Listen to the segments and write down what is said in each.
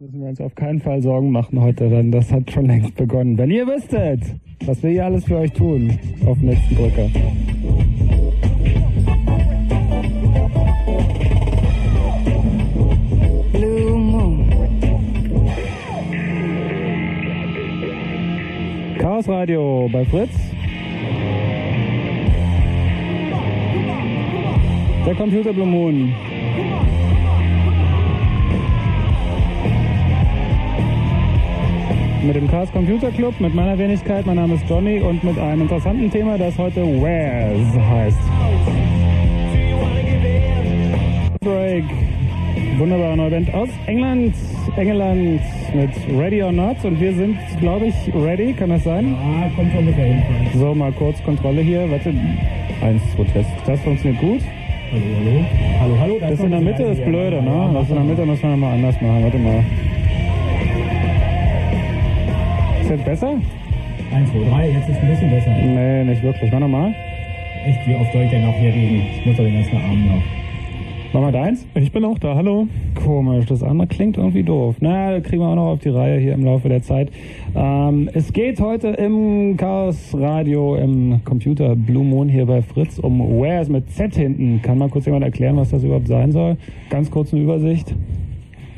müssen wir uns auf keinen Fall Sorgen machen heute, denn das hat schon längst begonnen. Wenn ihr wüsstet, was wir hier alles für euch tun, auf nächsten Drücker. Blue Moon. Chaos Radio bei Fritz. Der Computer Blue Moon. Mit dem Chaos Computer Club, mit meiner Wenigkeit, mein Name ist Johnny und mit einem interessanten Thema, das heute Where's heißt. Break. Wunderbare neue Band aus England, England mit Ready or Not und wir sind, glaube ich, ready, kann das sein? Ah, kommt schon. So, mal kurz Kontrolle hier. Warte. Eins, zwei, Test. Das funktioniert gut. Hallo, hallo. Hallo, hallo. da Das in der Mitte ist hier. blöde, ne? Das in der Mitte muss man mal anders machen. Warte mal. Ist jetzt besser? Eins, zwei, drei, jetzt ist ein bisschen besser. Nee, nicht wirklich. Mach nochmal. Echt, wie oft soll ich denn noch hier reden? Ich muss doch den ganzen Abend noch. Mach mal deins. Ich bin auch da, hallo. Komisch, das andere klingt irgendwie doof. Na, kriegen wir auch noch auf die Reihe hier im Laufe der Zeit. Ähm, es geht heute im Chaos Radio, im Computer Blue Moon hier bei Fritz um Where's mit Z hinten. Kann mal kurz jemand erklären, was das überhaupt sein soll? Ganz kurz eine Übersicht.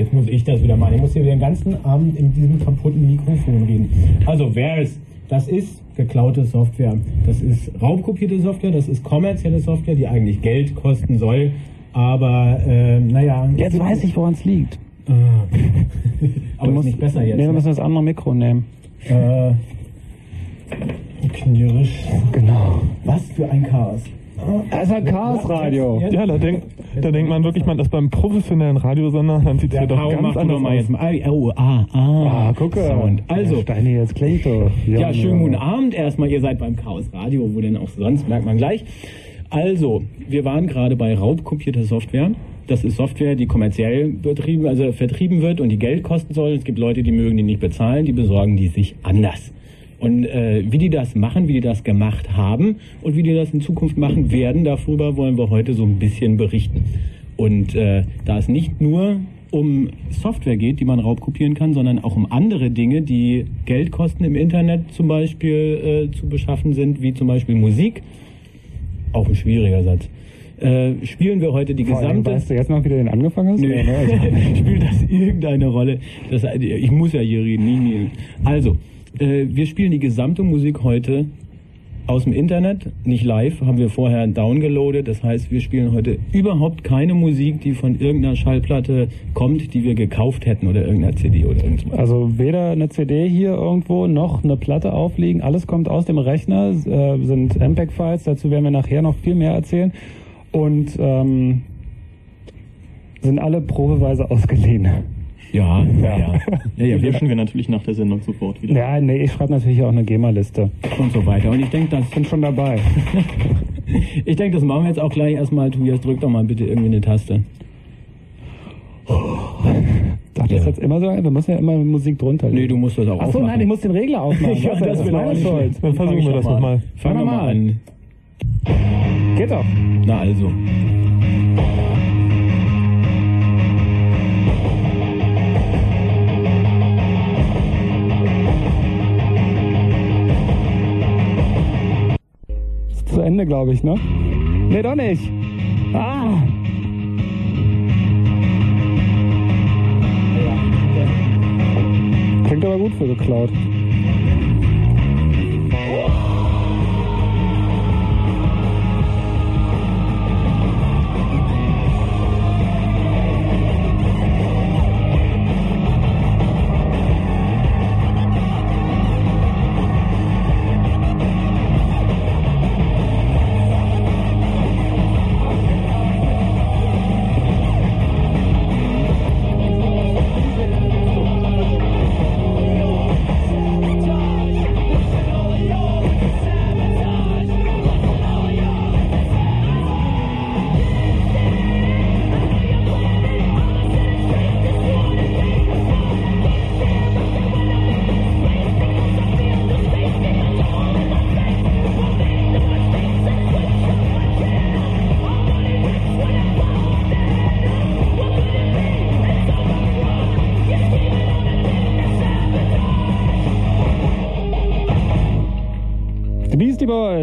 Jetzt muss ich das wieder machen. Ich muss hier den ganzen Abend in diesem kaputten Mikrofon reden. Also, wer ist? Das ist geklaute Software. Das ist raubkopierte Software. Das ist kommerzielle Software, die eigentlich Geld kosten soll. Aber, äh, naja. Jetzt weiß ich, woran es liegt. Ah. Aber ist nicht besser jetzt. Nee, wir ne? müssen das andere Mikro nehmen. Äh, knirsch. Genau. Was für ein Chaos. Das ist ein Chaos-Radio. Ja, da, denk, da denkt man wirklich, man ist beim professionellen Radiosender, dann sieht es Ja, hier doch ganz anders mal aus. jetzt mal. Ah, oh, ah, ah. Ah, gucke. Sound. Also, Steini, jetzt klingt doch. ja, schönen guten Abend erstmal. Ihr seid beim Chaos Radio, wo denn auch sonst, merkt man gleich. Also, wir waren gerade bei raubkopierter Software. Das ist Software, die kommerziell betrieben, also vertrieben wird und die Geld kosten soll. Es gibt Leute, die mögen die nicht bezahlen, die besorgen die sich anders. Und äh, wie die das machen, wie die das gemacht haben und wie die das in Zukunft machen werden, darüber wollen wir heute so ein bisschen berichten. Und äh, da es nicht nur um Software geht, die man raubkopieren kann, sondern auch um andere Dinge, die Geld kosten im Internet zum Beispiel äh, zu beschaffen sind, wie zum Beispiel Musik. Auch ein schwieriger Satz. Äh, spielen wir heute die Vor gesamte... weißt du jetzt noch, wie du den angefangen hast? Nö. Ja, ne? Also- Spielt das irgendeine Rolle? Das, ich muss ja hier reden, nie, nie. Also, äh, wir spielen die gesamte Musik heute aus dem Internet, nicht live, haben wir vorher downgeloadet. Das heißt, wir spielen heute überhaupt keine Musik, die von irgendeiner Schallplatte kommt, die wir gekauft hätten oder irgendeiner CD oder irgendwas. Also weder eine CD hier irgendwo noch eine Platte aufliegen. Alles kommt aus dem Rechner, äh, sind MPEG-Files. Dazu werden wir nachher noch viel mehr erzählen. Und ähm, sind alle probeweise ausgeliehen. Ja, ja, ja. ja, wir löschen wir natürlich nach der Sendung sofort wieder. Ja, nee, ich schreibe natürlich auch eine GEMA-Liste. und so weiter. Und ich denke, das Bin schon dabei. Ich denke, das machen wir jetzt auch gleich erstmal. Tobias, drück doch mal bitte irgendwie eine Taste. Darf das Ja. jetzt immer so? Wir müssen ja immer Musik drunter Nee, du musst das auch Achso, aufmachen. nein, ich muss den Regler aufmachen. Ja, Was, das ist meine nicht Schuld. Dann versuchen wir das nochmal. an. Fangen wir mal mal an. Geht doch. Na also. Zu Ende, glaube ich, ne? Nee, doch nicht. Ah! Klingt aber gut für geklaut.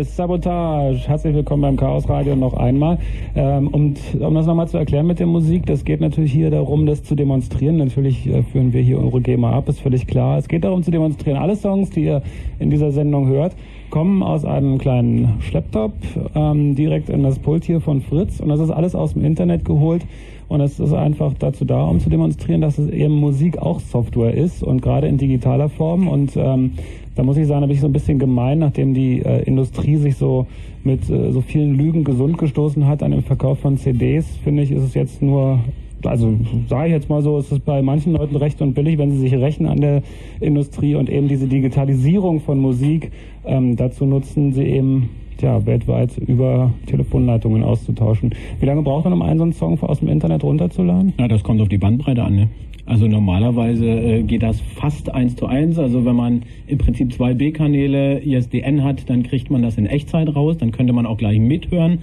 Sabotage. Herzlich willkommen beim Chaos Radio noch einmal. Ähm, und um das nochmal zu erklären mit der Musik, das geht natürlich hier darum, das zu demonstrieren. Natürlich äh, führen wir hier eure GEMA ab, ist völlig klar. Es geht darum zu demonstrieren. Alle Songs, die ihr in dieser Sendung hört, kommen aus einem kleinen Schlepptop ähm, direkt in das Pult hier von Fritz. Und das ist alles aus dem Internet geholt. Und es ist einfach dazu da, um zu demonstrieren, dass es eben Musik auch Software ist und gerade in digitaler Form. Und ähm, da muss ich sagen, da bin ich so ein bisschen gemein, nachdem die äh, Industrie sich so mit äh, so vielen Lügen gesund gestoßen hat an dem Verkauf von CDs, finde ich, ist es jetzt nur also sage ich jetzt mal so, ist es bei manchen Leuten recht und billig, wenn sie sich rächen an der Industrie und eben diese Digitalisierung von Musik ähm, dazu nutzen, sie eben ja, weltweit über Telefonleitungen auszutauschen. Wie lange braucht man, um einen so einen Song aus dem Internet runterzuladen? Ja, das kommt auf die Bandbreite an. Ne? Also normalerweise äh, geht das fast eins zu eins. Also wenn man im Prinzip zwei B-Kanäle ISDN hat, dann kriegt man das in Echtzeit raus. Dann könnte man auch gleich mithören.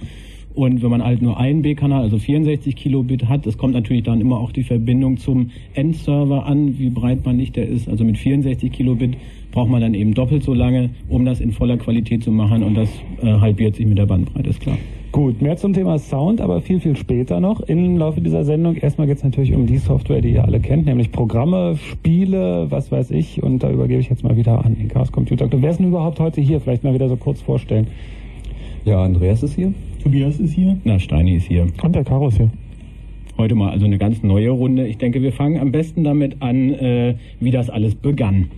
Und wenn man halt nur einen B-Kanal, also 64 Kilobit hat, es kommt natürlich dann immer auch die Verbindung zum Endserver an, wie breit man nicht der ist. Also mit 64 Kilobit braucht man dann eben doppelt so lange, um das in voller Qualität zu machen und das äh, halbiert sich mit der Bandbreite, ist klar. Gut, mehr zum Thema Sound, aber viel, viel später noch im Laufe dieser Sendung. Erstmal geht es natürlich um die Software, die ihr alle kennt, nämlich Programme, Spiele, was weiß ich. Und da übergebe ich jetzt mal wieder an den Chaos Computer. Wer ist denn überhaupt heute hier? Vielleicht mal wieder so kurz vorstellen. Ja, Andreas ist hier. Tobias ist hier. Na, Steini ist hier. Und der Karo ist hier. Heute mal also eine ganz neue Runde. Ich denke, wir fangen am besten damit an, äh, wie das alles begann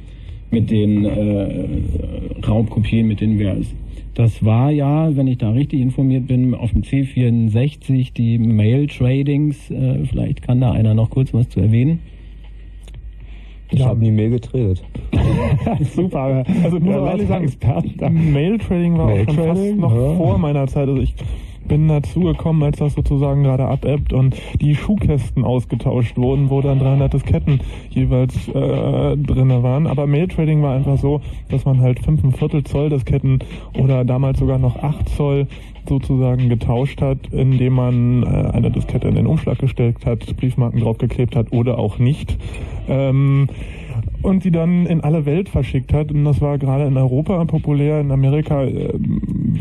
mit den äh, Raubkopien, mit den Vers. Das war ja, wenn ich da richtig informiert bin, auf dem C64 die Mail-Tradings. Äh, vielleicht kann da einer noch kurz was zu erwähnen. Ich ja. habe nie Mail getradet. Super. Also nur ja, sagen, Experten. Mail-Trading war Mail auch schon fast noch ja. vor meiner Zeit. Also ich bin dazugekommen, als das sozusagen gerade abebbt und die Schuhkästen ausgetauscht wurden, wo dann 300 Disketten jeweils äh, drinne waren. Aber Mail-Trading war einfach so, dass man halt 5 Viertel Zoll Disketten oder damals sogar noch 8 Zoll sozusagen getauscht hat, indem man äh, eine Diskette in den Umschlag gestellt hat, Briefmarken draufgeklebt hat oder auch nicht. Ähm, und sie dann in alle Welt verschickt hat. Und das war gerade in Europa populär, in Amerika äh,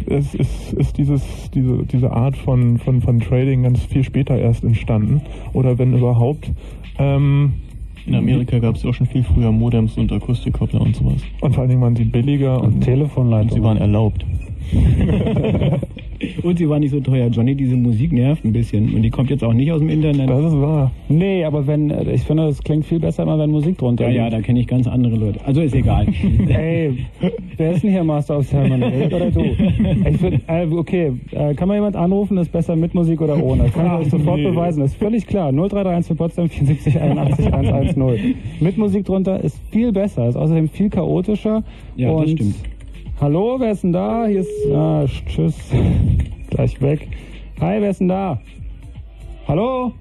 ist, ist, ist dieses, diese, diese Art von, von, von Trading ganz viel später erst entstanden. Oder wenn überhaupt. Ähm, in Amerika gab es ja auch schon viel früher Modems und Akustikkoppler und sowas. Und vor allen Dingen waren sie billiger und, und Telefonleitungen. Und sie waren erlaubt. Und sie war nicht so teuer. Johnny, diese Musik nervt ein bisschen. Und die kommt jetzt auch nicht aus dem Internet. Das ist wahr. Nee, aber wenn, ich finde, es klingt viel besser immer, wenn Musik drunter Ja, ja, da kenne ich ganz andere Leute. Also ist egal. Ey, wer ist denn hier Master of Ceremony? oder du? Ich find, äh, okay, äh, kann man jemand anrufen, ist besser mit Musik oder ohne? Kann ich euch sofort nee. beweisen. Das ist völlig klar. 0331 für Potsdam 74 81 110. Mit Musik drunter ist viel besser, ist außerdem viel chaotischer. Ja, das stimmt. Hallo, wer ist denn da? Hier ist. Ah, tschüss. Gleich weg. Hi, wer ist denn da? Hallo?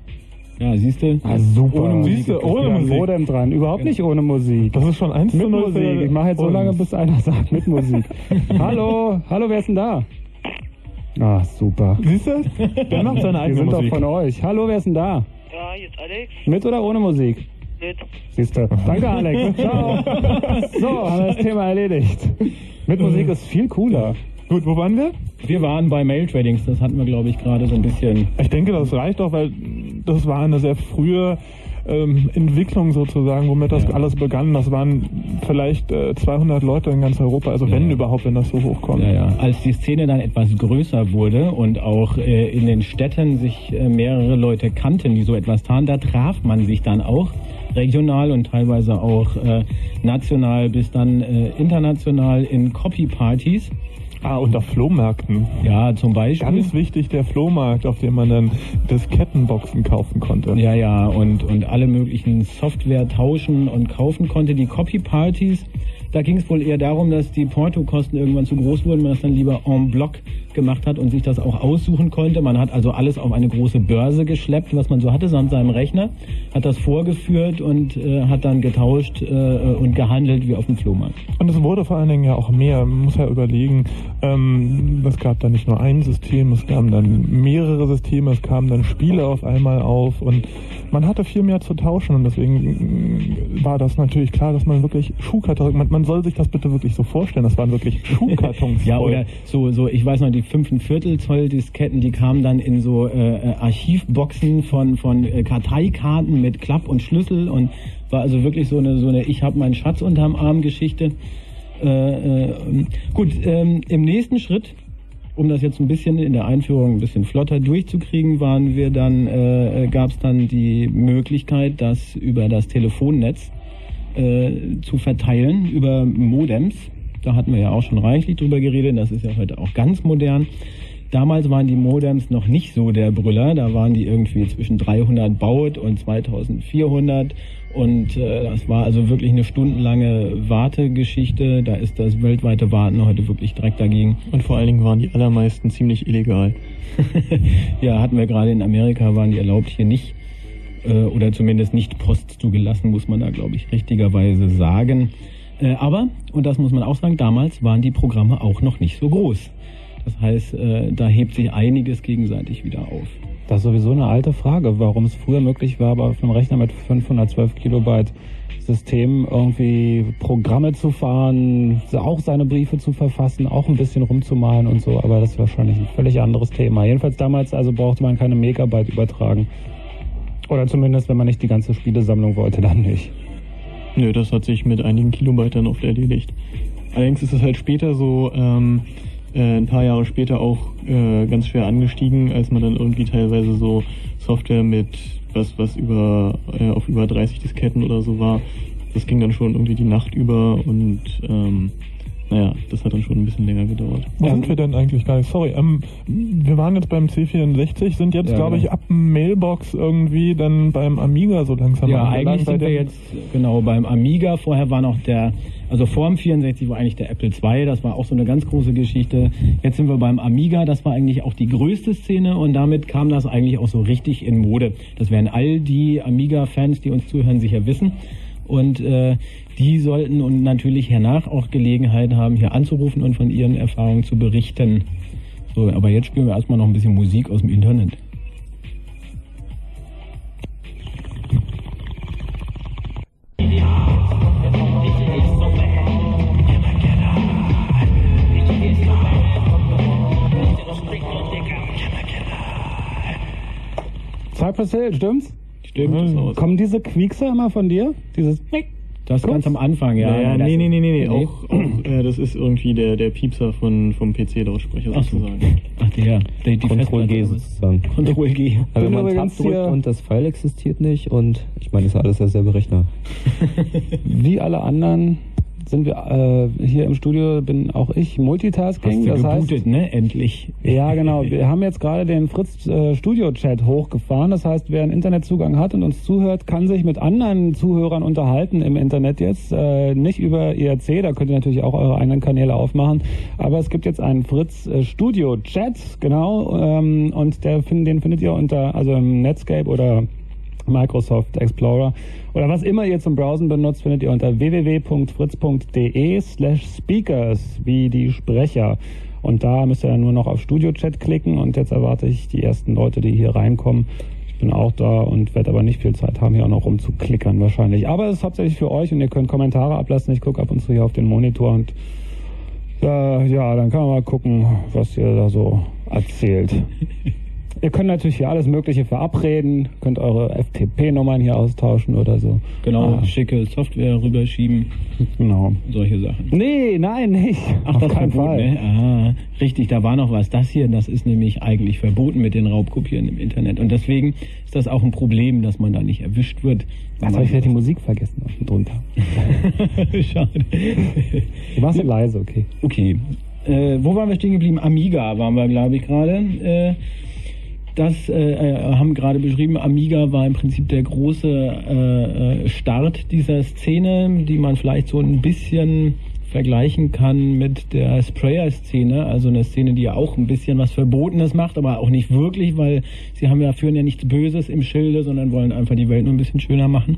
Ja, siehst du? Ah, super. Ohne Musik. Siehste, ohne Musik. Modem dran. Überhaupt ja. nicht ohne Musik. Das ist schon eins Mit Musik. Ich mache jetzt so lange, bis einer sagt mit Musik. Hallo? Hallo, wer ist denn da? Ah, super. Siehst du? Der macht seine eigene Wir sind Musik. doch von euch. Hallo, wer ist denn da? Ja, hier ist Alex. Mit oder ohne Musik? Mit. Siehst du. Danke, Alex. Ciao. So, haben wir das Thema erledigt. Mit Musik ist viel cooler. Gut, wo waren wir? Wir waren bei Mail Tradings, das hatten wir, glaube ich, gerade so ein bisschen. Ich denke, das reicht doch, weil das war eine sehr frühe ähm, Entwicklung sozusagen, womit das ja. alles begann. Das waren vielleicht äh, 200 Leute in ganz Europa, also wenn ja. überhaupt, wenn das so hochkommt. Ja, ja. Als die Szene dann etwas größer wurde und auch äh, in den Städten sich äh, mehrere Leute kannten, die so etwas taten, da traf man sich dann auch regional und teilweise auch äh, national bis dann äh, international in Copy-Partys. Ah, unter Flohmärkten. Ja, zum Beispiel. Ganz wichtig der Flohmarkt, auf dem man dann Diskettenboxen kaufen konnte. Ja, ja, und, und alle möglichen Software tauschen und kaufen konnte. Die Copy-Partys, da ging es wohl eher darum, dass die Portokosten irgendwann zu groß wurden, man das dann lieber en bloc gemacht hat und sich das auch aussuchen konnte. Man hat also alles auf eine große Börse geschleppt, was man so hatte, samt seinem Rechner, hat das vorgeführt und äh, hat dann getauscht äh, und gehandelt wie auf dem Flohmarkt. Und es wurde vor allen Dingen ja auch mehr. Man muss ja überlegen, ähm, es gab da nicht nur ein System, es kamen dann mehrere Systeme, es kamen dann Spiele auf einmal auf und man hatte viel mehr zu tauschen und deswegen war das natürlich klar, dass man wirklich Schuhkarton, man, man soll sich das bitte wirklich so vorstellen. Das waren wirklich Schuhkartons. ja, oder so, so, ich weiß noch, die 5,25 Zoll Disketten, die kamen dann in so äh, äh, Archivboxen von, von äh, Karteikarten mit Klapp und Schlüssel und war also wirklich so eine, so eine Ich habe meinen Schatz unterm Arm Geschichte. Äh, äh, gut, ähm, im nächsten Schritt, um das jetzt ein bisschen in der Einführung ein bisschen flotter durchzukriegen, waren wir dann, äh, äh gab es dann die Möglichkeit, das über das Telefonnetz zu verteilen, über Modems. Da hatten wir ja auch schon reichlich drüber geredet, das ist ja heute auch ganz modern. Damals waren die Modems noch nicht so der Brüller, da waren die irgendwie zwischen 300 Baud und 2400 und äh, das war also wirklich eine stundenlange Wartegeschichte. Da ist das weltweite Warten heute wirklich direkt dagegen. Und vor allen Dingen waren die allermeisten ziemlich illegal. ja, hatten wir gerade in Amerika, waren die erlaubt, hier nicht. Äh, oder zumindest nicht Post zugelassen, muss man da, glaube ich, richtigerweise sagen. Äh, aber, und das muss man auch sagen, damals waren die Programme auch noch nicht so groß. Das heißt, äh, da hebt sich einiges gegenseitig wieder auf. Das ist sowieso eine alte Frage, warum es früher möglich war, aber auf einem Rechner mit 512 Kilobyte System irgendwie Programme zu fahren, auch seine Briefe zu verfassen, auch ein bisschen rumzumalen und so, aber das ist wahrscheinlich ein völlig anderes Thema. Jedenfalls damals also brauchte man keine Megabyte übertragen. Oder zumindest, wenn man nicht die ganze Spielesammlung wollte, dann nicht. Nö, das hat sich mit einigen Kilobyte dann oft erledigt. Allerdings ist es halt später so, ähm, äh, ein paar Jahre später auch äh, ganz schwer angestiegen, als man dann irgendwie teilweise so Software mit was, was über äh, auf über 30 Disketten oder so war. Das ging dann schon irgendwie die Nacht über und ähm, naja, das hat dann schon ein bisschen länger gedauert. Wo sind wir denn eigentlich gar nicht? Sorry, ähm, wir waren jetzt beim C64, sind jetzt, ja, glaube ich, ab Mailbox irgendwie dann beim Amiga so langsam. Ja, eigentlich sind wir jetzt, genau, beim Amiga. Vorher war noch der, also vor dem 64 war eigentlich der Apple II, das war auch so eine ganz große Geschichte. Jetzt sind wir beim Amiga, das war eigentlich auch die größte Szene und damit kam das eigentlich auch so richtig in Mode. Das werden all die Amiga-Fans, die uns zuhören, sicher wissen. Und äh, die sollten und natürlich hernach auch Gelegenheit haben, hier anzurufen und von ihren Erfahrungen zu berichten. So, aber jetzt spielen wir erstmal noch ein bisschen Musik aus dem Internet. Cypress Hill, stimmt's? Stimmt. Mhm. Kommen diese Quiekser immer von dir? Dieses das Guck's? ganz am Anfang, ja. ja, nee, nee, nee, nee, nee. Auch, auch äh, das ist irgendwie der, der Piepser von, vom PC-Lautsprecher sozusagen. Ach, der. der die Control G sozusagen. Control G. Aber wenn man Tab drückt und das File existiert nicht und ich meine, das ist alles derselbe Rechner. Wie alle anderen sind wir äh, hier im Studio, bin auch ich Multitasking. Hast du das gebootet, heißt, ne? Endlich. Ja, genau. Wir haben jetzt gerade den Fritz äh, Studio Chat hochgefahren. Das heißt, wer einen Internetzugang hat und uns zuhört, kann sich mit anderen Zuhörern unterhalten im Internet jetzt. Äh, nicht über IRC, da könnt ihr natürlich auch eure eigenen Kanäle aufmachen. Aber es gibt jetzt einen Fritz äh, Studio Chat, genau. Ähm, und der, den findet ihr unter, also im Netscape oder Microsoft Explorer oder was immer ihr zum Browsen benutzt, findet ihr unter www.fritz.de slash speakers wie die Sprecher. Und da müsst ihr dann nur noch auf Studio Chat klicken und jetzt erwarte ich die ersten Leute, die hier reinkommen. Ich bin auch da und werde aber nicht viel Zeit haben, hier auch noch rumzuklickern wahrscheinlich. Aber es ist hauptsächlich für euch und ihr könnt Kommentare ablassen. Ich gucke ab und zu hier auf den Monitor und äh, ja, dann kann man mal gucken, was ihr da so erzählt. Ihr könnt natürlich hier alles Mögliche verabreden, könnt eure FTP-Nummern hier austauschen oder so. Genau, ah. schicke Software rüberschieben. Genau. Solche Sachen. Nee, nein, nicht. Ach, Auf das keinen Fall. Ne? Ah, richtig, da war noch was. Das hier, das ist nämlich eigentlich verboten mit den Raubkopieren im Internet. Und deswegen ist das auch ein Problem, dass man da nicht erwischt wird. Ach, habe ich ja die Musik vergessen drunter. Schade. Du warst so leise, okay. Okay. Äh, wo waren wir stehen geblieben? Amiga waren wir, glaube ich, gerade. Äh, das äh, äh, haben gerade beschrieben, Amiga war im Prinzip der große äh, äh, Start dieser Szene, die man vielleicht so ein bisschen vergleichen kann mit der Sprayer-Szene, also eine Szene, die ja auch ein bisschen was Verbotenes macht, aber auch nicht wirklich, weil sie haben ja führen ja nichts Böses im Schilde, sondern wollen einfach die Welt nur ein bisschen schöner machen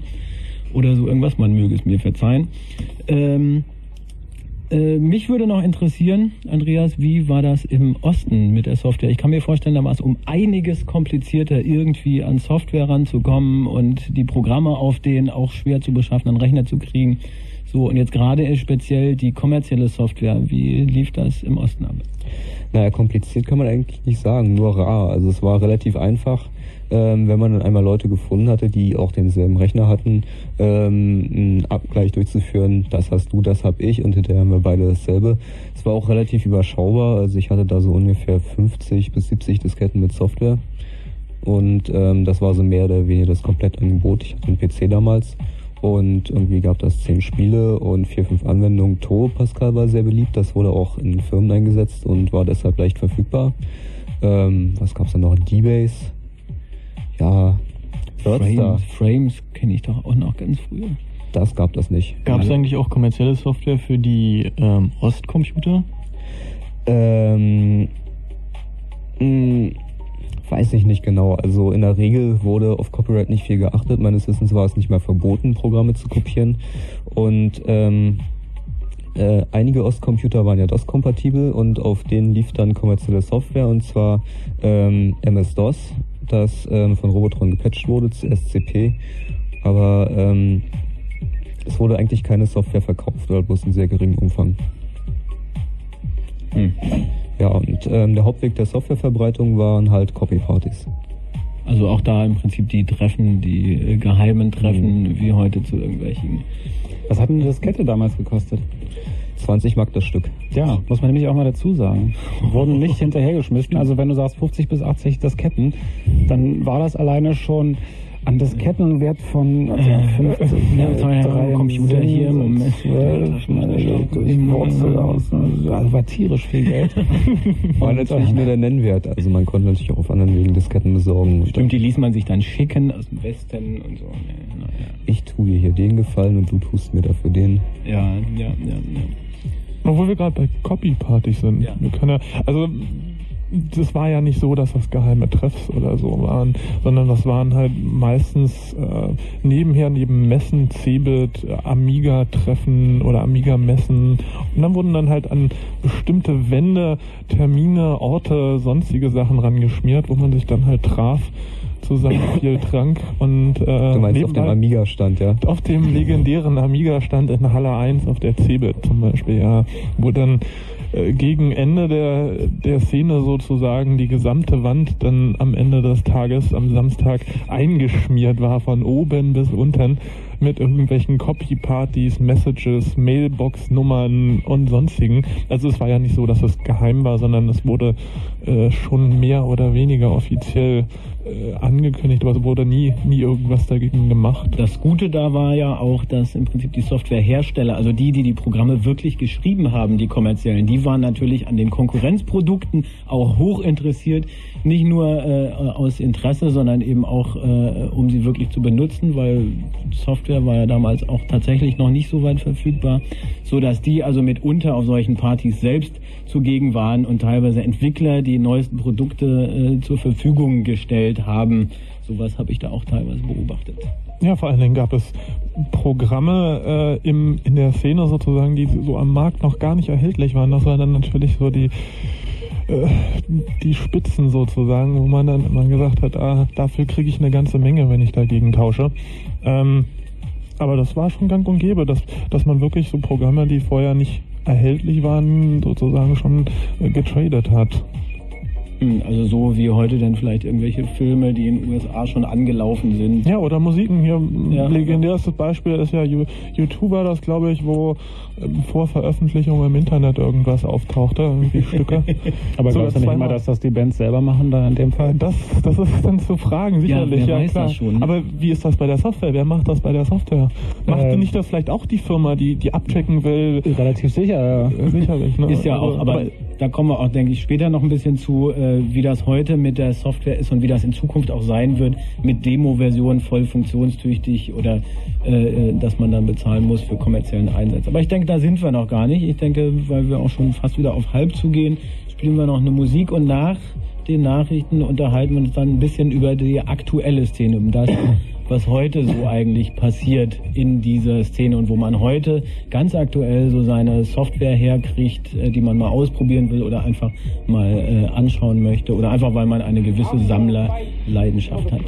oder so irgendwas. Man möge es mir verzeihen. Ähm, Äh, mich würde noch interessieren, Andreas, wie war das im Osten mit der Software? Ich kann mir vorstellen, da war es um einiges komplizierter, irgendwie an Software ranzukommen und die Programme auf denen auch schwer zu beschaffen, einen Rechner zu kriegen. So, und jetzt gerade speziell die kommerzielle Software. Wie lief das im Osten ab? Naja, kompliziert kann man eigentlich nicht sagen, nur rar. Also es war relativ einfach ähm, wenn man dann einmal Leute gefunden hatte, die auch denselben Rechner hatten, ähm, einen Abgleich durchzuführen, das hast du, das hab ich und hinterher haben wir beide dasselbe. Es war auch relativ überschaubar, also ich hatte da so ungefähr 50 bis 70 Disketten mit Software und ähm, das war so mehr oder weniger das Komplettangebot. Ich hatte einen PC damals und irgendwie gab das zehn Spiele und vier, fünf Anwendungen. Turbo Pascal war sehr beliebt, das wurde auch in Firmen eingesetzt und war deshalb leicht verfügbar. Ähm, was gab's dann noch? D-Base, ja, Frames, Frames kenne ich doch auch noch ganz früher. Das gab das nicht. Gab es eigentlich auch kommerzielle Software für die ähm, Ostcomputer? Ähm, mh, hm, weiß ich nicht genau. Also in der Regel wurde auf Copyright nicht viel geachtet. Meines Wissens war es nicht mal verboten, Programme zu kopieren. Und ähm, äh, einige Ostcomputer waren ja DOS-kompatibel und auf denen lief dann kommerzielle Software und zwar ähm, MS-DOS das ähm, von Robotron gepatcht wurde zu SCP, aber ähm, es wurde eigentlich keine Software verkauft oder bloß in sehr geringem Umfang. Hm. Ja, und ähm, der Hauptweg der Softwareverbreitung waren halt Copy-Partys. Also auch da im Prinzip die Treffen, die äh, geheimen Treffen, mhm. wie heute zu irgendwelchen. Was hat denn das Kette damals gekostet? 20 Mark das Stück. Ja, muss man nämlich auch mal dazu sagen. Wurden nicht hinterhergeschmissen. Also wenn du sagst 50 bis 80 das Ketten, dann war das alleine schon an das Kettenwert von also ja, 50, ja, ja, Computer hier im Moment 12, meine Wurzel aus. Also war tierisch viel Geld. war natürlich nur der Nennwert. Also man konnte natürlich auch auf anderen Wegen Disketten besorgen. Stimmt, die ließ man sich dann schicken aus dem Westen und so. Ich tue dir hier den Gefallen und du tust mir dafür den. Ja, ja, ja, ja. Obwohl wir gerade bei Copy-Partys sind. Ja. Wir können ja, also das war ja nicht so, dass das geheime Treffs oder so waren, sondern das waren halt meistens äh, nebenher, neben Messen, Cebit, Amiga-Treffen oder Amiga-Messen. Und dann wurden dann halt an bestimmte Wände, Termine, Orte, sonstige Sachen rangeschmiert, wo man sich dann halt traf zusammen viel trank und äh, du meinst auf dem Amiga-Stand, ja? Auf dem legendären Amiga-Stand in Halle 1 auf der Cebit zum Beispiel, ja, wo dann äh, gegen Ende der, der Szene sozusagen die gesamte Wand dann am Ende des Tages, am Samstag, eingeschmiert war von oben bis unten mit irgendwelchen Copy-Partys, Messages, Mailbox-Nummern und sonstigen. Also es war ja nicht so, dass es geheim war, sondern es wurde äh, schon mehr oder weniger offiziell äh, angekündigt, aber es wurde nie, nie irgendwas dagegen gemacht. Das Gute da war ja auch, dass im Prinzip die Softwarehersteller, also die, die die Programme wirklich geschrieben haben, die kommerziellen, die waren natürlich an den Konkurrenzprodukten auch hoch interessiert, nicht nur äh, aus Interesse, sondern eben auch, äh, um sie wirklich zu benutzen, weil Software war ja damals auch tatsächlich noch nicht so weit verfügbar, so dass die also mitunter auf solchen Partys selbst zugegen waren und teilweise Entwickler die neuesten Produkte äh, zur Verfügung gestellt haben. Sowas habe ich da auch teilweise beobachtet. Ja, vor allen Dingen gab es Programme äh, im, in der Szene sozusagen, die so am Markt noch gar nicht erhältlich waren. Das war dann natürlich so die äh, die Spitzen sozusagen, wo man dann immer gesagt hat, ah, dafür kriege ich eine ganze Menge, wenn ich dagegen tausche. Ähm, aber das war schon gang und gäbe, dass, dass man wirklich so Programme, die vorher nicht erhältlich waren, sozusagen schon äh, getradet hat. Hm, also so wie heute dann vielleicht irgendwelche Filme, die in den USA schon angelaufen sind. Ja, oder Musiken. Hier ja. legendärstes Beispiel ist ja YouTuber, das glaube ich, wo ähm, vor Veröffentlichung im Internet irgendwas auftauchte, irgendwie Stücke. Aber so, glaubst du nicht immer, dass das die Bands selber machen da in dem Fall? Das, das ist dann zu fragen, sicherlich. Ja, wer ja, weiß klar. Das schon. Aber wie ist das bei der Software? Wer macht das bei der Software? Macht äh, nicht das vielleicht auch die Firma, die, die abchecken will? Relativ sicher, ja. Sicherlich, ne? Ist ja auch, aber, aber da kommen wir auch, denke ich, später noch ein bisschen zu, äh, wie das heute mit der Software ist und wie das in Zukunft auch sein wird, mit Demo-Versionen voll funktionstüchtig oder äh, äh, dass man dann bezahlen muss für kommerziellen Einsatz. Aber ich denke, da sind wir noch gar nicht. Ich denke, weil wir auch schon fast wieder auf halb zugehen, spielen wir noch eine Musik und nach den Nachrichten unterhalten wir uns dann ein bisschen über die aktuelle Szene, um das, was heute so eigentlich passiert in dieser Szene und wo man heute ganz aktuell so seine Software herkriegt, äh, die man mal ausprobieren will oder einfach mal äh, anschauen möchte oder einfach weil man eine gewisse Sammlerleidenschaft hat.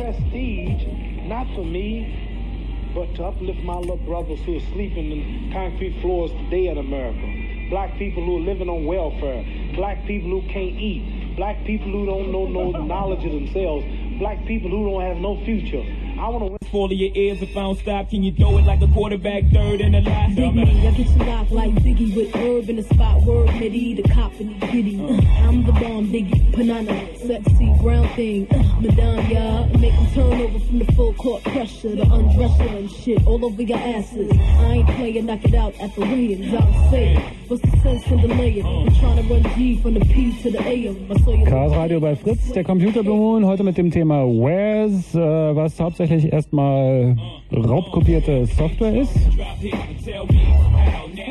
but to uplift my little brothers who are sleeping in concrete floors today in America. Black people who are living on welfare. Black people who can't eat. Black people who don't know no knowledge of themselves. Black people who don't have no future. I want to full of your ears if I don't stop. Can you throw it like a quarterback third in the last? Biggie, I get you knocked like Ziggy with herb in the spot. Word Mitty, the cop in the giddy. Uh, I'm the bomb diggy, banana, sexy brown thing. Uh, Madame, y'all make them turn over from the full court pressure, the undresser and shit all over your asses. I ain't playing, knock it out at the weigh-ins. I'm saying, what's the sense in delaying? I'm trying to run G from the P to the AM. Chaos Radio bei Fritz, der Computerblumen, heute mit dem Thema Where's, äh, was hauptsächlich erstmal mal raubkopierte Software ist.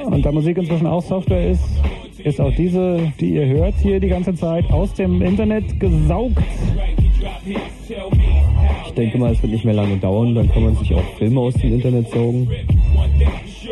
Und da Musik inzwischen auch Software ist, ist auch diese, die ihr hört hier die ganze Zeit, aus dem Internet gesaugt. Ich denke mal, es wird nicht mehr lange dauern, dann kann man sich auch Filme aus dem Internet saugen.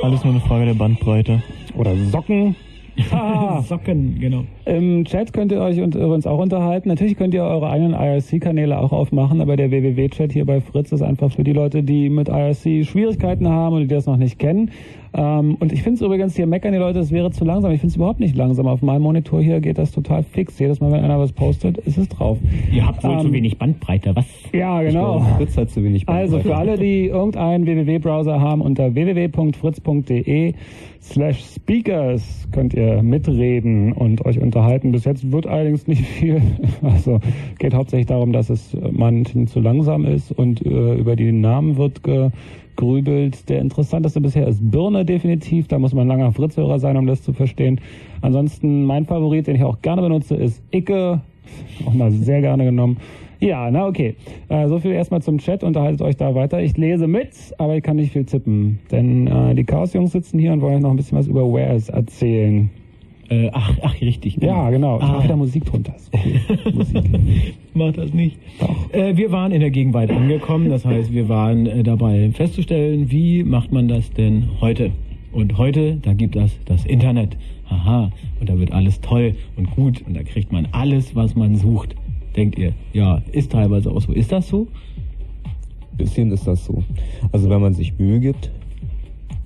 Alles nur eine Frage der Bandbreite. Oder Socken. Ah, Socken, genau. Im Chat könnt ihr euch übrigens auch unterhalten. Natürlich könnt ihr eure eigenen IRC-Kanäle auch aufmachen, aber der WWW-Chat hier bei Fritz ist einfach für die Leute, die mit IRC Schwierigkeiten haben und die das noch nicht kennen. Ähm, und ich finde es übrigens, hier meckern die Leute, es wäre zu langsam. Ich finde es überhaupt nicht langsam. Auf meinem Monitor hier geht das total fix. Jedes Mal, wenn einer was postet, ist es drauf. Ihr habt wohl ähm, zu wenig Bandbreite, was? Ja, genau. Fritz hat zu wenig Bandbreite. Also für alle, die irgendeinen WWW-Browser haben, unter www.fritz.de slash speakers könnt ihr mitreden und euch unterhalten. Bis jetzt wird allerdings nicht viel. Also geht hauptsächlich darum, dass es manchen zu langsam ist und äh, über die Namen wird ge grübelt. Der interessanteste bisher ist Birne definitiv. Da muss man langer Fritzhörer sein, um das zu verstehen. Ansonsten mein Favorit, den ich auch gerne benutze, ist Icke. Auch mal sehr gerne genommen. Ja, na okay. Äh, so viel erstmal zum Chat. Unterhaltet euch da weiter. Ich lese mit, aber ich kann nicht viel tippen. Denn äh, die Chaos-Jungs sitzen hier und wollen noch ein bisschen was über Wares erzählen. Äh, ach, ach, richtig. Genau. Ja, genau. Ich ah. mache wieder Musik drunter. Musik. Mach das nicht. Doch. Äh, wir waren in der Gegenwart angekommen. Das heißt, wir waren äh, dabei festzustellen, wie macht man das denn heute? Und heute, da gibt es das Internet. Aha. Und da wird alles toll und gut. Und da kriegt man alles, was man sucht. Denkt ihr? Ja, ist teilweise auch so. Ist das so? Bisschen ist das so. Also wenn man sich Mühe gibt.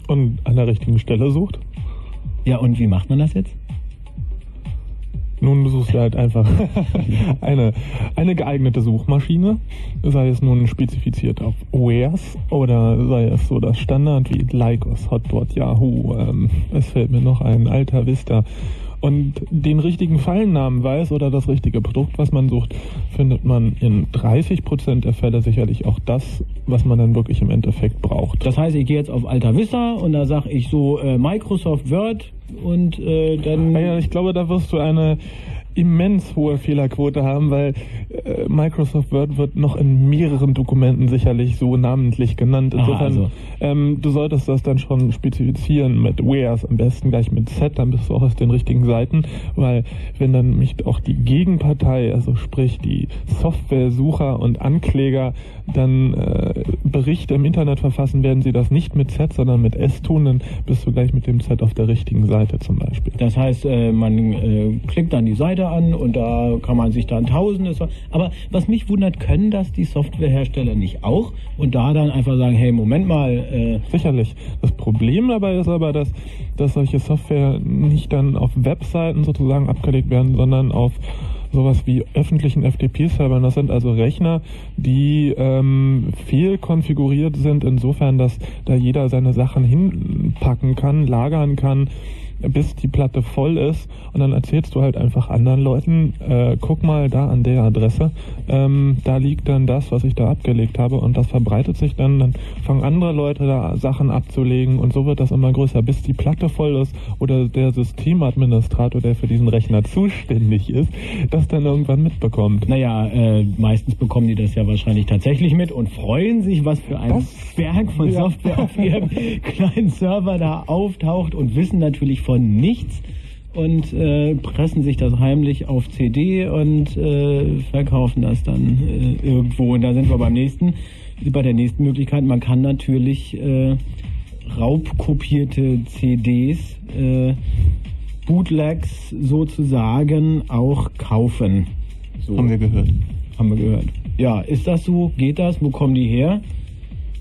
Und an der richtigen Stelle sucht. Ja, und wie macht man das jetzt? Nun suchst du halt einfach eine, eine geeignete Suchmaschine, sei es nun spezifiziert auf Wares oder sei es so das Standard wie Lycos, Hotbot, Yahoo. Ähm, es fällt mir noch ein alter Vista und den richtigen Fallennamen weiß oder das richtige Produkt, was man sucht, findet man in 30 Prozent der Fälle sicherlich auch das, was man dann wirklich im Endeffekt braucht. Das heißt, ich gehe jetzt auf Alta Vista und da sage ich so äh, Microsoft Word und äh, dann. Naja, ich glaube, da wirst du eine immens hohe Fehlerquote haben, weil äh, Microsoft Word wird noch in mehreren Dokumenten sicherlich so namentlich genannt. Insofern, Aha, also. ähm, du solltest das dann schon spezifizieren mit Where's, am besten gleich mit Set, dann bist du auch auf den richtigen Seiten, weil wenn dann nicht auch die Gegenpartei, also sprich die Software-Sucher und Ankläger dann äh, Berichte im Internet verfassen, werden sie das nicht mit Z, sondern mit S tun, dann bist du gleich mit dem Z auf der richtigen Seite zum Beispiel. Das heißt, äh, man äh, klickt dann die Seite Seite an und da kann man sich dann Tausende. Aber was mich wundert, können das die Softwarehersteller nicht auch und da dann einfach sagen, hey, Moment mal. Äh Sicherlich. Das Problem dabei ist aber, dass, dass solche Software nicht dann auf Webseiten sozusagen abgelegt werden, sondern auf sowas wie öffentlichen FTP-Servern. Das sind also Rechner, die ähm, fehlkonfiguriert sind, insofern, dass da jeder seine Sachen hinpacken kann, lagern kann bis die Platte voll ist. Und dann erzählst du halt einfach anderen Leuten, äh, guck mal da an der Adresse, ähm, da liegt dann das, was ich da abgelegt habe. Und das verbreitet sich dann, dann fangen andere Leute da Sachen abzulegen. Und so wird das immer größer, bis die Platte voll ist oder der Systemadministrator, der für diesen Rechner zuständig ist, das dann irgendwann mitbekommt. Naja, äh, meistens bekommen die das ja wahrscheinlich tatsächlich mit und freuen sich, was für ein das, Berg von ja. Software auf ihrem kleinen Server da auftaucht und wissen natürlich von nichts und äh, pressen sich das heimlich auf CD und äh, verkaufen das dann äh, irgendwo. Und da sind wir beim nächsten bei der nächsten Möglichkeit, man kann natürlich äh, raubkopierte CDs, äh, Bootlegs sozusagen auch kaufen. So. Haben wir gehört. Haben wir gehört. Ja, ist das so? Geht das? Wo kommen die her?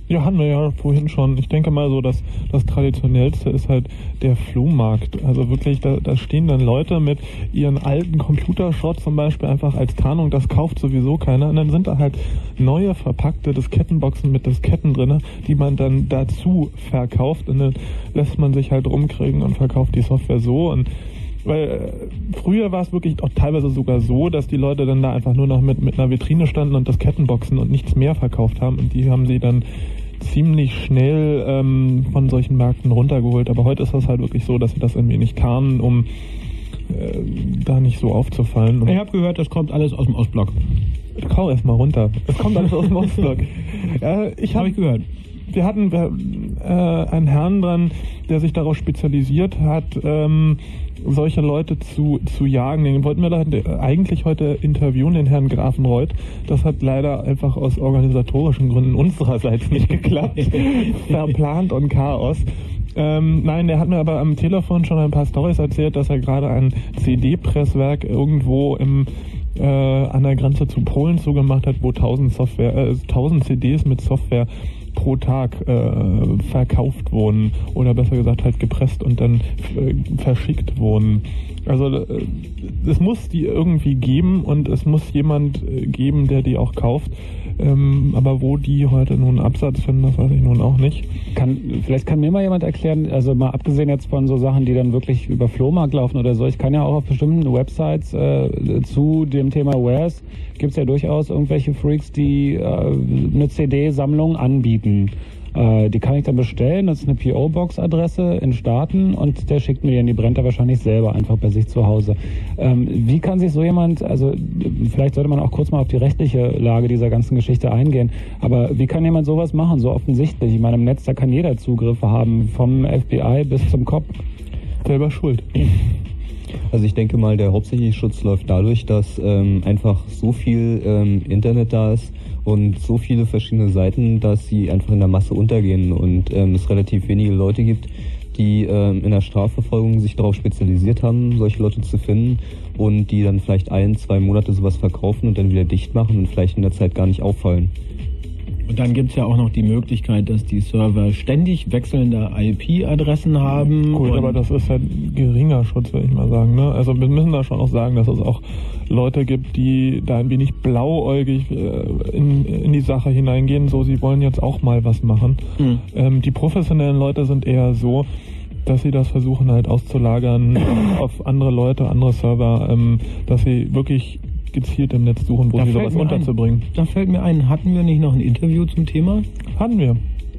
Ja, hatten wir ja vorhin schon. Ich denke mal so, dass das Traditionellste ist halt der Flohmarkt. Also wirklich, da, da stehen dann Leute mit ihren alten Computerschrott zum Beispiel einfach als Tarnung. Das kauft sowieso keiner. Und dann sind da halt neue verpackte Diskettenboxen mit Disketten drinne, die man dann dazu verkauft. Und dann lässt man sich halt rumkriegen und verkauft die Software so. Und weil äh, früher war es wirklich auch teilweise sogar so, dass die Leute dann da einfach nur noch mit, mit einer Vitrine standen und das Kettenboxen und nichts mehr verkauft haben und die haben sie dann ziemlich schnell ähm, von solchen Märkten runtergeholt. Aber heute ist das halt wirklich so, dass sie das irgendwie nicht kamen, um äh, da nicht so aufzufallen. ich habe gehört, das kommt alles aus dem Ostblock. Kau erst mal runter. Es kommt alles aus dem Ostblock. ja, ich habe hab ich gehört. Wir hatten äh, einen Herrn dran, der sich darauf spezialisiert hat, ähm, solche Leute zu, zu jagen. Den wollten wir da eigentlich heute interviewen, den Herrn Grafenreuth. Das hat leider einfach aus organisatorischen Gründen unsererseits nicht geklappt. Verplant und Chaos. Ähm, nein, der hat mir aber am Telefon schon ein paar Stories erzählt, dass er gerade ein CD-Presswerk irgendwo im äh, an der Grenze zu Polen zugemacht hat, wo 1000 Software, äh, 1000 CDs mit Software pro Tag äh, verkauft wurden oder besser gesagt halt gepresst und dann äh, verschickt wurden. Also äh, es muss die irgendwie geben und es muss jemand äh, geben, der die auch kauft. Ähm, aber wo die heute nun Absatz finden, das weiß ich nun auch nicht. Kann, vielleicht kann mir mal jemand erklären, also mal abgesehen jetzt von so Sachen, die dann wirklich über Flohmarkt laufen oder so, ich kann ja auch auf bestimmten Websites äh, zu dem Thema Wares, gibt es ja durchaus irgendwelche Freaks, die äh, eine CD-Sammlung anbieten. Äh, die kann ich dann bestellen. Das ist eine PO-Box-Adresse in Staaten und der schickt mir die, die brennt er wahrscheinlich selber einfach bei sich zu Hause. Ähm, wie kann sich so jemand, also vielleicht sollte man auch kurz mal auf die rechtliche Lage dieser ganzen Geschichte eingehen, aber wie kann jemand sowas machen, so offensichtlich? Ich meine, im Netz, da kann jeder Zugriffe haben, vom FBI bis zum Kopf. Selber schuld. Also ich denke mal, der hauptsächliche Schutz läuft dadurch, dass ähm, einfach so viel ähm, Internet da ist, und so viele verschiedene Seiten, dass sie einfach in der Masse untergehen und ähm, es relativ wenige Leute gibt, die ähm, in der Strafverfolgung sich darauf spezialisiert haben, solche Leute zu finden und die dann vielleicht ein, zwei Monate sowas verkaufen und dann wieder dicht machen und vielleicht in der Zeit gar nicht auffallen. Und dann gibt es ja auch noch die Möglichkeit, dass die Server ständig wechselnde IP-Adressen haben. Gut, aber das ist halt geringer Schutz, würde ich mal sagen. Ne? Also wir müssen da schon auch sagen, dass es auch Leute gibt, die da ein wenig blauäugig äh, in, in die Sache hineingehen. So, sie wollen jetzt auch mal was machen. Mhm. Ähm, die professionellen Leute sind eher so, dass sie das versuchen halt auszulagern auf andere Leute, andere Server, ähm, dass sie wirklich gezielt im Netz suchen, wo da sie sowas unterzubringen. Ein, da fällt mir ein, hatten wir nicht noch ein Interview zum Thema? Hatten wir.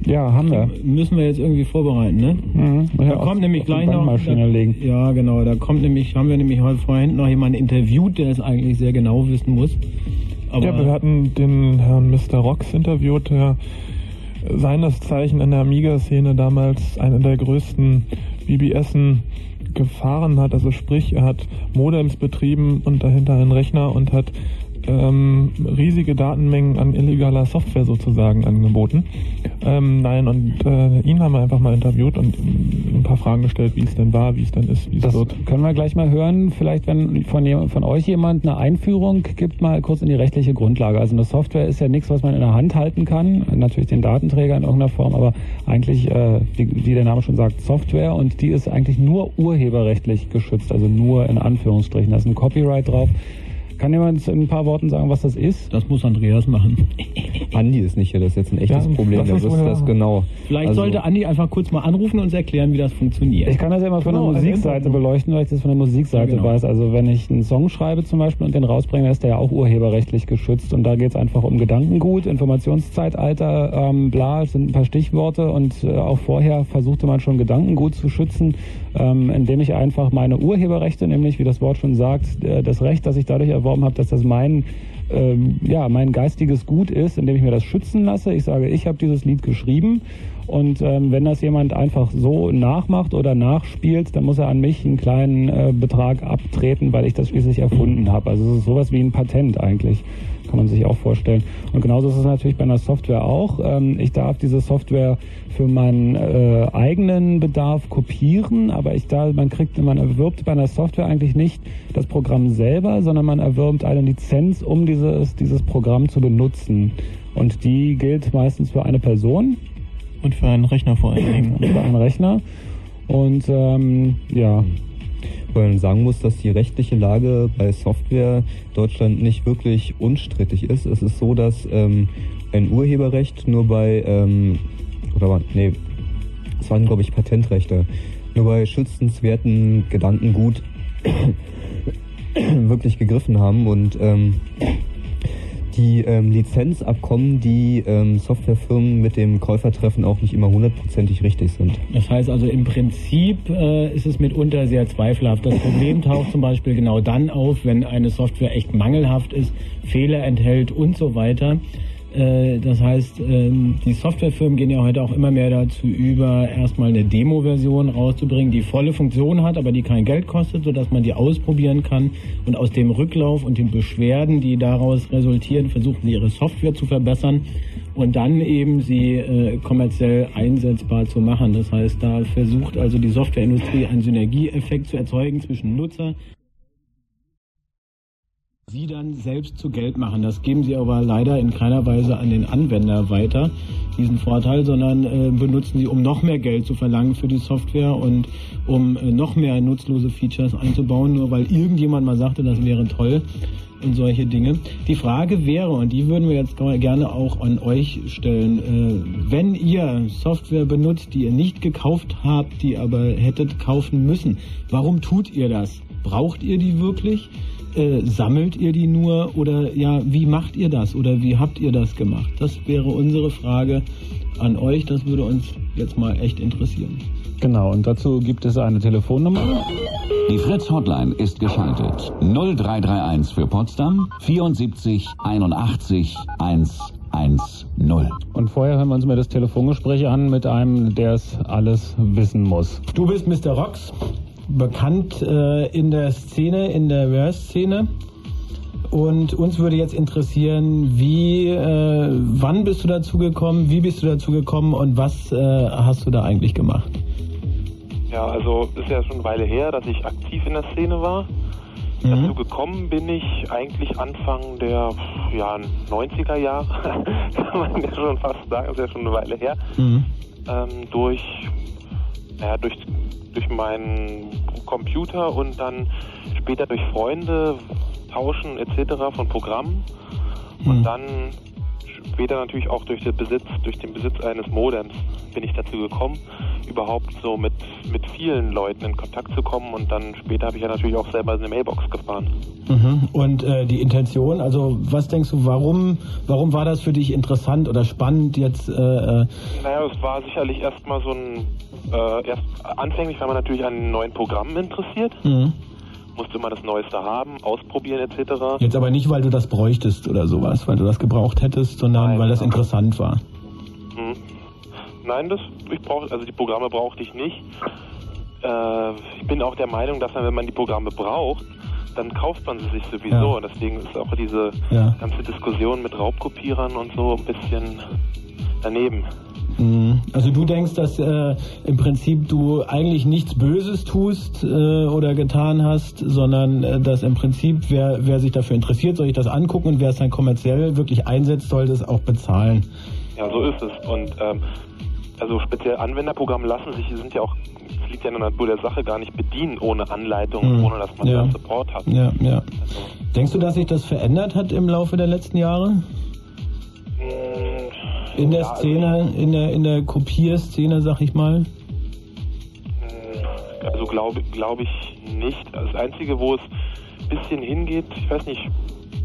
Ja, haben wir. Müssen wir jetzt irgendwie vorbereiten, ne? Mhm. Da ja, kommt nämlich gleich noch. Da, ja, genau. Da kommt nämlich, haben wir nämlich heute vorhin noch jemanden interviewt, der es eigentlich sehr genau wissen muss. Aber ja, wir hatten den Herrn Mr. Rocks interviewt, der seines Zeichen in der Amiga-Szene damals einer der größten BBSen gefahren hat. Also sprich, er hat Modems betrieben und dahinter einen Rechner und hat ähm, riesige Datenmengen an illegaler Software sozusagen angeboten. Ähm, nein, und äh, ihn haben wir einfach mal interviewt und ein paar Fragen gestellt, wie es denn war, wie es denn ist, wie es wird. Können wir gleich mal hören, vielleicht wenn von, von euch jemand eine Einführung gibt, mal kurz in die rechtliche Grundlage. Also eine Software ist ja nichts, was man in der Hand halten kann, natürlich den Datenträger in irgendeiner Form, aber eigentlich, äh, wie, wie der Name schon sagt, Software und die ist eigentlich nur urheberrechtlich geschützt, also nur in Anführungsstrichen. Da ist ein Copyright drauf. Kann jemand in ein paar Worten sagen, was das ist? Das muss Andreas machen. Andi ist nicht hier, das ist jetzt ein echtes ja, Problem, der wüsste das genau. Vielleicht also, sollte Andi einfach kurz mal anrufen und uns erklären, wie das funktioniert. Ich kann das ja mal von genau, der Musikseite beleuchten, weil ich das von der Musikseite genau. weiß. Also wenn ich einen Song schreibe zum Beispiel und den rausbringe, ist der ja auch urheberrechtlich geschützt. Und da geht es einfach um Gedankengut, Informationszeitalter, ähm, bla, sind ein paar Stichworte. Und äh, auch vorher versuchte man schon Gedankengut zu schützen, ähm, indem ich einfach meine Urheberrechte, nämlich wie das Wort schon sagt, äh, das Recht, das ich dadurch erworben habe, dass das mein, ähm, ja, mein geistiges Gut ist, indem ich mir das schützen lasse. Ich sage, ich habe dieses Lied geschrieben Und ähm, wenn das jemand einfach so nachmacht oder nachspielt, dann muss er an mich einen kleinen äh, Betrag abtreten, weil ich das schließlich erfunden habe. Also es ist sowas wie ein Patent eigentlich kann man sich auch vorstellen. Und genauso ist es natürlich bei einer Software auch. Ähm, ich darf diese Software für meinen äh, eigenen Bedarf kopieren, aber ich da, man kriegt, man erwirbt bei einer Software eigentlich nicht das Programm selber, sondern man erwirbt eine Lizenz, um dieses, dieses Programm zu benutzen. Und die gilt meistens für eine Person. Und für einen Rechner vor allen Dingen. für einen Rechner. Und ähm, ja, weil man sagen muss, dass die rechtliche Lage bei Software Deutschland nicht wirklich unstrittig ist. Es ist so, dass ähm, ein Urheberrecht nur bei, ähm, oder war, nee, es waren glaube ich Patentrechte, nur bei schützenswerten Gedankengut wirklich gegriffen haben und ähm, die ähm, Lizenzabkommen, die ähm, Softwarefirmen mit dem Käufer treffen, auch nicht immer hundertprozentig richtig sind. Das heißt also im Prinzip äh, ist es mitunter sehr zweifelhaft. Das Problem taucht zum Beispiel genau dann auf, wenn eine Software echt mangelhaft ist, Fehler enthält und so weiter. Äh, das heißt, ähm, die Softwarefirmen gehen ja heute auch immer mehr dazu über, erstmal eine Demo-Version rauszubringen, die volle Funktion hat, aber die kein Geld kostet, sodass man die ausprobieren kann und aus dem Rücklauf und den Beschwerden, die daraus resultieren, versuchen sie ihre Software zu verbessern und dann eben sie äh, kommerziell einsetzbar zu machen. Das heißt, da versucht also die Softwareindustrie einen Synergieeffekt zu erzeugen zwischen Nutzer Sie dann selbst zu Geld machen. Das geben Sie aber leider in keiner Weise an den Anwender weiter, diesen Vorteil, sondern äh, benutzen Sie, um noch mehr Geld zu verlangen für die Software und um äh, noch mehr nutzlose Features einzubauen, nur weil irgendjemand mal sagte, das wäre toll und solche Dinge. Die Frage wäre, und die würden wir jetzt gerne auch an euch stellen, äh, wenn ihr Software benutzt, die ihr nicht gekauft habt, die aber hättet kaufen müssen, warum tut ihr das? Braucht ihr die wirklich? Äh, sammelt ihr die nur oder ja, wie macht ihr das oder wie habt ihr das gemacht? Das wäre unsere Frage an euch. Das würde uns jetzt mal echt interessieren. Genau, und dazu gibt es eine Telefonnummer. Die Fritz Hotline ist geschaltet. 0331 für Potsdam 74 81 110. Und vorher hören wir uns mal das Telefongespräch an mit einem, der es alles wissen muss. Du bist Mr. Rox bekannt äh, in der Szene, in der Verse-Szene. Und uns würde jetzt interessieren, wie, äh, wann bist du dazu gekommen, wie bist du dazu gekommen und was äh, hast du da eigentlich gemacht? Ja, also ist ja schon eine Weile her, dass ich aktiv in der Szene war. Mhm. Dazu gekommen bin ich eigentlich Anfang der ja, 90er Jahre, kann man ja schon fast sagen, ist ja schon eine Weile her, mhm. ähm, durch, ja, durch durch meinen Computer und dann später durch Freunde tauschen etc. von Programmen und hm. dann später natürlich auch durch den Besitz, durch den Besitz eines Modems bin ich dazu gekommen, überhaupt so mit, mit vielen Leuten in Kontakt zu kommen und dann später habe ich ja natürlich auch selber eine Mailbox gefahren. Mhm. Und äh, die Intention, also was denkst du, warum, warum war das für dich interessant oder spannend jetzt? Äh, äh naja, es war sicherlich erstmal so ein, äh, erst anfänglich war man natürlich an neuen Programmen interessiert. Mhm musste immer das Neueste haben, ausprobieren etc. Jetzt aber nicht, weil du das bräuchtest oder sowas, weil du das gebraucht hättest, sondern Nein, weil das interessant war. Hm. Nein, das ich brauche, also die Programme brauchte ich nicht. Äh, ich bin auch der Meinung, dass man, wenn man die Programme braucht, dann kauft man sie sich sowieso. Ja. Und deswegen ist auch diese ja. ganze Diskussion mit Raubkopierern und so ein bisschen daneben. Mhm. Also du denkst, dass äh, im Prinzip du eigentlich nichts Böses tust äh, oder getan hast, sondern äh, dass im Prinzip, wer, wer sich dafür interessiert, soll sich das angucken und wer es dann kommerziell wirklich einsetzt, soll das auch bezahlen. Ja, so ist es. Und ähm, also speziell Anwenderprogramme lassen sich, sind ja auch, es liegt ja in der Natur der Sache, gar nicht bedienen ohne Anleitung, mhm. ohne dass man ja. Support hat. Ja, ja. Also, Denkst du, dass sich das verändert hat im Laufe der letzten Jahre? In der Szene, in der, in der Kopierszene, sag ich mal? Also glaube glaub ich nicht. Das Einzige, wo es ein bisschen hingeht, ich weiß nicht,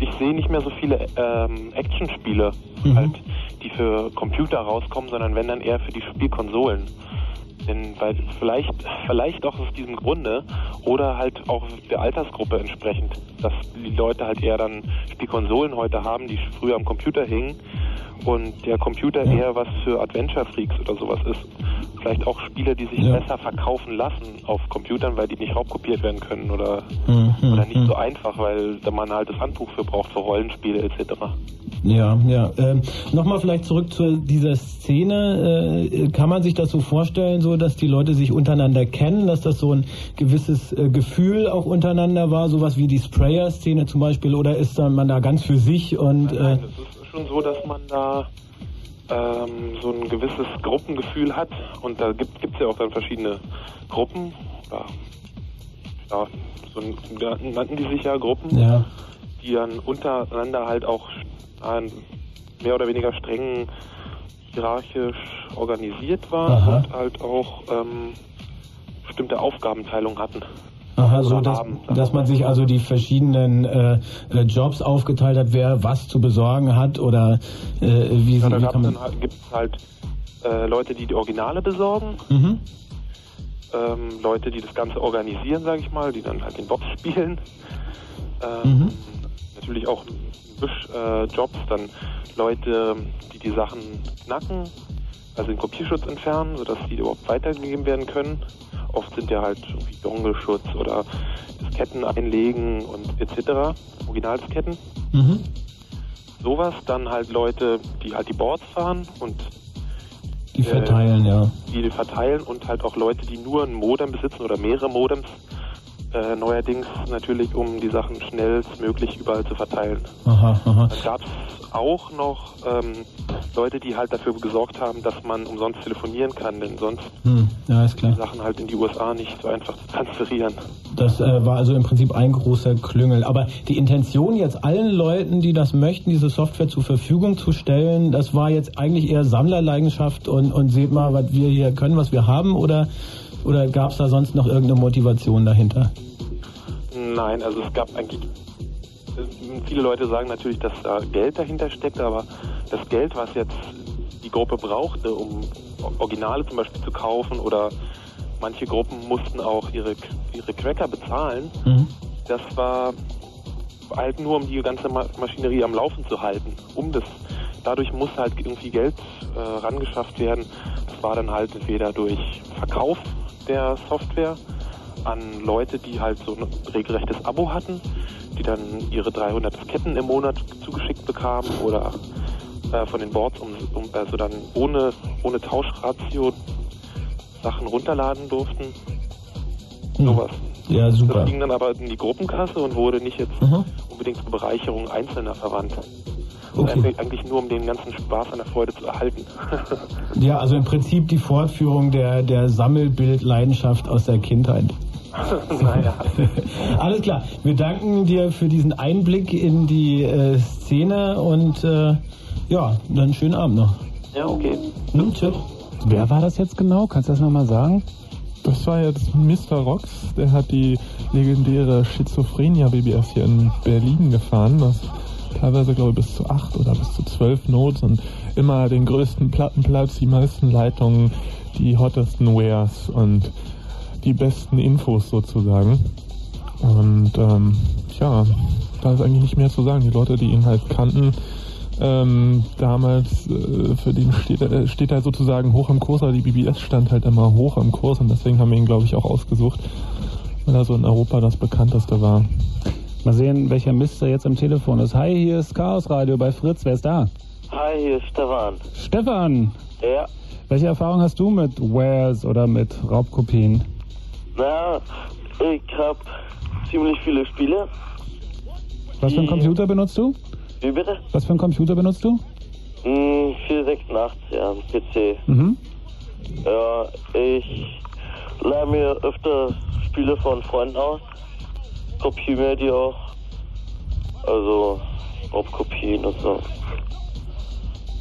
ich sehe nicht mehr so viele ähm, Actionspiele, mhm. halt, die für Computer rauskommen, sondern wenn dann eher für die Spielkonsolen. Denn weil vielleicht, vielleicht auch aus diesem Grunde oder halt auch der Altersgruppe entsprechend, dass die Leute halt eher dann Spielkonsolen heute haben, die früher am Computer hingen und der Computer ja. eher was für Adventure Freaks oder sowas ist. Vielleicht auch Spiele, die sich ja. besser verkaufen lassen auf Computern, weil die nicht raubkopiert werden können oder, mhm. oder nicht mhm. so einfach, weil da man halt das Handbuch für braucht für Rollenspiele etc. Ja, ja. Ähm, Nochmal vielleicht zurück zu dieser Szene. Äh, kann man sich das so vorstellen, so dass die Leute sich untereinander kennen, dass das so ein gewisses äh, Gefühl auch untereinander war, sowas wie die Sprayer-Szene zum Beispiel, oder ist dann man da ganz für sich und nein, nein, äh, schon so, dass man da ähm, so ein gewisses Gruppengefühl hat und da gibt es ja auch dann verschiedene Gruppen oder ja, so nannten die sich ja Gruppen, ja. die dann untereinander halt auch mehr oder weniger streng hierarchisch organisiert war Aha. und halt auch ähm, bestimmte Aufgabenteilung hatten. Aha, so dass, dass man sich also die verschiedenen äh, äh, Jobs aufgeteilt hat, wer was zu besorgen hat oder äh, wie, ja, da wie kann man... Halt, gibt es halt äh, Leute, die die Originale besorgen, mhm. ähm, Leute, die das Ganze organisieren, sage ich mal, die dann halt den Box spielen. Ähm, mhm. Natürlich auch Wischjobs, äh, dann Leute, die die Sachen knacken, also den Kopierschutz entfernen, sodass die überhaupt weitergegeben werden können. Oft sind ja halt irgendwie Dongelschutz oder Disketten einlegen und etc. Originaldisketten. Mhm. Sowas, dann halt Leute, die halt die Boards fahren und die verteilen, äh, ja. Die verteilen und halt auch Leute, die nur ein Modem besitzen oder mehrere Modems äh, neuerdings natürlich, um die Sachen schnellstmöglich überall zu verteilen. Aha, aha. Dann gab es auch noch ähm, Leute, die halt dafür gesorgt haben, dass man umsonst telefonieren kann, denn sonst hm, ja, klar. die Sachen halt in die USA nicht so einfach zu transferieren. Das äh, war also im Prinzip ein großer Klüngel. Aber die Intention jetzt allen Leuten, die das möchten, diese Software zur Verfügung zu stellen, das war jetzt eigentlich eher Sammlerleidenschaft und, und seht mal, was wir hier können, was wir haben, oder oder gab es da sonst noch irgendeine Motivation dahinter? Nein, also es gab eigentlich. Viele Leute sagen natürlich, dass da Geld dahinter steckt, aber das Geld, was jetzt die Gruppe brauchte, um Originale zum Beispiel zu kaufen oder manche Gruppen mussten auch ihre, ihre Cracker bezahlen, mhm. das war halt nur, um die ganze Maschinerie am Laufen zu halten. Um das, dadurch muss halt irgendwie Geld äh, rangeschafft werden. Das war dann halt entweder durch Verkauf der Software an Leute, die halt so ein regelrechtes Abo hatten, die dann ihre 300 Disketten im Monat zugeschickt bekamen oder äh, von den Boards, um, um, also dann ohne, ohne Tauschratio Sachen runterladen durften. Hm. Sowas. Ja, super. Das ging dann aber in die Gruppenkasse und wurde nicht jetzt mhm. unbedingt zur Bereicherung Einzelner verwandt. Okay. Eigentlich nur, um den ganzen Spaß an der Freude zu erhalten. ja, also im Prinzip die Fortführung der, der Sammelbildleidenschaft aus der Kindheit. naja. Alles klar. Wir danken dir für diesen Einblick in die äh, Szene und äh, ja, dann schönen Abend noch. Ja, okay. Hm, tschüss. Wer war das jetzt genau? Kannst du das nochmal sagen? Das war jetzt Mr. Rox, der hat die legendäre Schizophrenia BBS hier in Berlin gefahren, was teilweise glaube ich bis zu acht oder bis zu zwölf Notes und immer den größten Plattenplatz, die meisten Leitungen, die hottesten Wares und die besten Infos sozusagen. Und ähm, tja, da ist eigentlich nicht mehr zu sagen. Die Leute, die ihn halt kannten, ähm, damals, äh, für den steht, äh, steht er sozusagen hoch im Kurs, aber die BBS stand halt immer hoch im Kurs und deswegen haben wir ihn, glaube ich, auch ausgesucht, weil er so in Europa das bekannteste war. Mal sehen, welcher Mister jetzt am Telefon ist. Hi, hier ist Chaos Radio bei Fritz. Wer ist da? Hi, hier ist Stefan. Stefan! Ja. Welche Erfahrung hast du mit Wares oder mit Raubkopien? Na, ich habe ziemlich viele Spiele. Was für einen Computer benutzt du? Wie bitte? Was für einen Computer benutzt du? Hm, 486, ja, PC. Mhm. Ja, ich leih mir öfter Spiele von Freunden aus. Kopiere mir die auch. Also, Raubkopien und so.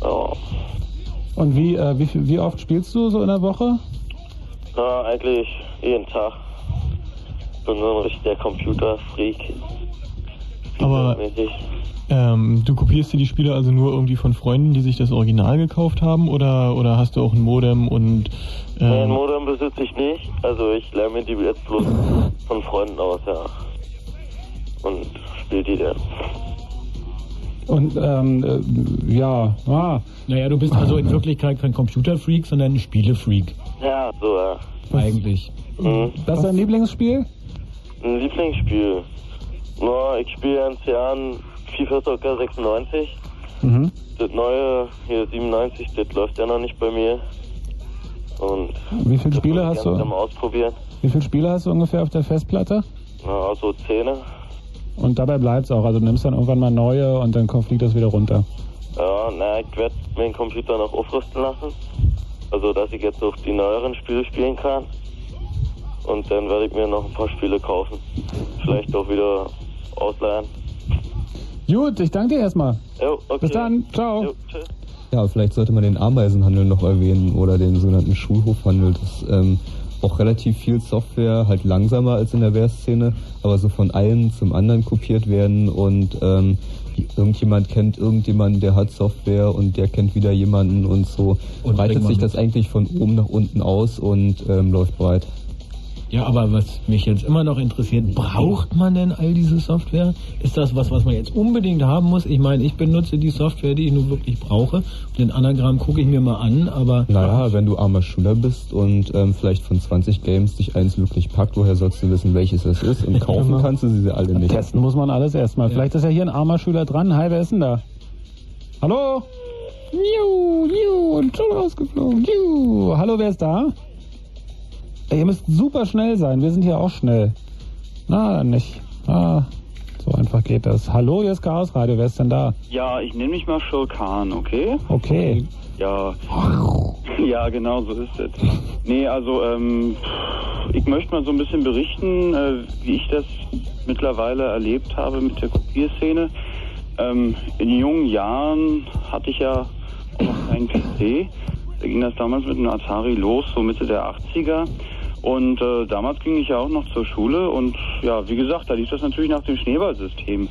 Ja. Und wie, äh, wie, wie oft spielst du so in der Woche? Ja, eigentlich jeden Tag. Bin so ein richtiger Computerfreak. Aber ähm, du kopierst dir die Spiele also nur irgendwie von Freunden, die sich das Original gekauft haben oder, oder hast du auch ein Modem und... Ähm Nein, Modem besitze ich nicht. Also ich lerne mir die jetzt bloß von Freunden aus, ja. Und spiele die dann. Und ähm, äh, ja, ah. Naja, du bist also in Wirklichkeit kein Computerfreak, sondern ein Spielefreak. Ja, so, ja. Eigentlich. Mhm. Das ist dein Lieblingsspiel? Ein Lieblingsspiel. Na, ich spiele in Jahren FIFA Soccer 96. Mhm. Das neue, hier 97, das läuft ja noch nicht bei mir. Und Wie viele Spiele hast du? Mal ausprobieren. Wie viele Spiele hast du ungefähr auf der Festplatte? Na, so Zähne. Und dabei bleibt's auch. Also du nimmst dann irgendwann mal neue und dann kommt- fliegt das wieder runter. Ja, na, ich werde meinen Computer noch aufrüsten lassen. Also, dass ich jetzt auch die neueren Spiele spielen kann. Und dann werde ich mir noch ein paar Spiele kaufen. Vielleicht auch wieder ausleihen. Gut, ich danke dir erstmal. Jo, okay. Bis dann. Ciao. Jo, tschüss. Ja, vielleicht sollte man den Ameisenhandel noch erwähnen oder den sogenannten Schulhofhandel. Das ähm, auch relativ viel Software, halt langsamer als in der Wehrszene, aber so von einem zum anderen kopiert werden und ähm, irgendjemand kennt irgendjemanden, der hat Software und der kennt wieder jemanden und so Und breitet sich das eigentlich von oben nach unten aus und ähm, läuft breit. Ja, aber was mich jetzt immer noch interessiert, braucht man denn all diese Software? Ist das was, was man jetzt unbedingt haben muss? Ich meine, ich benutze die Software, die ich nun wirklich brauche. Den Anagramm gucke ich mir mal an, aber Naja, wenn du armer Schüler bist und ähm, vielleicht von 20 Games dich eins wirklich packt, woher sollst du wissen, welches das ist? Und kaufen kannst du sie alle nicht. Testen muss man alles erstmal. Vielleicht ist ja hier ein armer Schüler dran. Hi, wer ist denn da? Hallo? Juhu, juhu, und schon rausgeflogen. Juhu. Hallo, wer ist da? Ey, ihr müsst super schnell sein. Wir sind hier auch schnell. Na, dann nicht. Ah, so einfach geht das. Hallo, hier ist Chaos Radio. Wer ist denn da? Ja, ich nenne mich mal Schurkan, okay? Okay. Ja. Ja, genau, so ist es. Nee, also, ähm, ich möchte mal so ein bisschen berichten, äh, wie ich das mittlerweile erlebt habe mit der Kopierszene. Ähm, in jungen Jahren hatte ich ja noch keinen PC. Da ging das damals mit einem Atari los, so Mitte der 80er. Und äh, damals ging ich ja auch noch zur Schule und ja, wie gesagt, da lief das natürlich nach dem Schneeballsystem.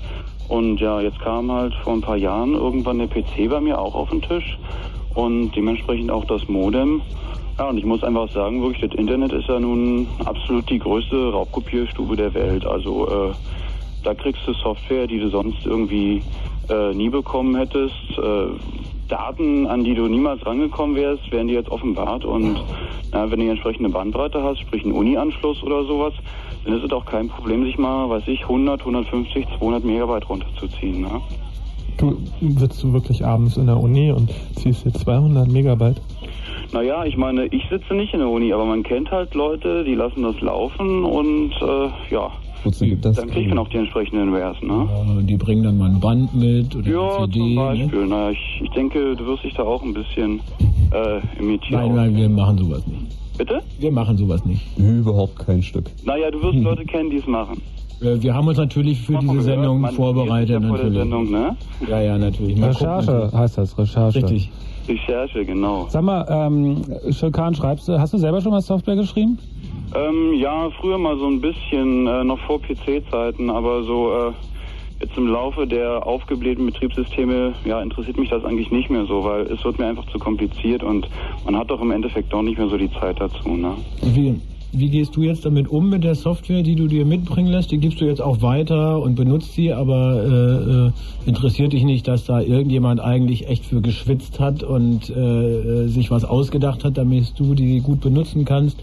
Und ja, jetzt kam halt vor ein paar Jahren irgendwann der PC bei mir auch auf den Tisch und dementsprechend auch das Modem. Ja, und ich muss einfach sagen, wirklich, das Internet ist ja nun absolut die größte Raubkopierstube der Welt. Also äh, da kriegst du Software, die du sonst irgendwie äh, nie bekommen hättest. Äh, Daten, an die du niemals rangekommen wärst, werden dir jetzt offenbart. Und na, wenn du die entsprechende Bandbreite hast, sprich einen Uni-Anschluss oder sowas, dann ist es auch kein Problem, sich mal, weiß ich, 100, 150, 200 Megabyte runterzuziehen. Ne? Du sitzt du wirklich abends in der Uni und ziehst dir 200 Megabyte? Naja, ich meine, ich sitze nicht in der Uni, aber man kennt halt Leute, die lassen das laufen und äh, ja, Wozu gibt das? dann kriegt man auch die entsprechenden Wares, ne? äh, die bringen dann mal ein Band mit oder Ja, eine CD. zum Ne? Beispiel. Naja, ich, ich denke, du wirst dich da auch ein bisschen äh, imitieren. Nein, nein, wir machen sowas nicht. Bitte? Wir machen sowas nicht. Überhaupt kein Stück. Naja, du wirst Leute kennen, die es machen. Äh, Wir haben uns natürlich für diese Sendung man vorbereitet. ja vor der. Sendung, ne? Ja, ja, natürlich. Mal gucken, Recherche natürlich. heißt das, Recherche. Richtig. Recherche, genau. Sag mal, ähm, Schilkan, schreibst du, hast du selber schon mal Software geschrieben? Ähm, ja, früher mal so ein bisschen, äh, noch vor PC-Zeiten, aber so äh, jetzt im Laufe der aufgeblähten Betriebssysteme, ja, interessiert mich das eigentlich nicht mehr so, weil es wird mir einfach zu kompliziert und man hat doch im Endeffekt doch nicht mehr so die Zeit dazu, ne? Wie, wie gehst du jetzt damit um mit der Software, die du dir mitbringen lässt? Die gibst du jetzt auch weiter und benutzt sie, aber äh, äh, interessiert dich nicht, dass da irgendjemand eigentlich echt für geschwitzt hat und äh, äh, sich was ausgedacht hat, damit du die gut benutzen kannst?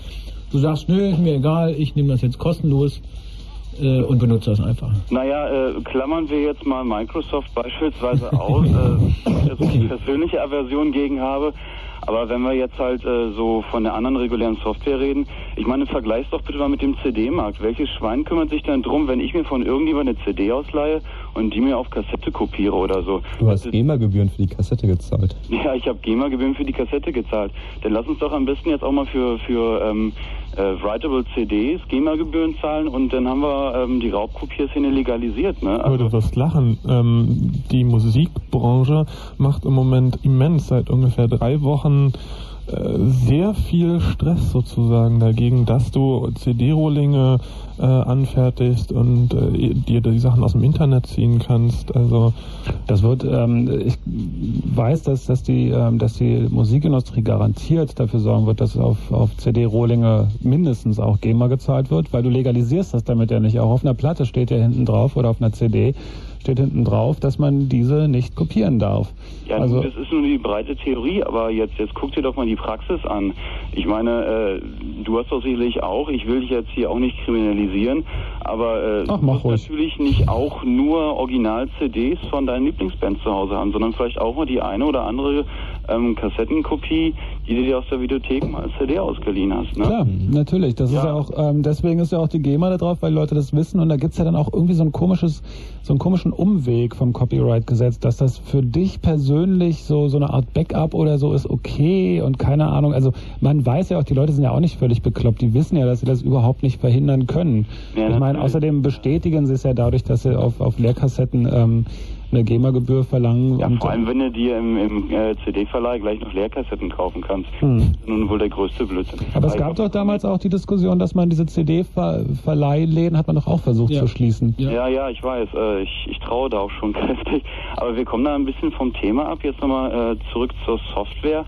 Du sagst, nö, ist mir egal, ich nehme das jetzt kostenlos äh, und benutze das einfach. Naja, äh, klammern wir jetzt mal Microsoft beispielsweise aus, äh, dass ich persönliche Aversion gegen habe. Aber wenn wir jetzt halt äh, so von der anderen regulären Software reden, ich meine, vergleich's doch bitte mal mit dem CD-Markt. Welches Schwein kümmert sich denn drum, wenn ich mir von irgendjemandem eine CD ausleihe und die mir auf Kassette kopiere oder so? Du hast GEMA-Gebühren für die Kassette gezahlt. Ja, ich habe GEMA-Gebühren für die Kassette gezahlt. Dann lass uns doch am besten jetzt auch mal für, für ähm, äh, writable CDs GEMA-Gebühren zahlen und dann haben wir ähm, die Raubkopierszene legalisiert. Ne? Aber du wirst lachen. Ähm, die Musikbranche macht im Moment immens seit ungefähr drei Wochen äh, sehr viel Stress sozusagen dagegen, dass du CD-Rohlinge äh, anfertigst und äh, dir die Sachen aus dem Internet ziehen kannst. Also Das wird, ähm, ich weiß, dass, dass, die, ähm, dass die Musikindustrie garantiert dafür sorgen wird, dass auf, auf CD-Rohlinge mindestens auch GEMA gezahlt wird, weil du legalisierst das damit ja nicht. Auch auf einer Platte steht ja hinten drauf oder auf einer CD steht hinten drauf, dass man diese nicht kopieren darf. Ja, also, das ist nur die breite Theorie, aber jetzt, jetzt guck dir doch mal die Praxis an. Ich meine, äh, du hast doch sicherlich auch, ich will dich jetzt hier auch nicht kriminalisieren, aber äh, Ach, du musst ruhig. natürlich nicht auch nur Original-CDs von deinen Lieblingsbands zu Hause haben, sondern vielleicht auch mal die eine oder andere ähm, Kassettenkopie, die du dir aus der Videothek mal als CD ausgeliehen hast. Ne? Klar, natürlich. Das ist ja auch, ähm, deswegen ist ja auch die GEMA da drauf, weil Leute das wissen und da gibt's ja dann auch irgendwie so ein komisches, so einen komischen Umweg vom Copyright-Gesetz, dass das für dich persönlich so, so eine Art Backup oder so ist okay und keine Ahnung. Also man weiß ja auch, die Leute sind ja auch nicht völlig bekloppt. Die wissen ja, dass sie das überhaupt nicht verhindern können. Ja, ich meine, außerdem bestätigen sie es ja dadurch, dass sie auf, auf Leerkassetten ähm, eine GEMA-Gebühr verlangen. Ja, und, vor allem, wenn du dir im, im äh, CD-Verleih gleich noch Leerkassetten kaufen kannst. Hm. Nun wohl der größte Blödsinn. Aber es gab doch damals auch die Diskussion, dass man diese CD-Verleihläden hat man doch auch versucht Ja. zu schließen. Ja, ja, ich weiß. Äh, ich, ich traue da auch schon kräftig. Aber wir kommen da ein bisschen vom Thema ab. Jetzt nochmal äh, zurück zur Software.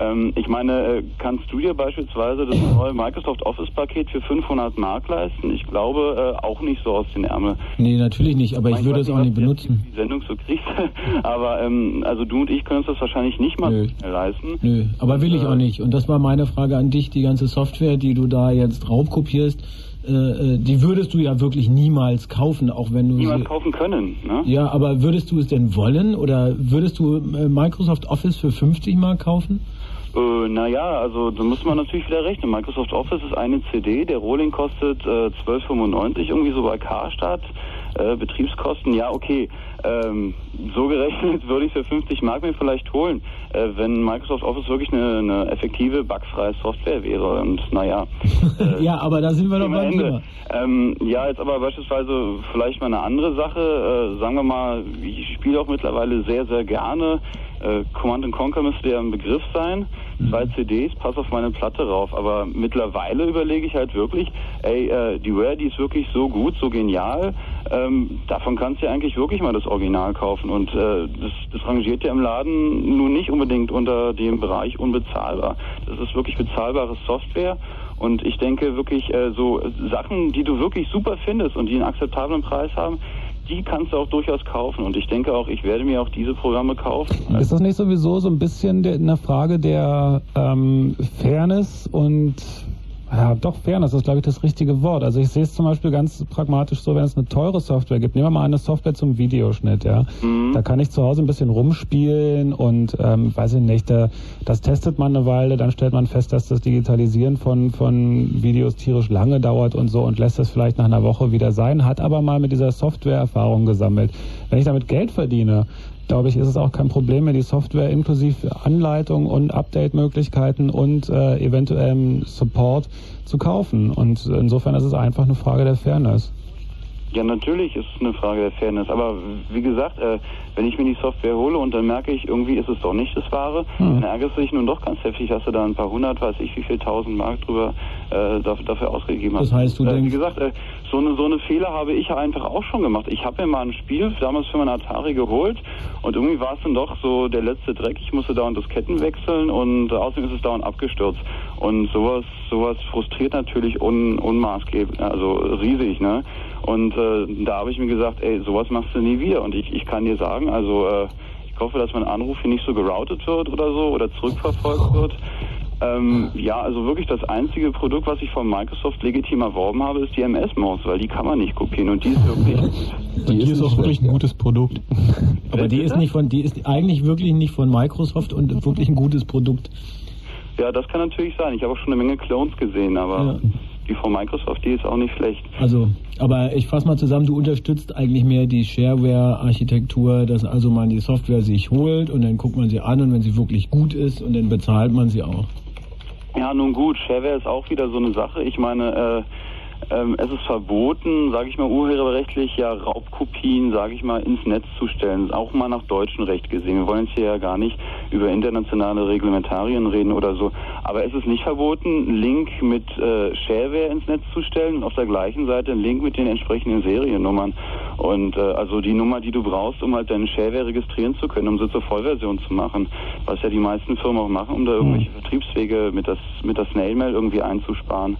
Ähm, ich meine, äh, kannst du dir beispielsweise das neue Microsoft Office-Paket für 500 Mark leisten? Ich glaube äh, auch nicht so aus den Ärmel. Nee, natürlich nicht, aber ich Mein würde es auch nicht benutzen. Die Sendung so kriegst. Aber ähm, also du und ich können uns das wahrscheinlich nicht mal Nö. leisten. Nö, aber will ich Äh, auch nicht. Und das war meine Frage an dich, die ganze Software, die du da jetzt raubkopierst, äh, äh, die würdest du ja wirklich niemals kaufen, auch wenn du Niemals kaufen können. Ne? Ja, aber würdest du es denn wollen oder würdest du äh, Microsoft Office für 50 Mark kaufen? Äh, naja, also da muss man natürlich wieder rechnen. Microsoft Office ist eine CD, der Rohling kostet äh, 12,95 irgendwie so bei Karstadt. Äh, Betriebskosten, ja okay. Ähm, so gerechnet würde ich für 50 Mark mir vielleicht holen, äh, wenn Microsoft Office wirklich eine, eine effektive, bugfreie Software wäre. Und naja. Äh, ja, aber da sind wir doch beim Ende. Ähm, ja, jetzt aber beispielsweise vielleicht mal eine andere Sache. Äh, sagen wir mal, ich spiele auch mittlerweile sehr, sehr gerne. Äh, Command Conquer müsste ja ein Begriff sein. Zwei CDs, pass auf meine Platte rauf. Aber mittlerweile überlege ich halt wirklich, ey, äh, die Rare, die ist wirklich so gut, so genial. Ähm, davon kannst du ja eigentlich wirklich mal das Original kaufen. Und äh, das, das rangiert ja im Laden nun nicht unbedingt unter dem Bereich unbezahlbar. Das ist wirklich bezahlbare Software. Und ich denke wirklich, äh, so Sachen, die du wirklich super findest und die einen akzeptablen Preis haben, die kannst du auch durchaus kaufen. Und ich denke auch, ich werde mir auch diese Programme kaufen. Ist das nicht sowieso so ein bisschen der, eine Frage der ähm, Fairness und ja, doch, Fairness ist, glaube ich, das richtige Wort. Also ich sehe es zum Beispiel ganz pragmatisch so, wenn es eine teure Software gibt. Nehmen wir mal eine Software zum Videoschnitt, ja. Da kann ich zu Hause ein bisschen rumspielen und ähm, weiß ich nicht, da, das testet man eine Weile, dann stellt man fest, dass das Digitalisieren von, von Videos tierisch lange dauert und so und lässt das vielleicht nach einer Woche wieder sein, hat aber mal mit dieser Software Erfahrung gesammelt. Wenn ich damit Geld verdiene, glaube ich, ist es auch kein Problem, mir die Software inklusive Anleitung und Update-Möglichkeiten und äh, eventuellem Support zu kaufen. Und insofern ist es einfach eine Frage der Fairness. Ja, natürlich ist es eine Frage der Fairness. Aber wie gesagt, äh, wenn ich mir die Software hole und dann merke ich, irgendwie ist es doch nicht das Wahre, Hm. dann ärgerst du dich nun doch ganz heftig, dass du da ein paar hundert, weiß ich, wie viel tausend Mark drüber äh, dafür, dafür ausgegeben hast. Das heißt, du äh, Wie denkst- gesagt, äh, so eine, so eine Fehler habe ich einfach auch schon gemacht. Ich habe mir mal ein Spiel damals für mein Atari geholt und irgendwie war es dann doch so der letzte Dreck. Ich musste dauernd Disketten wechseln und außerdem ist es dauernd abgestürzt. Und sowas, sowas frustriert natürlich un, unmaßgeblich, also riesig, ne? Und äh, da habe ich mir gesagt, ey, sowas machst du nie wieder. Und ich, ich kann dir sagen, also äh, ich hoffe, dass mein Anruf hier nicht so geroutet wird oder so oder zurückverfolgt wird. Ähm, ja, also wirklich das einzige Produkt, was ich von Microsoft legitim erworben habe, ist die MS-Maus, weil die kann man nicht kopieren und die ist wirklich Die, Die ist auch wirklich ein gutes Produkt. Aber die ist nicht von, die ist eigentlich wirklich nicht von Microsoft und wirklich ein gutes Produkt. Ja, das kann natürlich sein. Ich habe auch schon eine Menge Clones gesehen, aber die von Microsoft, die ist auch nicht schlecht. Also, aber ich fasse mal zusammen, du unterstützt eigentlich mehr die Shareware-Architektur, dass also man die Software sich holt und dann guckt man sie an und wenn sie wirklich gut ist und dann bezahlt man sie auch. Ja, nun gut, Shareware ist auch wieder so eine Sache. Ich meine, äh, ähm, es ist verboten, sage ich mal, urheberrechtlich ja Raubkopien, sage ich mal, ins Netz zu stellen. Auch mal nach deutschem Recht gesehen. Wir wollen jetzt hier ja gar nicht über internationale Reglementarien reden oder so. Aber es ist nicht verboten, Link mit äh, Shareware ins Netz zu stellen und auf der gleichen Seite einen Link mit den entsprechenden Seriennummern. Und äh, also die Nummer, die du brauchst, um halt deine Shareware registrieren zu können, um sie zur Vollversion zu machen. Was ja die meisten Firmen auch machen, um da irgendwelche Vertriebswege mit das mit der Snail-Mail irgendwie einzusparen.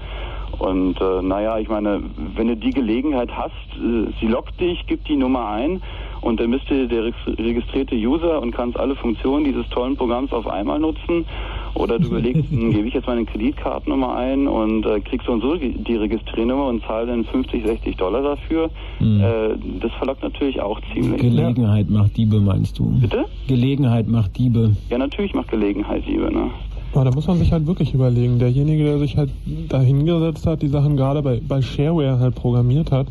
Und äh, naja, ich meine, wenn du die Gelegenheit hast, äh, sie lockt dich, gibt die Nummer ein und dann bist du der registrierte User und kannst alle Funktionen dieses tollen Programms auf einmal nutzen. Oder du überlegst, hm, gebe ich jetzt meine Kreditkartennummer ein und äh, kriegst so und so die Registriernummer und zahle dann 50, 60 Dollar dafür. Hm. Äh, das verlockt natürlich auch ziemlich. Gelegenheit macht Diebe, meinst du? Bitte? Gelegenheit macht Diebe. Ja, natürlich macht Gelegenheit Diebe, ne? Aber da muss man sich halt wirklich überlegen. Derjenige, der sich halt da hingesetzt hat, die Sachen gerade bei, bei Shareware halt programmiert hat,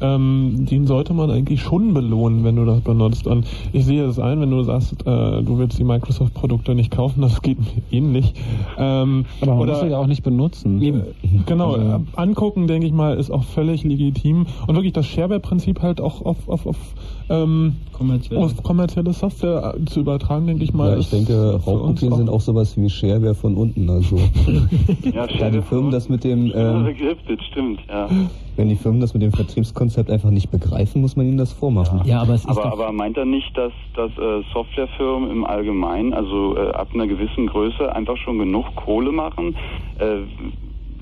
ähm, den sollte man eigentlich schon belohnen, wenn du das benutzt. Und ich sehe es ein, wenn du sagst, äh, du willst die Microsoft-Produkte nicht kaufen, das geht mir ähnlich. Ähm, Aber man oder, muss sie ja auch nicht benutzen. Äh, genau, also. Äh, angucken, denke ich mal, ist auch völlig legitim. Und wirklich das Shareware-Prinzip halt auch auf, auf, auf ähm, kommerzielle. auf kommerzielle Software äh, zu übertragen, denke ich mal. Ja, ich denke, Raubkopien sind auch sowas wie Shareware von unten. Also ja, da die Firmen das mit dem ähm, stimmt, ja. Wenn die Firmen das mit dem Vertriebskonzept einfach nicht begreifen, muss man ihnen das vormachen. Ja, aber, es ist aber, aber meint er nicht, dass, dass äh, Softwarefirmen im Allgemeinen, also äh, ab einer gewissen Größe, einfach schon genug Kohle machen? Äh,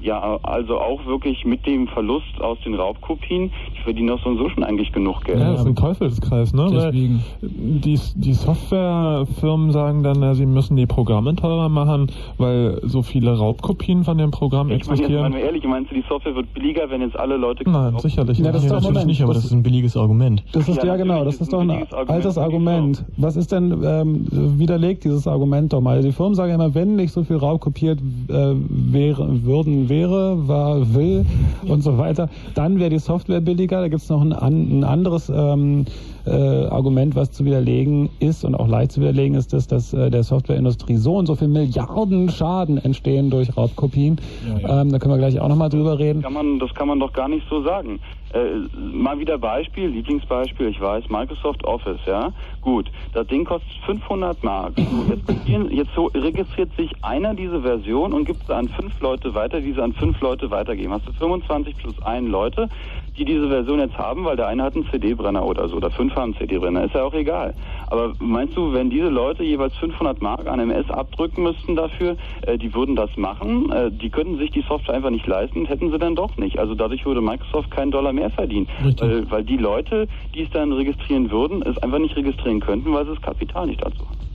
ja, also auch wirklich mit dem Verlust aus den Raubkopien, die verdienen auch so und so schon eigentlich genug Geld. Ja, das ist ein Teufelskreis, ne? Deswegen. Die, die Softwarefirmen sagen dann, ja, sie müssen die Programme teurer machen, weil so viele Raubkopien von dem Programm ich existieren. Meine jetzt mal ehrlich, meinst du, die Software wird billiger, wenn jetzt alle Leute... Nein, sicherlich ja, das nee, natürlich Moment. nicht, aber das, das, ist ein billiges Argument. Das ist, ja, ja genau, das ist doch ein, ein altes Argument. Was ist denn, ähm, widerlegt dieses Argument doch mal? Die Firmen sagen immer, wenn nicht so viel Raubkopiert äh, wäre, würden, wäre, war, will und so weiter, dann wäre die Software billiger. Da gibt es noch ein, ein anderes ähm, äh, Argument, was zu widerlegen ist und auch leicht zu widerlegen ist, ist, dass äh, der Softwareindustrie so und so viel Milliarden Schaden entstehen durch Raubkopien. Ja, ja. Ähm, da können wir gleich auch nochmal drüber reden. Das kann, man, das kann man doch gar nicht so sagen. Äh, mal wieder Beispiel, Lieblingsbeispiel, ich weiß, Microsoft Office, ja. Gut, das Ding kostet 500 Mark. Jetzt, jetzt so registriert sich einer diese Version und gibt sie an fünf Leute weiter, die sie an fünf Leute weitergeben. Hast du 25 plus ein Leute, die diese Version jetzt haben, weil der eine hat einen CD-Brenner oder so, oder fünf haben einen CD-Brenner, ist ja auch egal. Aber meinst du, wenn diese Leute jeweils 500 Mark an MS abdrücken müssten dafür, äh, die würden das machen, äh, die könnten sich die Software einfach nicht leisten, hätten sie dann doch nicht. Also dadurch würde Microsoft keinen Dollar mehr verdienen. Weil, weil die Leute, die es dann registrieren würden, es einfach nicht registrieren könnten, weil sie das Kapital nicht dazu haben.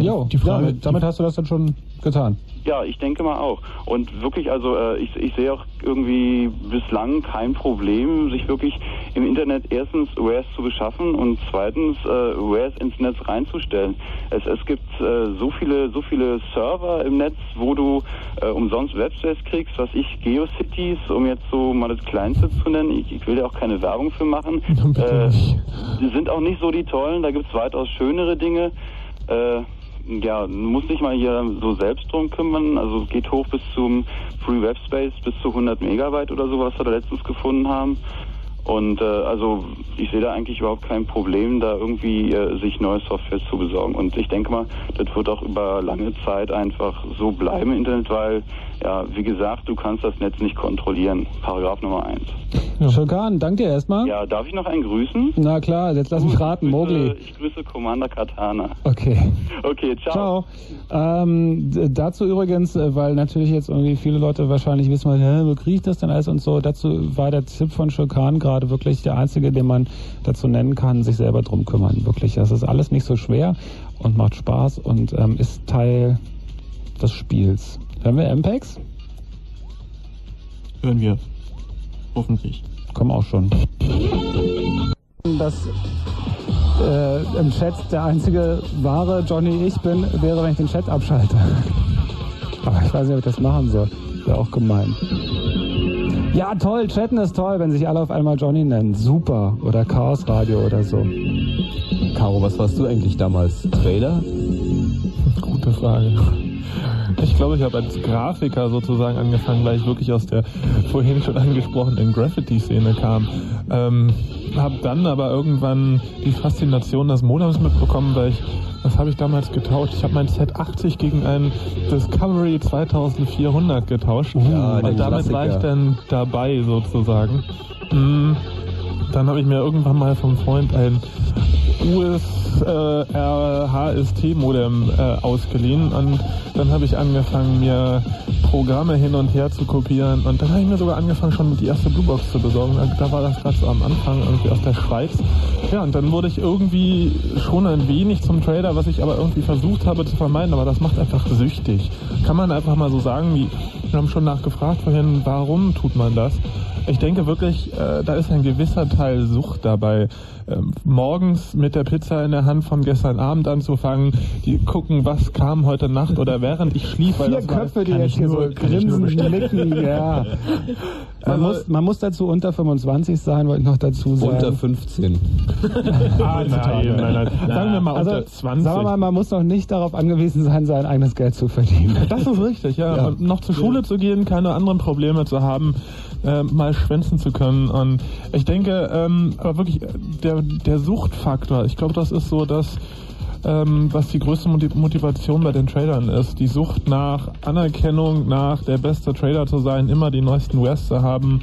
Ja, die Frage, ja, damit hast du das dann schon getan. Ja, ich denke mal auch. Und wirklich, also äh, ich, ich sehe auch irgendwie bislang kein Problem, sich wirklich im Internet erstens Wares zu beschaffen und zweitens äh, Wares ins Netz reinzustellen. Es, es gibt äh, so viele so viele Server im Netz, wo du äh, umsonst Websites kriegst, was ich GeoCities, um jetzt so mal das Kleinste zu nennen. Ich, ich will ja auch keine Werbung für machen. Äh, die sind auch nicht so die tollen. Da gibt es weitaus schönere Dinge. Äh, ja, muss sich mal hier so selbst drum kümmern. Also geht hoch bis zum Free Web Space, bis zu 100 Megabyte oder so, was wir da letztens gefunden haben. Und äh, also ich sehe da eigentlich überhaupt kein Problem, da irgendwie äh, sich neue Software zu besorgen. Und ich denke mal, das wird auch über lange Zeit einfach so bleiben im Internet, weil ja, wie gesagt, du kannst das Netz nicht kontrollieren. Paragraph Nummer 1. Ja. Schulkan, danke dir erstmal. Ja, darf ich noch einen grüßen? Na klar, jetzt lass mich raten, Mogli. Ich grüße Commander Katana. Okay. Okay, ciao. Ciao. Ähm, dazu übrigens, äh, weil natürlich jetzt irgendwie viele Leute wahrscheinlich wissen, wo kriege ich das denn alles und so, dazu war der Tipp von Schulkan gerade wirklich der einzige, den man dazu nennen kann, sich selber drum kümmern. Wirklich, das ist alles nicht so schwer und macht Spaß und ähm, ist Teil des Spiels. Hören wir MPEX? Hören wir. Hoffentlich. Komm auch schon. Dass äh, im Chat der einzige wahre Johnny ich bin, wäre, wenn ich den Chat abschalte. Aber ich weiß nicht, ob ich das machen soll. Wäre auch gemein. Ja, toll, chatten ist toll, wenn sich alle auf einmal Johnny nennen. Super. Oder Chaos Radio oder so. Caro, was warst du eigentlich damals? Trailer? Gute Frage. Ich glaube, ich habe als Grafiker sozusagen angefangen, weil ich wirklich aus der vorhin schon angesprochenen Graffiti-Szene kam. Ähm, habe dann aber irgendwann die Faszination des Modems mitbekommen, weil ich, was habe ich damals getauscht? Ich habe mein Set 80 gegen ein Discovery 2400 getauscht. Uh, ja, und damit Klassiker. war ich dann dabei sozusagen. Mm, dann habe ich mir irgendwann mal vom Freund ein USR HST-Modem äh, ausgeliehen und dann habe ich angefangen, mir Programme hin und her zu kopieren und dann habe ich mir sogar angefangen, schon die erste Bluebox zu besorgen. Da war das gerade so am Anfang irgendwie aus der Schweiz. Ja, und dann wurde ich irgendwie schon ein wenig zum Trader, was ich aber irgendwie versucht habe zu vermeiden, aber das macht einfach süchtig. Kann man einfach mal so sagen, wie, wir haben schon nachgefragt vorhin, warum tut man das? Ich denke wirklich, äh, da ist ein gewisser Teil Sucht dabei. Ähm, morgens mit der Pizza in der Hand von gestern Abend anzufangen, die gucken, was kam heute Nacht oder während ich schlief. Vier Köpfe, war, die jetzt hier so grinsen, nicken, ja. Man, also, muss, man muss dazu unter 25 sein, wollte ich noch dazu sagen. Unter 15. ah, nein, nein, nein. Sagen wir mal also, unter 20. Sagen wir mal, man muss noch nicht darauf angewiesen sein, sein eigenes Geld zu verdienen. Das ist richtig, ja. ja. Und noch zur Schule zu gehen, keine anderen Probleme zu haben, äh, mal schwänzen zu können. Und ich denke, ähm, aber wirklich, der, der Suchtfaktor, ich glaube, das ist so das, ähm, was die größte Motivation bei den Tradern ist. Die Sucht nach Anerkennung, nach der beste Trader zu sein, immer die neuesten Wares zu haben.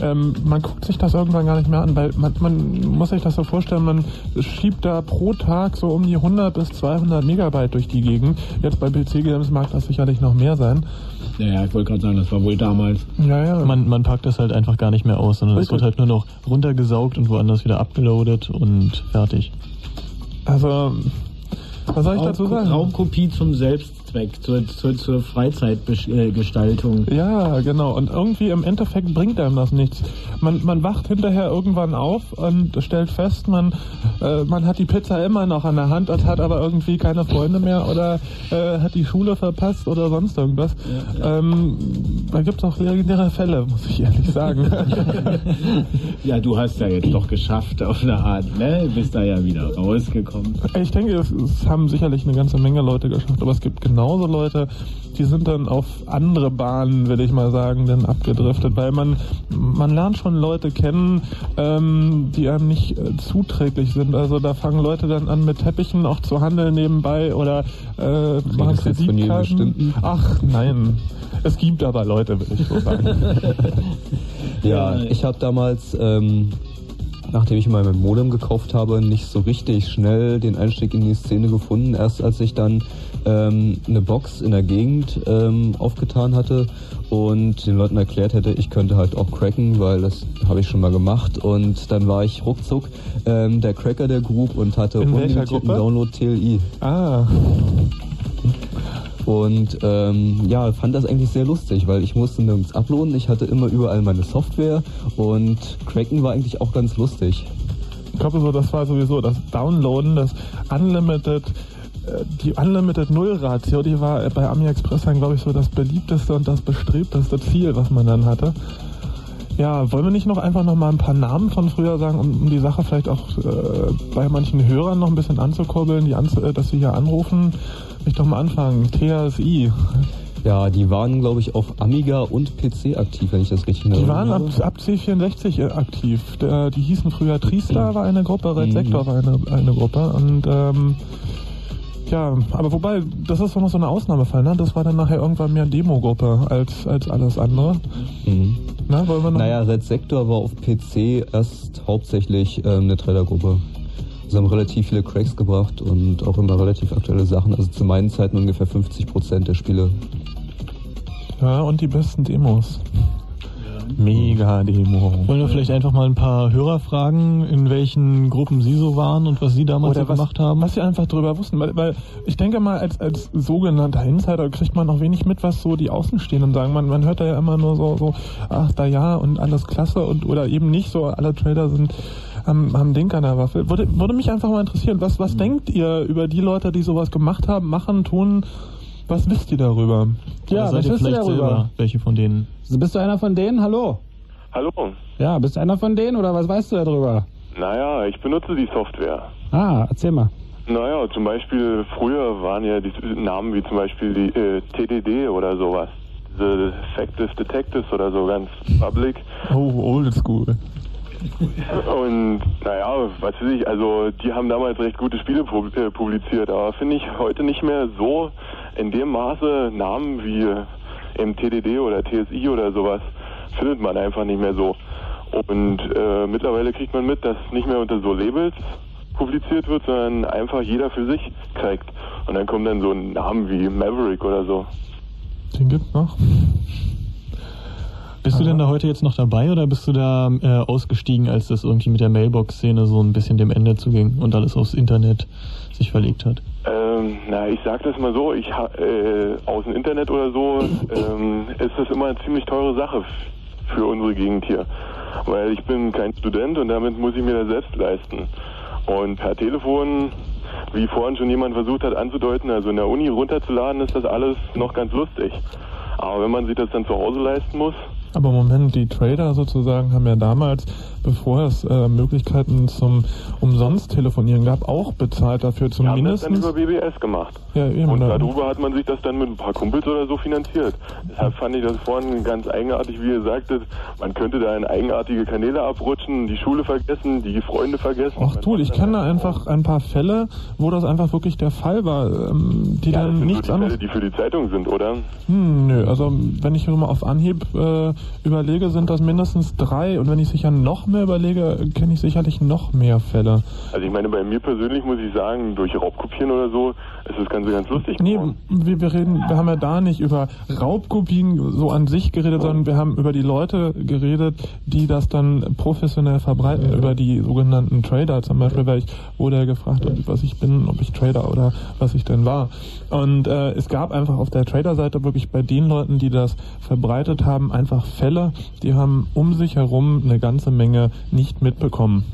Ähm, man guckt sich das irgendwann gar nicht mehr an, weil man, man muss sich das so vorstellen, man schiebt da pro Tag so um die 100 bis 200 Megabyte durch die Gegend. Jetzt bei PC-Games mag das sicherlich noch mehr sein. Ja, ich wollte gerade sagen, das war wohl damals. Ja, ja. Man, man packt das halt einfach gar nicht mehr aus, sondern es wird halt nur noch runtergesaugt und woanders wieder abgeloadet und fertig. Also, was soll ich Raum, dazu sagen? Raumkopie zum Selbst Zweck, zur, zur, zur Freizeitgestaltung. Ja, genau. Und irgendwie im Endeffekt bringt einem das nichts. Man, man wacht hinterher irgendwann auf und stellt fest, man, äh, man hat die Pizza immer noch an der Hand und hat aber irgendwie keine Freunde mehr oder äh, hat die Schule verpasst oder sonst irgendwas. Ja, ja. Ähm, da gibt es auch legendäre Fälle, muss ich ehrlich sagen. ja, du hast ja jetzt doch geschafft auf eine Art, ne? Bist da ja wieder rausgekommen. Ich denke, es, es haben sicherlich eine ganze Menge Leute geschafft, aber es gibt genau genauso Leute, die sind dann auf andere Bahnen, würde ich mal sagen, dann abgedriftet, weil man, man lernt schon Leute kennen, ähm, die einem nicht äh, zuträglich sind. Also da fangen Leute dann an mit Teppichen auch zu handeln nebenbei oder äh, machen Kreditkarten. Ach nein, es gibt aber Leute, würde ich so sagen. ja, ich habe damals ähm, nachdem ich mal mein Modem gekauft habe, nicht so richtig schnell den Einstieg in die Szene gefunden. Erst als ich dann ähm, eine Box in der Gegend ähm, aufgetan hatte und den Leuten erklärt hätte, ich könnte halt auch cracken, weil das habe ich schon mal gemacht. Und dann war ich ruckzuck ähm, der Cracker der Group und hatte unlimitierten Download TLI. Ah. Und ähm, ja, fand das eigentlich sehr lustig, weil ich musste nirgends uploaden. Ich hatte immer überall meine Software und Cracken war eigentlich auch ganz lustig. Ich glaube so, das war sowieso das Downloaden, das Unlimited die Unlimited Null Ratio, die war bei Ami Express dann, glaube ich, so das beliebteste und das bestrebteste Ziel, was man dann hatte. Ja, wollen wir nicht noch einfach noch mal ein paar Namen von früher sagen, um, um die Sache vielleicht auch äh, bei manchen Hörern noch ein bisschen anzukurbeln, die anzu äh, dass sie hier anrufen? Ich doch mal anfangen. TSI. Ja, die waren, glaube ich, auf Amiga und PC aktiv, wenn ich das richtig erinnere. Die waren ab, ab C64 äh, aktiv. Der, die hießen früher Triestar war eine Gruppe, Red mhm. Sektor war eine, eine Gruppe. Und ähm, ja, aber wobei, das ist doch noch so eine Ausnahmefall, ne? Das war dann nachher irgendwann mehr Demo-Gruppe als, als alles andere. Mhm. Na, wollen wir noch naja, Red Sector war auf PC erst hauptsächlich ähm, eine Trader-Gruppe. Sie haben relativ viele Cracks gebracht und auch immer relativ aktuelle Sachen. Also zu meinen Zeiten ungefähr 50% der Spiele. Ja, und die besten Demos. Mega-Demo. Wollen wir vielleicht einfach mal ein paar Hörer fragen, in welchen Gruppen Sie so waren und was Sie damals Oder so gemacht haben? Was Sie einfach darüber wussten. Weil, weil ich denke mal, als, als sogenannter Insider kriegt man auch wenig mit, was so die Außenstehenden sagen. Man, man hört da ja immer nur so, so, ach, da ja und alles klasse und oder eben nicht so, alle Trader sind haben, haben Ding an der Waffe. Würde, würde mich einfach mal interessieren, was, was mhm. denkt ihr über die Leute, die sowas gemacht haben, machen, tun? Was wisst ihr darüber? Ja, was wisst ihr darüber? Selber welche von denen? Bist du einer von denen? Hallo? Hallo. Ja, bist du einer von denen oder was weißt du darüber? Naja, ich benutze die Software. Ah, erzähl mal. Naja, zum Beispiel früher waren ja die Namen wie zum Beispiel die äh, TDD oder sowas. The Defective Detectives oder so ganz public. Oh, old school. Und naja, was weiß ich, also die haben damals recht gute Spiele äh, publiziert, aber finde ich heute nicht mehr so in dem Maße Namen wie im TDD oder TSI oder sowas findet man einfach nicht mehr so. Und äh, mittlerweile kriegt man mit, dass nicht mehr unter so Labels publiziert wird, sondern einfach jeder für sich kriegt. Und dann kommen dann so Namen wie Maverick oder so. Den gibt's noch. Bist du denn da heute jetzt noch dabei oder bist du da äh, ausgestiegen, als das irgendwie mit der Mailbox-Szene so ein bisschen dem Ende zuging und alles aufs Internet sich verlegt hat? Ähm, na, ich sag das mal so, ich ha- äh, aus dem Internet oder so ähm, ist das immer eine ziemlich teure Sache für unsere Gegend hier. Weil ich bin kein Student und damit muss ich mir das selbst leisten. Und per Telefon, wie vorhin schon jemand versucht hat anzudeuten, also in der Uni runterzuladen, ist das alles noch ganz lustig. Aber wenn man sich das dann zu Hause leisten muss, Aber Moment, die Trader sozusagen haben ja damals, bevor es äh, Möglichkeiten zum umsonst telefonieren gab, auch bezahlt dafür haben das dann zumindest. über BBS gemacht. Ja, eben. Und da- darüber hat man sich das dann mit ein paar Kumpels oder so finanziert. Deshalb fand ich das vorhin ganz eigenartig, wie ihr sagtet, man könnte da in eigenartige Kanäle abrutschen, die Schule vergessen, die Freunde vergessen. Ach du, ich kenne da einfach ein paar Fälle, wo das einfach wirklich der Fall war, ähm, die ja, das dann sind nichts so anderes. Fälle, die für die Zeitung sind, oder? Hm, nö, also wenn ich so mal auf Anhieb äh, überlege, sind das mindestens drei und wenn ich sicher noch mehr überlege, kenne ich sicherlich noch mehr Fälle. Also ich meine, bei mir persönlich muss ich sagen, durch Raubkopieren oder so ist das Ganze ganz lustig Nee, wir, wir reden, wir haben ja da nicht über Raubkopien so an sich geredet, sondern wir haben über die Leute geredet, die das dann professionell verbreiten, über die sogenannten Trader zum Beispiel, weil ich wurde ja gefragt, was ich bin, ob ich Trader oder was ich denn war. Und äh, es gab einfach auf der Trader-Seite wirklich bei den Leuten, die das verbreitet haben, einfach Fälle, die haben um sich herum eine ganze Menge nicht mitbekommen.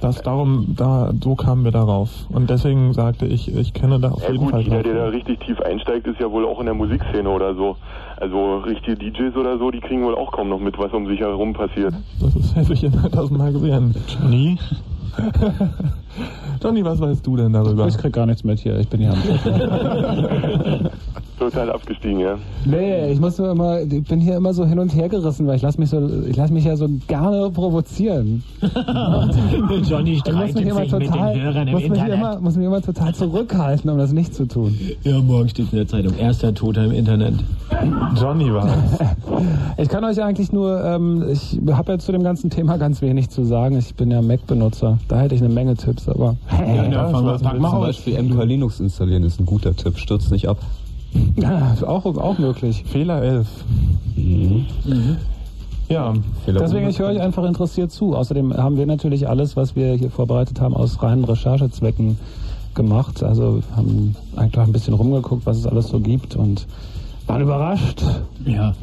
Das darum, da so kamen wir darauf. Und deswegen sagte ich, ich kenne da auf Ja jeden gut, Fall jeder, der da richtig tief einsteigt, ist ja wohl auch in der Musikszene oder so. Also richtige DJs oder so, die kriegen wohl auch kaum noch mit, was um sich herum passiert. Das ist hätte ich in 1000 Mal gesehen. Johnny? Johnny, was weißt du denn darüber? Ich krieg gar nichts mit hier, ich bin hier am Total abgestiegen, ja. Nee, ich muss nur immer, ich bin hier immer so hin und her gerissen, weil ich lasse mich so, ich lasse mich ja so gerne provozieren. Johnny Ich muss mich streitet immer sich mit den total, Hörern im muss mich Internet. immer, muss mich immer total zurückhalten, um das nicht zu tun. Ja, morgen steht in der Zeitung. Erster Toter im Internet. Johnny war Ich kann euch eigentlich nur, ähm, ich habe jetzt zu dem ganzen Thema ganz wenig zu sagen. Ich bin ja Mac-Benutzer. Da hätte ich eine Menge Tipps, aber. Ja, ja, fang mal, fang mal Zum aus. Beispiel MK Linux installieren ist ein guter Tipp. Stürzt nicht ab. Ja, auch, auch möglich. Fehler 11. Ja, Fehler Deswegen, ich höre euch einfach interessiert zu. Außerdem haben wir natürlich alles, was wir hier vorbereitet haben, aus reinen Recherchezwecken gemacht. Also haben einfach ein bisschen rumgeguckt, was es alles so gibt und waren überrascht. Ja.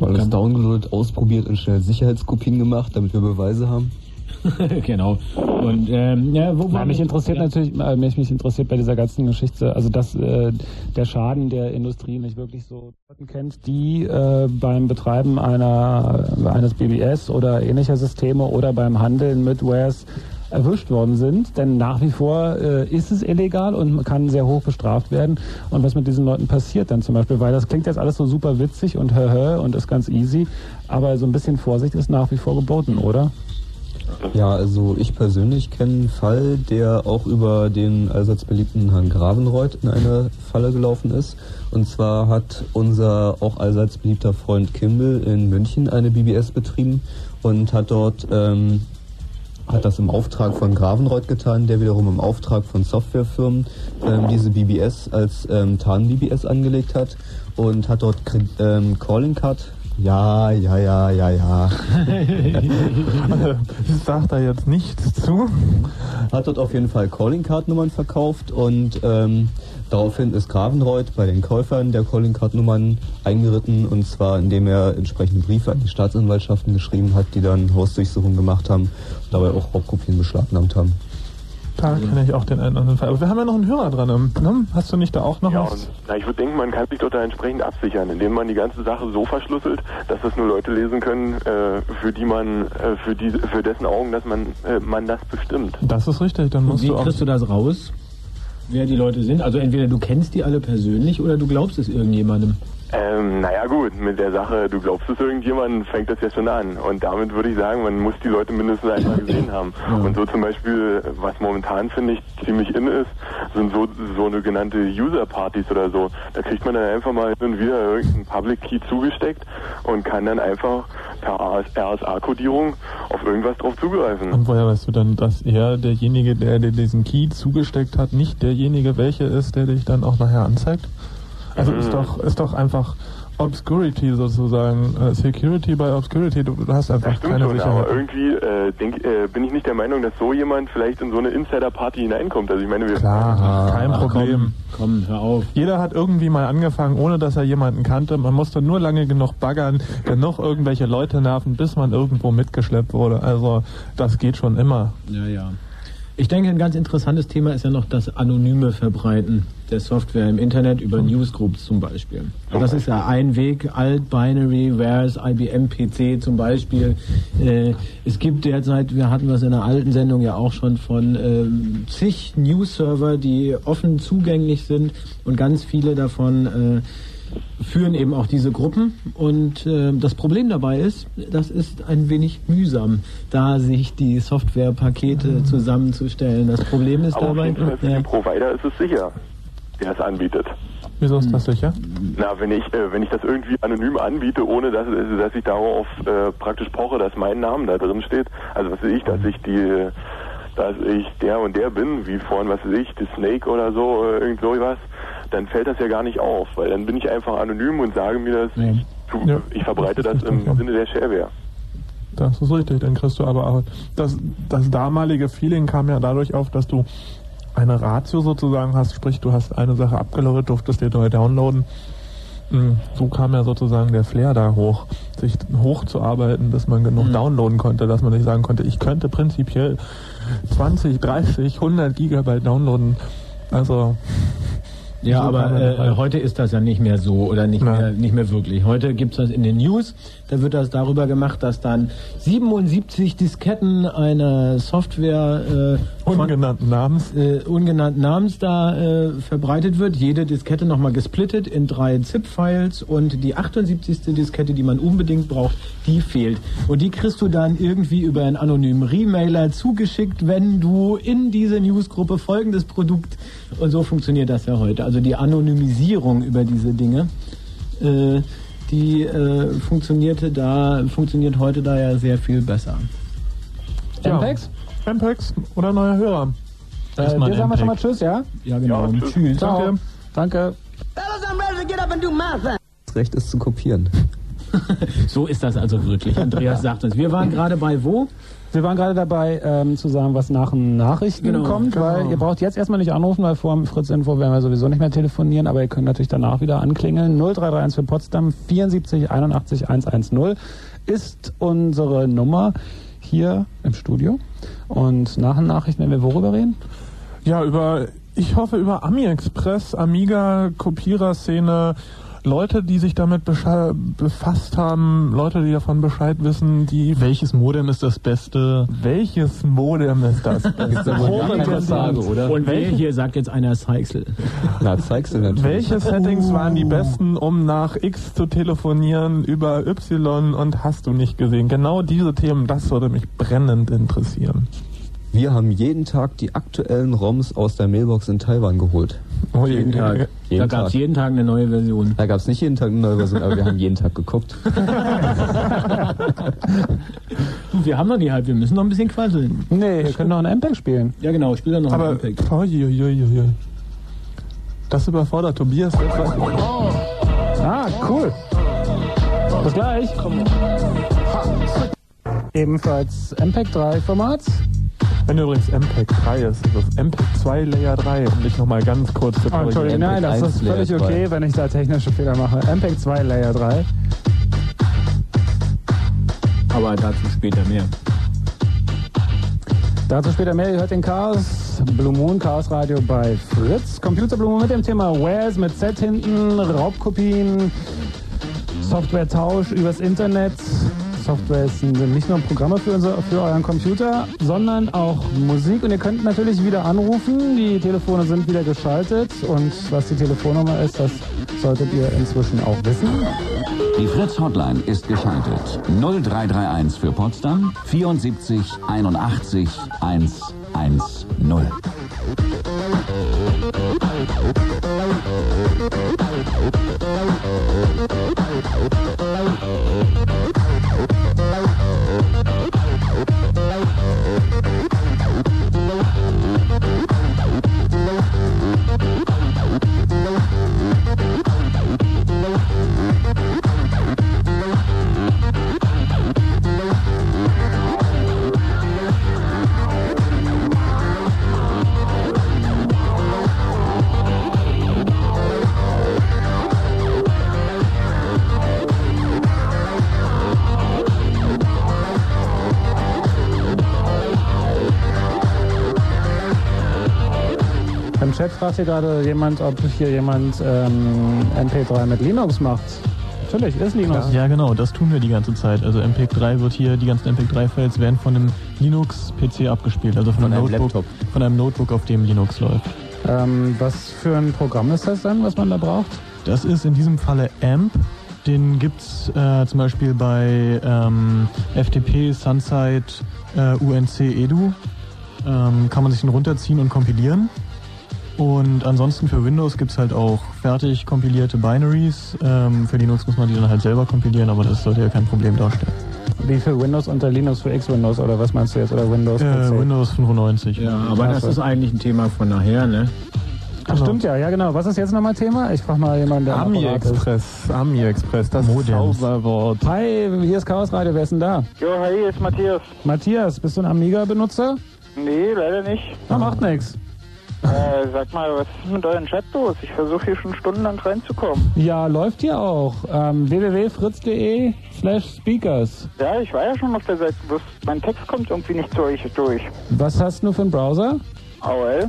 Alles downgeloadet, ausprobiert und schnell Sicherheitskopien gemacht, damit wir Beweise haben. genau. Und ähm, ja, wo Ja, war mich interessiert natürlich, äh, mich, mich interessiert bei dieser ganzen Geschichte, also dass äh, der Schaden der Industrie nicht wirklich so Leuten kennt, die äh, beim Betreiben einer eines BBS oder ähnlicher Systeme oder beim Handeln mit Wares erwischt worden sind, denn nach wie vor äh, ist es illegal und kann sehr hoch bestraft werden. Und was mit diesen Leuten passiert dann zum Beispiel, weil das klingt jetzt alles so super witzig und hö, hö und ist ganz easy, aber so ein bisschen Vorsicht ist nach wie vor geboten, oder? Ja, also ich persönlich kenne einen Fall, der auch über den allseits beliebten Herrn Gravenreuth in eine Falle gelaufen ist. Und zwar hat unser auch allseits beliebter Freund Kimball in München eine BBS betrieben und hat dort ähm, hat das im Auftrag von Gravenreuth getan, der wiederum im Auftrag von Softwarefirmen ähm, diese BBS als ähm, Tarn-BBS angelegt hat und hat dort ähm, Calling Card ja, ja, ja, ja, ja. ich sag da jetzt nichts zu. Hat dort auf jeden Fall Calling Card Nummern verkauft und ähm, daraufhin ist Gravenreuth bei den Käufern der Calling Card Nummern eingeritten und zwar indem er entsprechende Briefe an die Staatsanwaltschaften geschrieben hat, die dann Hausdurchsuchungen gemacht haben und dabei auch Raubkopien beschlagnahmt haben. Da kenne ich auch den einen oder anderen Fall. Aber wir haben ja noch einen Hörer dran. ähm, Ne? Hast du nicht da auch noch Ja, was? und na, ich würde denken, man kann sich dort da entsprechend absichern, indem man die ganze Sache so verschlüsselt, dass das nur Leute lesen können, äh, für die man, äh, für die, für dessen Augen, dass man, äh, man das bestimmt. Das ist richtig, dann Und musst wie du auch. kriegst du das raus? Wer die Leute sind? Also entweder du kennst die alle persönlich oder du glaubst es irgendjemandem. Ähm, naja gut, mit der Sache, du glaubst es irgendjemandem, fängt das ja schon an. Und damit würde ich sagen, man muss die Leute mindestens einmal gesehen haben. Und so zum Beispiel, was momentan finde ich ziemlich in ist, sind so, so sogenannte User-Partys oder so. Da kriegt man dann einfach mal hin und wieder irgendeinen Public Key zugesteckt und kann dann einfach per RSA-Kodierung auf irgendwas drauf zugreifen. Und woher weißt du dann, dass er, derjenige, der dir diesen Key zugesteckt hat, nicht derjenige, welcher ist, der dich dann auch nachher anzeigt? Also ist doch, ist doch einfach Obscurity sozusagen, äh, Security by Obscurity, du, du hast einfach Das stimmt keine schon, Sicherheit. aber irgendwie äh, denk, äh, bin ich nicht der Meinung, dass so jemand vielleicht in so eine Insider-Party hineinkommt. Also ich meine, wir Klar, kein Problem. Komm, hör auf. Jeder hat irgendwie mal angefangen, ohne dass er jemanden kannte. Man musste nur lange genug baggern, genug irgendwelche Leute nerven, bis man irgendwo mitgeschleppt wurde. Also das geht schon immer. Ja, ja. Ich denke, ein ganz interessantes Thema ist ja noch das anonyme Verbreiten der Software im Internet über Newsgroups zum Beispiel. Also das ist ja ein Weg, Alt, Binary, Whereas, IBM PC zum Beispiel. Äh, es gibt derzeit, wir hatten das in der alten Sendung ja auch schon von ähm, zig News-Server, die offen zugänglich sind und ganz viele davon äh, führen eben auch diese Gruppen. Und äh, das Problem dabei ist, das ist ein wenig mühsam, da sich die Softwarepakete zusammenzustellen. Das Problem ist aber auf dabei, jeden Fall für ja, den Provider ist es sicher, der es anbietet. Wieso ist das sicher? Na, wenn ich äh, wenn ich das irgendwie anonym anbiete, ohne dass, dass ich darauf äh, praktisch poche, dass mein Name da drin steht, also was weiß ich, dass ich die dass ich der und der bin, wie vorhin, was weiß ich, die Snake oder so, äh, irgend so was, dann fällt das ja gar nicht auf, weil dann bin ich einfach anonym und sage mir das, ich, tu, Ja. ich verbreite das im Sinne der Shareware. Das ist richtig, dann kriegst du aber auch. Das, das damalige Feeling kam ja dadurch auf, dass du eine Ratio sozusagen hast, sprich du hast eine Sache abgeloadet, durftest dir neu downloaden. Mm, So kam ja sozusagen der Flair da hoch, sich hochzuarbeiten, bis man genug downloaden konnte, dass man sich sagen konnte, ich könnte prinzipiell 20, 30, 100 Gigabyte downloaden. Also Ja, So aber äh, halt- heute ist das ja nicht mehr so oder nicht mehr nicht mehr wirklich. Heute gibt's das in den News, da wird das darüber gemacht, dass dann 77 Disketten einer Software äh, ungenannten Namens. äh, ungenannten Namens da äh, verbreitet wird. Jede Diskette nochmal gesplittet in drei ZIP-Files und die 78. Diskette, die man unbedingt braucht, die fehlt. Und die kriegst du dann irgendwie über einen anonymen Remailer zugeschickt, wenn du in diese Newsgruppe folgendes Produkt und so funktioniert das ja heute. Also die Anonymisierung über diese Dinge. Äh, die äh, funktionierte da, funktioniert heute da ja sehr viel besser. MPEX? MPEX oder neuer Hörer. Äh, dir sagen wir schon mal Tschüss, ja? Ja, genau. Tschüss. Ciao. Danke. Das Recht ist zu kopieren. So ist das also wirklich. Andreas sagt uns. Wir waren gerade bei wo? Wir waren gerade dabei, ähm, zu sagen, was nach den Nachrichten Genau, kommt, genau. weil ihr braucht jetzt erstmal nicht anrufen, weil vor dem Fritz-Info werden wir sowieso nicht mehr telefonieren, aber ihr könnt natürlich danach wieder anklingeln. 0331 für Potsdam 74 81 110 ist unsere Nummer hier im Studio. Und nach den Nachrichten werden wir worüber reden? Ja, über, ich hoffe über Ami-Express, Amiga, Kopiererszene, Leute, die sich damit befasst haben, Leute, die davon Bescheid wissen, die... Welches Modem ist das Beste? Welches Modem ist das? Gibt's da wohl gar keine Frage, oder? Und wer hier sagt jetzt einer Seixel? Na, du natürlich. Welche Settings waren die besten, um nach X zu telefonieren über Y und hast du nicht gesehen? Genau diese Themen, das würde mich brennend interessieren. Wir haben jeden Tag die aktuellen ROMs aus der Mailbox in Taiwan geholt. Oh, Jeden Tag. da Jeden gab es Tag. jeden Tag eine neue Version. Da gab es nicht jeden Tag eine neue Version, aber wir haben jeden Tag geguckt. Du, wir haben noch die halb, wir müssen noch ein bisschen quasseln. Nee, ihr könnt noch ein MPEG spielen. Ja genau, spiel dann noch Aber, ein Impact. uiuiuiui. Das überfordert Tobias etwas. Ah, cool. Bis gleich. Ebenfalls MPEG 3 Format. Wenn übrigens MPEG 3 ist, ist das MPEG 2 Layer 3, um dich nochmal ganz kurz zu Oh, Entschuldigung, korrigieren. nein, das ist Layer völlig 3. okay, wenn ich da technische Fehler mache. MPEG 2 Layer 3. Aber dazu später mehr. Dazu später mehr. Ihr hört den Chaos Blue Moon Chaos Radio bei Fritz. Computer Blue Moon mit dem Thema Wares mit Z hinten, Raubkopien, Softwaretausch übers Internet. Software sind nicht nur Programme für, unser, für euren Computer, sondern auch Musik. Und ihr könnt natürlich wieder anrufen. Die Telefone sind wieder geschaltet. Und was die Telefonnummer ist, das solltet ihr inzwischen auch wissen. Die Fritz Hotline ist geschaltet. 0331 für Potsdam 74 81 110. Chat fragt hier gerade jemand, ob hier jemand ähm, MP3 mit Linux macht. Natürlich, ist Linux. Ja, genau, das tun wir die ganze Zeit. Also MP3 wird hier, die ganzen MP3-Files werden von einem Linux-PC abgespielt, also von, Von einem, einem Notebook, Laptop. von einem Notebook, auf dem Linux läuft. Ähm, was für ein Programm ist das dann, was man da braucht? Das ist in diesem Falle AMP. Den gibt's äh, zum Beispiel bei ähm, FTP, Sunsight, äh, UNC Edu. Ähm, kann man sich den runterziehen und kompilieren. Und ansonsten für Windows gibt's halt auch fertig kompilierte Binaries. Ähm, für Linux muss man die dann halt selber kompilieren, aber das sollte ja kein Problem darstellen. Wie für Windows unter Linux für X-Windows oder was meinst du jetzt? Oder Windows? Äh? Windows 95. Ja, aber das ist eigentlich ein Thema von nachher, ne? Ach, stimmt ja, ja genau. Was ist jetzt nochmal Thema? Ich frage mal jemanden, der am Ami ist. Express, Ami Express, das Modems. Zauberwort. Hi, hier ist Chaos Radio, wer ist denn da? Jo, hi, hier ist Matthias. Matthias, bist du ein Amiga-Benutzer? Nee, leider nicht. Na, macht nix. Äh, sag mal, was ist mit euren Chat los? Ich versuche hier schon stundenlang reinzukommen. Ja, läuft hier auch. Ähm, www.fritz.de slash speakers. Ja, ich war ja schon auf der Seite, bloß mein Text kommt irgendwie nicht zu euch durch. Was hast du für einen Browser? AOL?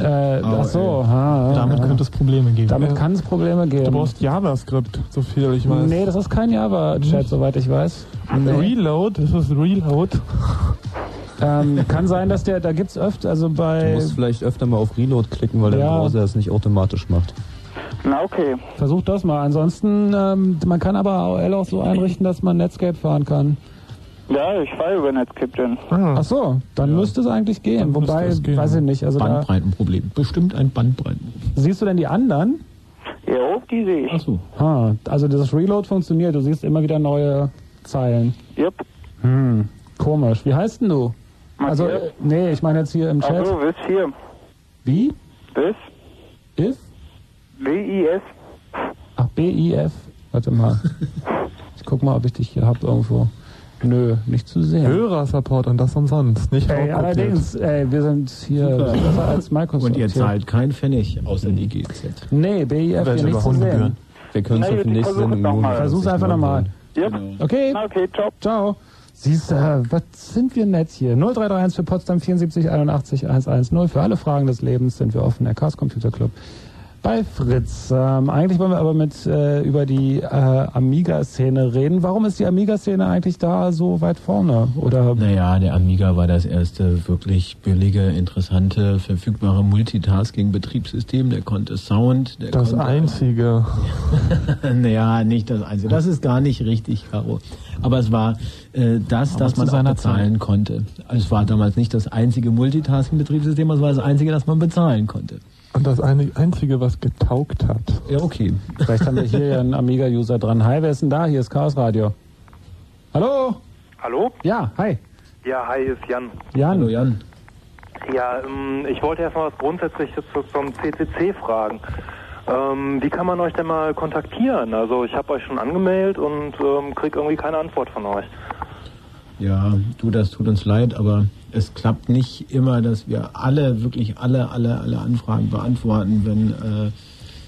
Äh, ach so, ha, Damit ja. könnte es Probleme geben. Damit kann es Probleme geben. Du brauchst JavaScript, so viel ich weiß. Nee, das ist kein Java-Chat, soweit ich weiß. Nee. Reload, das ist Reload. Ähm, kann sein, dass der, da gibt's öfter, also Du bei, musst vielleicht öfter mal auf Reload klicken, weil der Ja. Browser das nicht automatisch macht. Na, okay. versuch das mal. Ansonsten, ähm, man kann aber AOL auch so einrichten, dass man Netscape fahren kann. Ja, ich fahre über Netscape denn. Ach so, dann müsste es eigentlich gehen. Dann Wobei, es gehen. weiß ich nicht, also da, Bandbreitenproblem. Bestimmt ein Bandbreitenproblem. siehst du denn die anderen? Jo, die sehe ich. Achso. Ah, also das Reload funktioniert, du siehst immer wieder neue Zeilen. Yep. Hm, komisch. Wie heißt denn du? Also, äh, nee, ich meine jetzt hier im Chat. Also, bis hier. Wie? Bis? If? W-I-S. Ach, B-I-F. Warte mal. Ich guck mal, ob ich dich hier hab irgendwo. Nö, nicht zu sehen. Hörersupport und das umsonst, nicht Ey, allerdings, ey, wir sind hier Super. besser als Microsoft. Und ihr zahlt kein Pfennig außer die GZ. Nee, BIF hier nicht zu sehen. Wir können es auf die nächste versuch's Sendung noch nur mal. Versuch's einfach nochmal. Yep. Okay, Na, okay, ciao. ciao. Siehst du, was sind wir nett hier? 0331 für Potsdam 74 81 110. Für alle Fragen des Lebens sind wir offen. Der Chaos Computer Club bei Fritz. Ähm, eigentlich wollen wir aber mit äh, über die äh, Amiga-Szene reden. Warum ist die Amiga-Szene eigentlich da so weit vorne? Oder Naja, der Amiga war das erste wirklich billige, interessante, verfügbare Multitasking-Betriebssystem. Der konnte Sound, der Das konnte einzige. naja, nicht das Einzige. Das ist gar nicht richtig, Caro. Aber es war äh, das, das man seiner bezahlen konnte. Also es war damals nicht das einzige Multitasking-Betriebssystem, es war das einzige, das man bezahlen konnte. Und das eine- einzige, was getaugt hat. Ja, okay. vielleicht haben wir hier ja einen Amiga-User dran. Hi, wer ist denn da? Hier ist Chaos Radio. Hallo? Hallo? Ja, hi. Ja, hi, ist Jan. Jan. Hallo Jan. Ja, ähm, ich wollte erstmal was Grundsätzliches zu- zum CCC fragen. Ähm, wie kann man euch denn mal kontaktieren? Also ich habe euch schon angemeldet und ähm, krieg irgendwie keine Antwort von euch. Ja, du, das tut uns leid, aber es klappt nicht immer, dass wir alle, wirklich alle, alle, alle Anfragen beantworten, wenn, äh,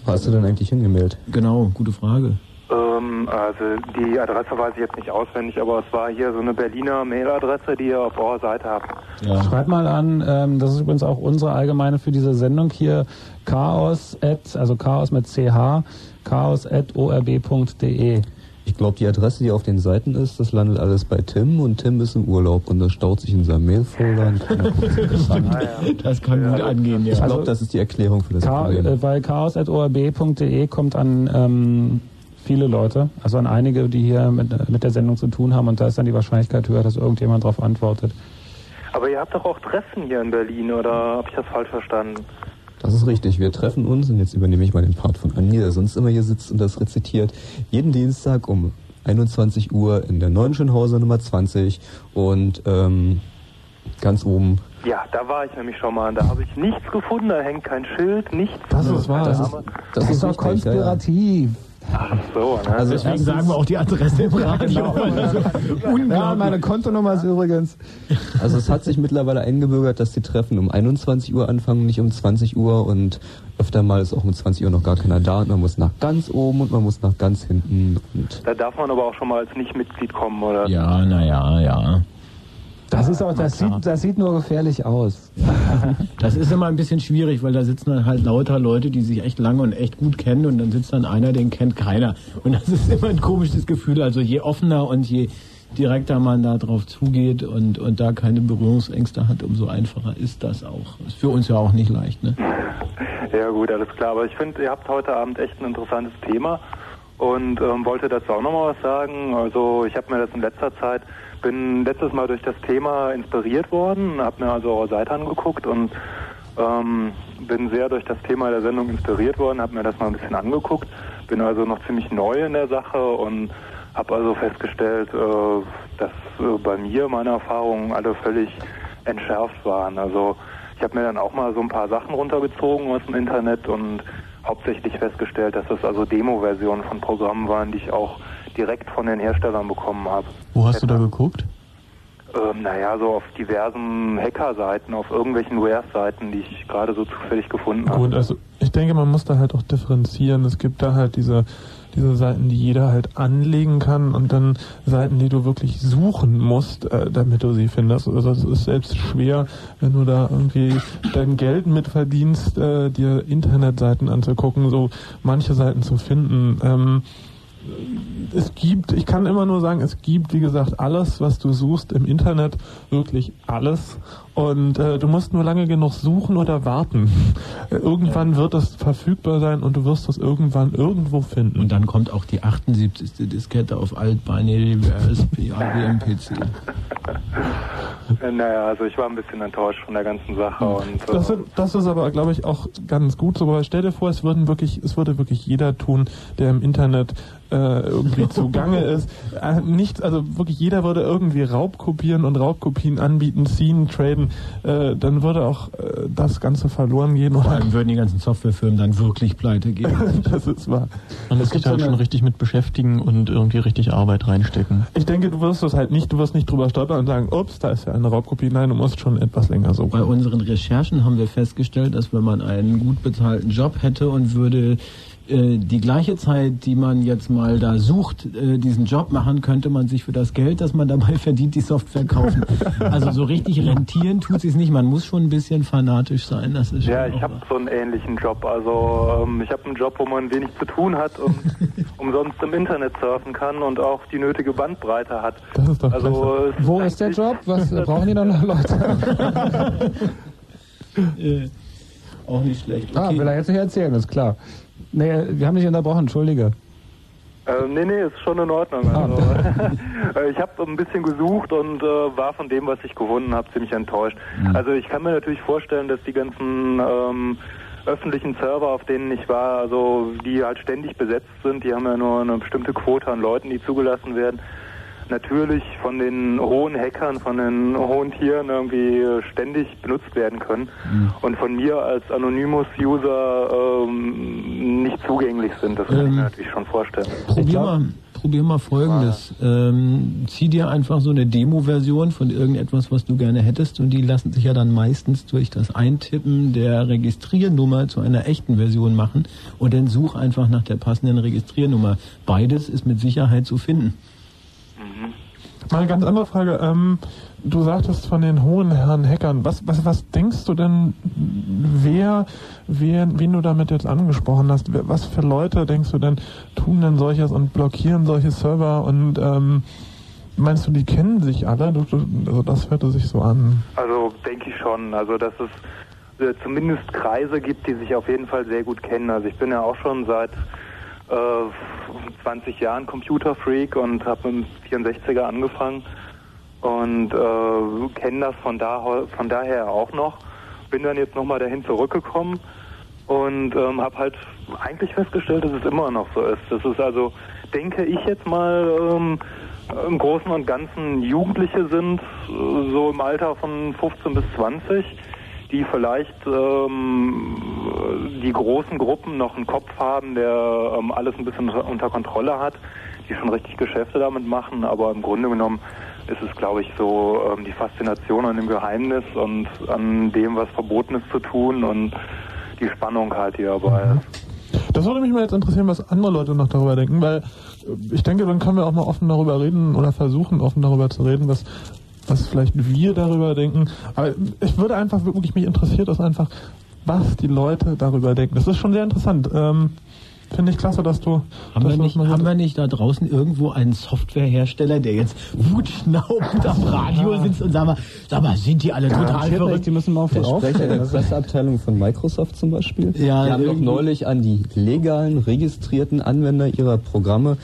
Wo hast du denn eigentlich hingemeldet? genau, gute Frage. Ähm, also die Adresse weiß ich jetzt nicht auswendig, aber es war hier so eine Berliner Mailadresse, die ihr auf eurer Seite habt. Ja. Schreib mal an, ähm, das ist übrigens auch unsere allgemeine für diese Sendung hier, chaos at, also chaos mit ch, chaos at orb.de. Ich glaube, die Adresse, die auf den Seiten ist, das landet alles bei Tim und Tim ist im Urlaub und das staut sich in seinem Mailfolder. das an. Das kann gut angehen, ja. Ich glaube, Also- das ist die Erklärung für das Cha Problem. äh, weil chaos at orb.de kommt an ähm, viele Leute, also an einige, die hier mit, mit der Sendung zu tun haben und da ist dann die Wahrscheinlichkeit höher, dass irgendjemand darauf antwortet. Aber ihr habt doch auch Treffen hier in Berlin, oder habe ich das falsch verstanden? Das ist richtig. Wir treffen uns und jetzt übernehme ich mal den Part von Andi, der sonst immer hier sitzt und das rezitiert. Jeden Dienstag um 21 Uhr in der neuen Schönhauser Nummer 20 und ähm, ganz oben. Ja, da war ich nämlich schon mal. Da habe ich nichts gefunden, da hängt kein Schild, nichts. Das ist wahr. Das ist, das ist doch richtig, ja, ja. Ach so, ne? Also Deswegen erstens- sagen wir auch die Adresse im Radio. Also, Ja, meine Kontonummer ist übrigens. Also es hat sich mittlerweile eingebürgert, dass die Treffen um 21 Uhr anfangen, nicht um 20 Uhr und öfter mal ist auch um 20 Uhr noch gar keiner da und man muss nach ganz oben und man muss nach ganz hinten und Da darf man aber auch schon mal als Nicht-Mitglied kommen, oder? Ja, naja, ja. Das ist auch, das sieht, das sieht nur gefährlich aus. Das ist immer ein bisschen schwierig, weil da sitzen dann halt lauter Leute, die sich echt lange und echt gut kennen und dann sitzt dann einer, den kennt keiner. Und das ist immer ein komisches Gefühl. Also je offener und je direkter man da drauf zugeht und, und da keine Berührungsängste hat, umso einfacher ist das auch. Ist für uns ja auch nicht leicht, ne? Ja gut, alles klar. Aber ich finde, ihr habt heute Abend echt ein interessantes Thema und ähm, wollte dazu auch nochmal was sagen. Also ich habe mir das in letzter Zeit, bin letztes Mal durch das Thema inspiriert worden, habe mir also eure Seite angeguckt und ähm, bin sehr durch das Thema der Sendung inspiriert worden, habe mir das mal ein bisschen angeguckt, bin also noch ziemlich neu in der Sache und habe also festgestellt, äh, dass äh, bei mir meine Erfahrungen alle völlig entschärft waren. Also ich habe mir dann auch mal so ein paar Sachen runtergezogen aus dem Internet und hauptsächlich festgestellt, dass das also Demo-Versionen von Programmen waren, die ich auch direkt von den Herstellern bekommen habe. Wo hast du da geguckt? Ähm, naja, so auf diversen Hacker-Seiten, auf irgendwelchen Ware-Seiten, die ich gerade so zufällig gefunden habe. Gut, also ich denke, man muss da halt auch differenzieren. Es gibt da halt diese diese Seiten, die jeder halt anlegen kann und dann Seiten, die du wirklich suchen musst, äh, damit du sie findest. Also es ist selbst schwer, wenn du da irgendwie dein Geld mitverdienst, äh, dir Internetseiten anzugucken, so manche Seiten zu finden. Ähm, es gibt, ich kann immer nur sagen, es gibt, wie gesagt, alles, was du suchst im Internet, wirklich alles. Und äh, du musst nur lange genug suchen oder warten. irgendwann wird das verfügbar sein und du wirst das irgendwann irgendwo finden. Und dann kommt auch die 78. Diskette auf altbinary IBM-PC. naja, also ich war ein bisschen enttäuscht von der ganzen Sache. Und, äh das, sind, das, ist aber, glaube ich, auch ganz gut so. Aber stell dir vor, es, würden wirklich, es würde wirklich jeder tun, der im Internet irgendwie zugange ist. Äh, nicht, also wirklich jeder würde irgendwie Raub kopieren und Raubkopien anbieten, ziehen, traden. Äh, dann würde auch äh, das Ganze verloren gehen. Vor allem würden die ganzen Softwarefirmen dann wirklich pleite gehen. das ist wahr. Man muss sich da schon richtig mit beschäftigen und irgendwie richtig Arbeit reinstecken. Ich denke, du wirst das halt nicht, du wirst nicht drüber stolpern und sagen, ups, da ist ja eine Raubkopie. Nein, du musst schon etwas länger suchen. Bei unseren Recherchen haben wir festgestellt, dass wenn man einen gut bezahlten Job hätte und würde äh, die gleiche Zeit, die man jetzt mal da sucht, äh, diesen Job machen, könnte man sich für das Geld, das man dabei verdient, die Software kaufen. Also so richtig rentieren tut sich nicht. Man muss schon ein bisschen fanatisch sein. Das ist ja, ich habe so einen ähnlichen Job. Also ähm, ich habe einen Job, wo man wenig zu tun hat und umsonst im Internet surfen kann und auch die nötige Bandbreite hat. Das ist doch also, Wo ist der Job? Was brauchen die dann noch Leute? äh, auch nicht schlecht. Okay. Ah, will er jetzt nicht erzählen, ist klar. Nee, wir haben dich unterbrochen, entschuldige. Äh, nee, nee, ist schon in Ordnung. Ah. Also, äh, ich habe ein bisschen gesucht und äh, war von dem, was ich gefunden habe, ziemlich enttäuscht. Mhm. Also ich kann mir natürlich vorstellen, dass die ganzen ähm, öffentlichen Server, auf denen ich war, also die halt ständig besetzt sind, die haben ja nur eine bestimmte Quote an Leuten, die zugelassen werden, natürlich von den hohen Hackern, von den hohen Tieren irgendwie ständig benutzt werden können Mhm. und von mir als Anonymous-User ähm, nicht zugänglich sind. Das kann ich Ähm, mir natürlich schon vorstellen. Probier mal, probier mal folgendes. Ähm, zieh dir einfach so eine Demo-Version von irgendetwas, was du gerne hättest und die lassen sich ja dann meistens durch das Eintippen der Registriernummer zu einer echten Version machen und dann such einfach nach der passenden Registriernummer. Beides ist mit Sicherheit zu finden. Mal eine ganz andere Frage. Ähm, du sagtest von den hohen Herren Hackern. Was, was, was denkst du denn, wer, wer, wen du damit jetzt angesprochen hast? Was für Leute denkst du denn tun denn solches und blockieren solche Server und ähm, meinst du, die kennen sich alle? Also das hörte sich so an. Also denke ich schon. Also dass es äh, zumindest Kreise gibt, die sich auf jeden Fall sehr gut kennen. Also ich bin ja auch schon seit äh, 20 Jahren Computerfreak und habe mit dem 64er angefangen und äh, kenne das von, da, von daher auch noch. Bin dann jetzt nochmal dahin zurückgekommen und ähm, habe halt eigentlich festgestellt, dass es immer noch so ist. Das ist also, denke ich jetzt mal, ähm, im Großen und Ganzen Jugendliche sind, äh, so im Alter von 15 bis 20, die vielleicht ähm, die großen Gruppen noch einen Kopf haben, der ähm, alles ein bisschen unter- Kontrolle hat, die schon richtig Geschäfte damit machen, aber im Grunde genommen ist es, glaube ich, so ähm, die Faszination an dem Geheimnis und an dem, was verboten ist zu tun und die Spannung halt, die dabei ist. Das würde mich mal jetzt interessieren, was andere Leute noch darüber denken, weil ich denke, dann können wir auch mal offen darüber reden oder versuchen, offen darüber zu reden, was was vielleicht wir darüber denken. Aber ich würde einfach wirklich, mich interessiert das einfach, was die Leute darüber denken. Das ist schon sehr interessant. Ähm, Finde ich klasse, dass du. Haben, dass wir, nicht, haben wir nicht da draußen irgendwo einen Softwarehersteller, der jetzt wutschnaubend am Radio sitzt und sagt mal, sag mal, sind die alle total verrückt? Die müssen mal der Sprecher der Presseabteilung von Microsoft zum Beispiel. Ja, die haben doch neulich an die legalen, registrierten Anwender ihrer Programme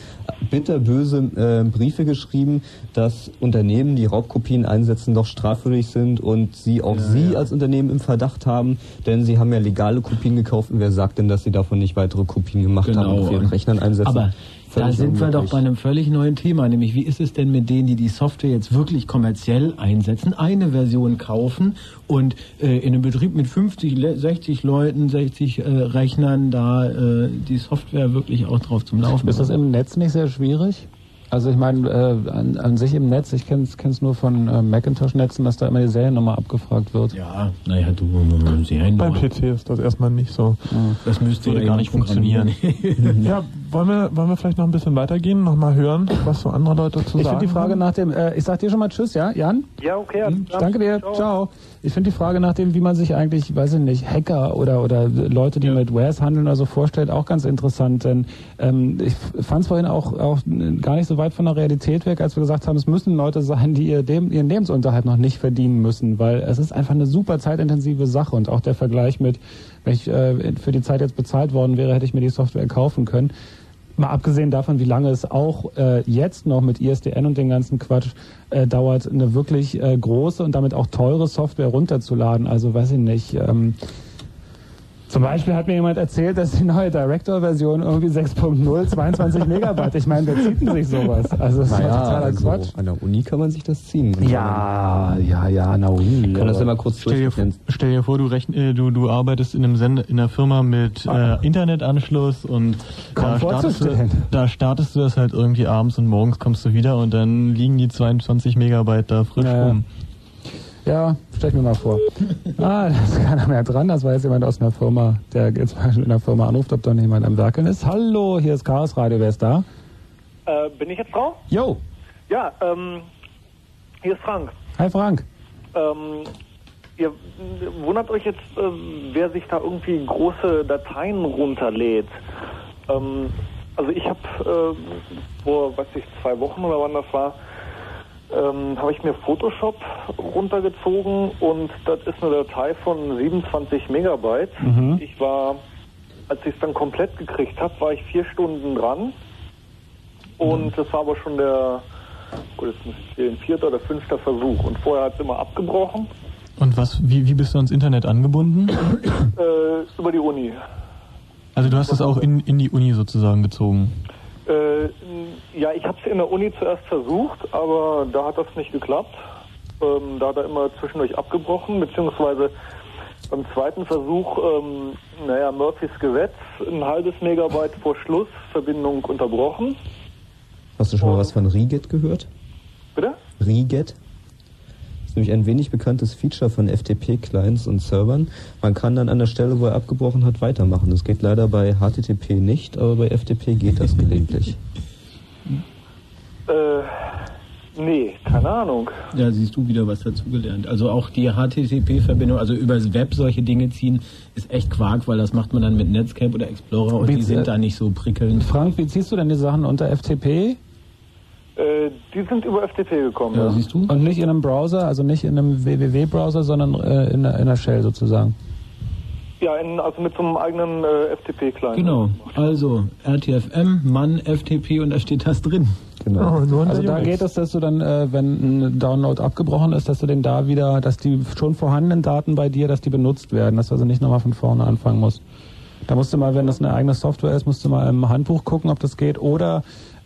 bitterböse äh, Briefe geschrieben, dass Unternehmen, die Raubkopien einsetzen, doch strafwürdig sind und sie auch Ja, sie ja. als Unternehmen im Verdacht haben, denn sie haben ja legale Kopien gekauft und wer sagt denn, dass sie davon nicht weitere Kopien gemacht haben und auf ihren Rechnern einsetzen? Genau. Aber da sind wir doch unmöglich. bei einem völlig neuen Thema, nämlich wie ist es denn mit denen, die die Software jetzt wirklich kommerziell einsetzen, eine Version kaufen und äh, in einem Betrieb mit 50, le- 60 Leuten, 60 äh, Rechnern da äh, die Software wirklich auch drauf zum Laufen Ist das im Netz nicht sehr schwierig? Also ich meine, äh, an, an sich im Netz, ich kenne es nur von äh, Macintosh-Netzen, dass da immer die Seriennummer abgefragt wird. Ja, naja, du, Beim PC ist das erstmal nicht so. Das müsste ja gar nicht funktionieren. ja, wollen wir, wollen wir vielleicht noch ein bisschen weitergehen, noch mal hören, was so andere Leute zu Ich sagen finde die Frage haben? nach dem, äh, ich sag dir schon mal Tschüss, ja, Jan? Ja, okay. klar. Danke dir, ciao. Ich finde die Frage nach dem, wie man sich eigentlich, weiß ich nicht, Hacker oder, oder Leute, die mit Wares handeln oder so vorstellt, auch ganz interessant. Denn ähm, ich fand es vorhin auch, auch gar nicht so weit von der Realität weg, als wir gesagt haben, es müssen Leute sein, die ihr dem, ihren Lebensunterhalt noch nicht verdienen müssen, weil es ist einfach eine super zeitintensive Sache und auch der Vergleich mit, wenn ich äh, für die Zeit jetzt bezahlt worden wäre, hätte ich mir die Software kaufen können. Mal abgesehen davon, wie lange es auch äh, jetzt noch mit ISDN und den ganzen Quatsch äh, dauert, eine wirklich äh, große und damit auch teure Software runterzuladen. Also weiß ich nicht. Ähm, zum Beispiel hat mir jemand erzählt, dass die neue Director-Version irgendwie 6.0 22 Megabyte. Ich meine, wer zieht denn sich sowas? Also das ist naja, doch totaler also Quatsch. an der Uni kann man sich das ziehen. Ja, ja, ja, na Uni. Ich kann das ja mal kurz Stell dir, stell dir vor, du, rechn, äh, du, du arbeitest in einem Sende, in einer Firma mit äh, Internetanschluss und da startest, du, da startest du das halt irgendwie abends und morgens kommst du wieder und dann liegen die 22 Megabyte da frisch Ja, ja. rum. Ja, stell ich mir mal vor. Ah, da ist keiner mehr dran. Das war jetzt jemand aus einer Firma, der jetzt mal in der Firma anruft, ob da noch jemand am Werkeln ist. Hallo, hier ist Chaos Radio. Wer ist da? Äh, bin ich jetzt Frau? Jo. Ja, ähm, hier ist Frank. Hi Frank. Ähm, ihr wundert euch jetzt, äh, wer sich da irgendwie große Dateien runterlädt. Ähm, also ich habe äh, vor, was ich, zwei Wochen oder wann das war, ähm, habe ich mir Photoshop runtergezogen und das ist eine Datei von 27 Megabyte. Mhm. Ich war, als ich es dann komplett gekriegt habe, war ich vier Stunden dran und das war aber schon der, gut, jetzt muss ich zählen, vierter oder fünfter Versuch und vorher hat es immer abgebrochen Und was, wie, wie bist du ans Internet angebunden? äh, über die Uni. Also du hast es auch in, in die Uni sozusagen gezogen. Äh, ja, ich habe es in der Uni zuerst versucht, aber da hat das nicht geklappt. Ähm, da hat er immer zwischendurch abgebrochen, beziehungsweise beim zweiten Versuch, ähm, naja, Murphys Gesetz, ein halbes Megabyte vor Schluss, Verbindung unterbrochen. Hast du schon mal was von Riget gehört? Bitte? Riget? Ist nämlich ein wenig bekanntes Feature von FTP-Clients und Servern. Man kann dann an der Stelle, wo er abgebrochen hat, weitermachen. Das geht leider bei HTTP nicht, aber bei FTP geht das gelegentlich. Äh, nee, keine Ahnung. Ja, siehst du wieder was dazugelernt. Also auch die HTTP-Verbindung, also übers Web solche Dinge ziehen, ist echt Quark, weil das macht man dann mit Netscape oder Explorer und Wie- die sind da nicht so prickelnd. Frank, wie ziehst du denn die Sachen unter FTP? Äh, die sind über FTP gekommen. Ja, siehst du? Und nicht in einem Browser, also nicht in einem www-Browser, sondern äh, in, einer, in einer Shell sozusagen. Ja, in, also mit so einem eigenen äh, FTP-Client. Genau. Also RTFM, Mann, FTP und da steht das drin. Genau. Also da geht es, dass du dann, äh, wenn ein Download abgebrochen ist, dass du den da wieder, dass die schon vorhandenen Daten bei dir, dass die benutzt werden, dass du also nicht nochmal von vorne anfangen musst. Da musst du mal, wenn das eine eigene Software ist, musst du mal im Handbuch gucken, ob das geht oder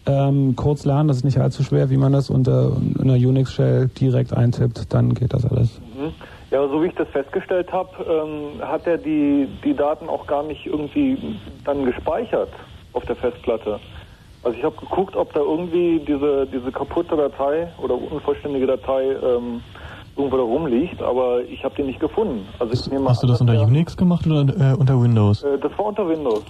ähm, kurz lernen, das ist nicht allzu schwer, wie man das unter in einer Unix-Shell direkt eintippt, dann geht das alles. Mhm. Ja, so wie ich das festgestellt habe, ähm, hat er die, die Daten auch gar nicht irgendwie dann gespeichert auf der Festplatte. Also ich habe geguckt, ob da irgendwie diese, diese kaputte Datei oder unvollständige Datei ähm, irgendwo da rumliegt, aber ich habe die nicht gefunden. Also ich nehme Hast du an, das unter Unix gemacht oder äh, unter Windows? Äh, das war unter Windows.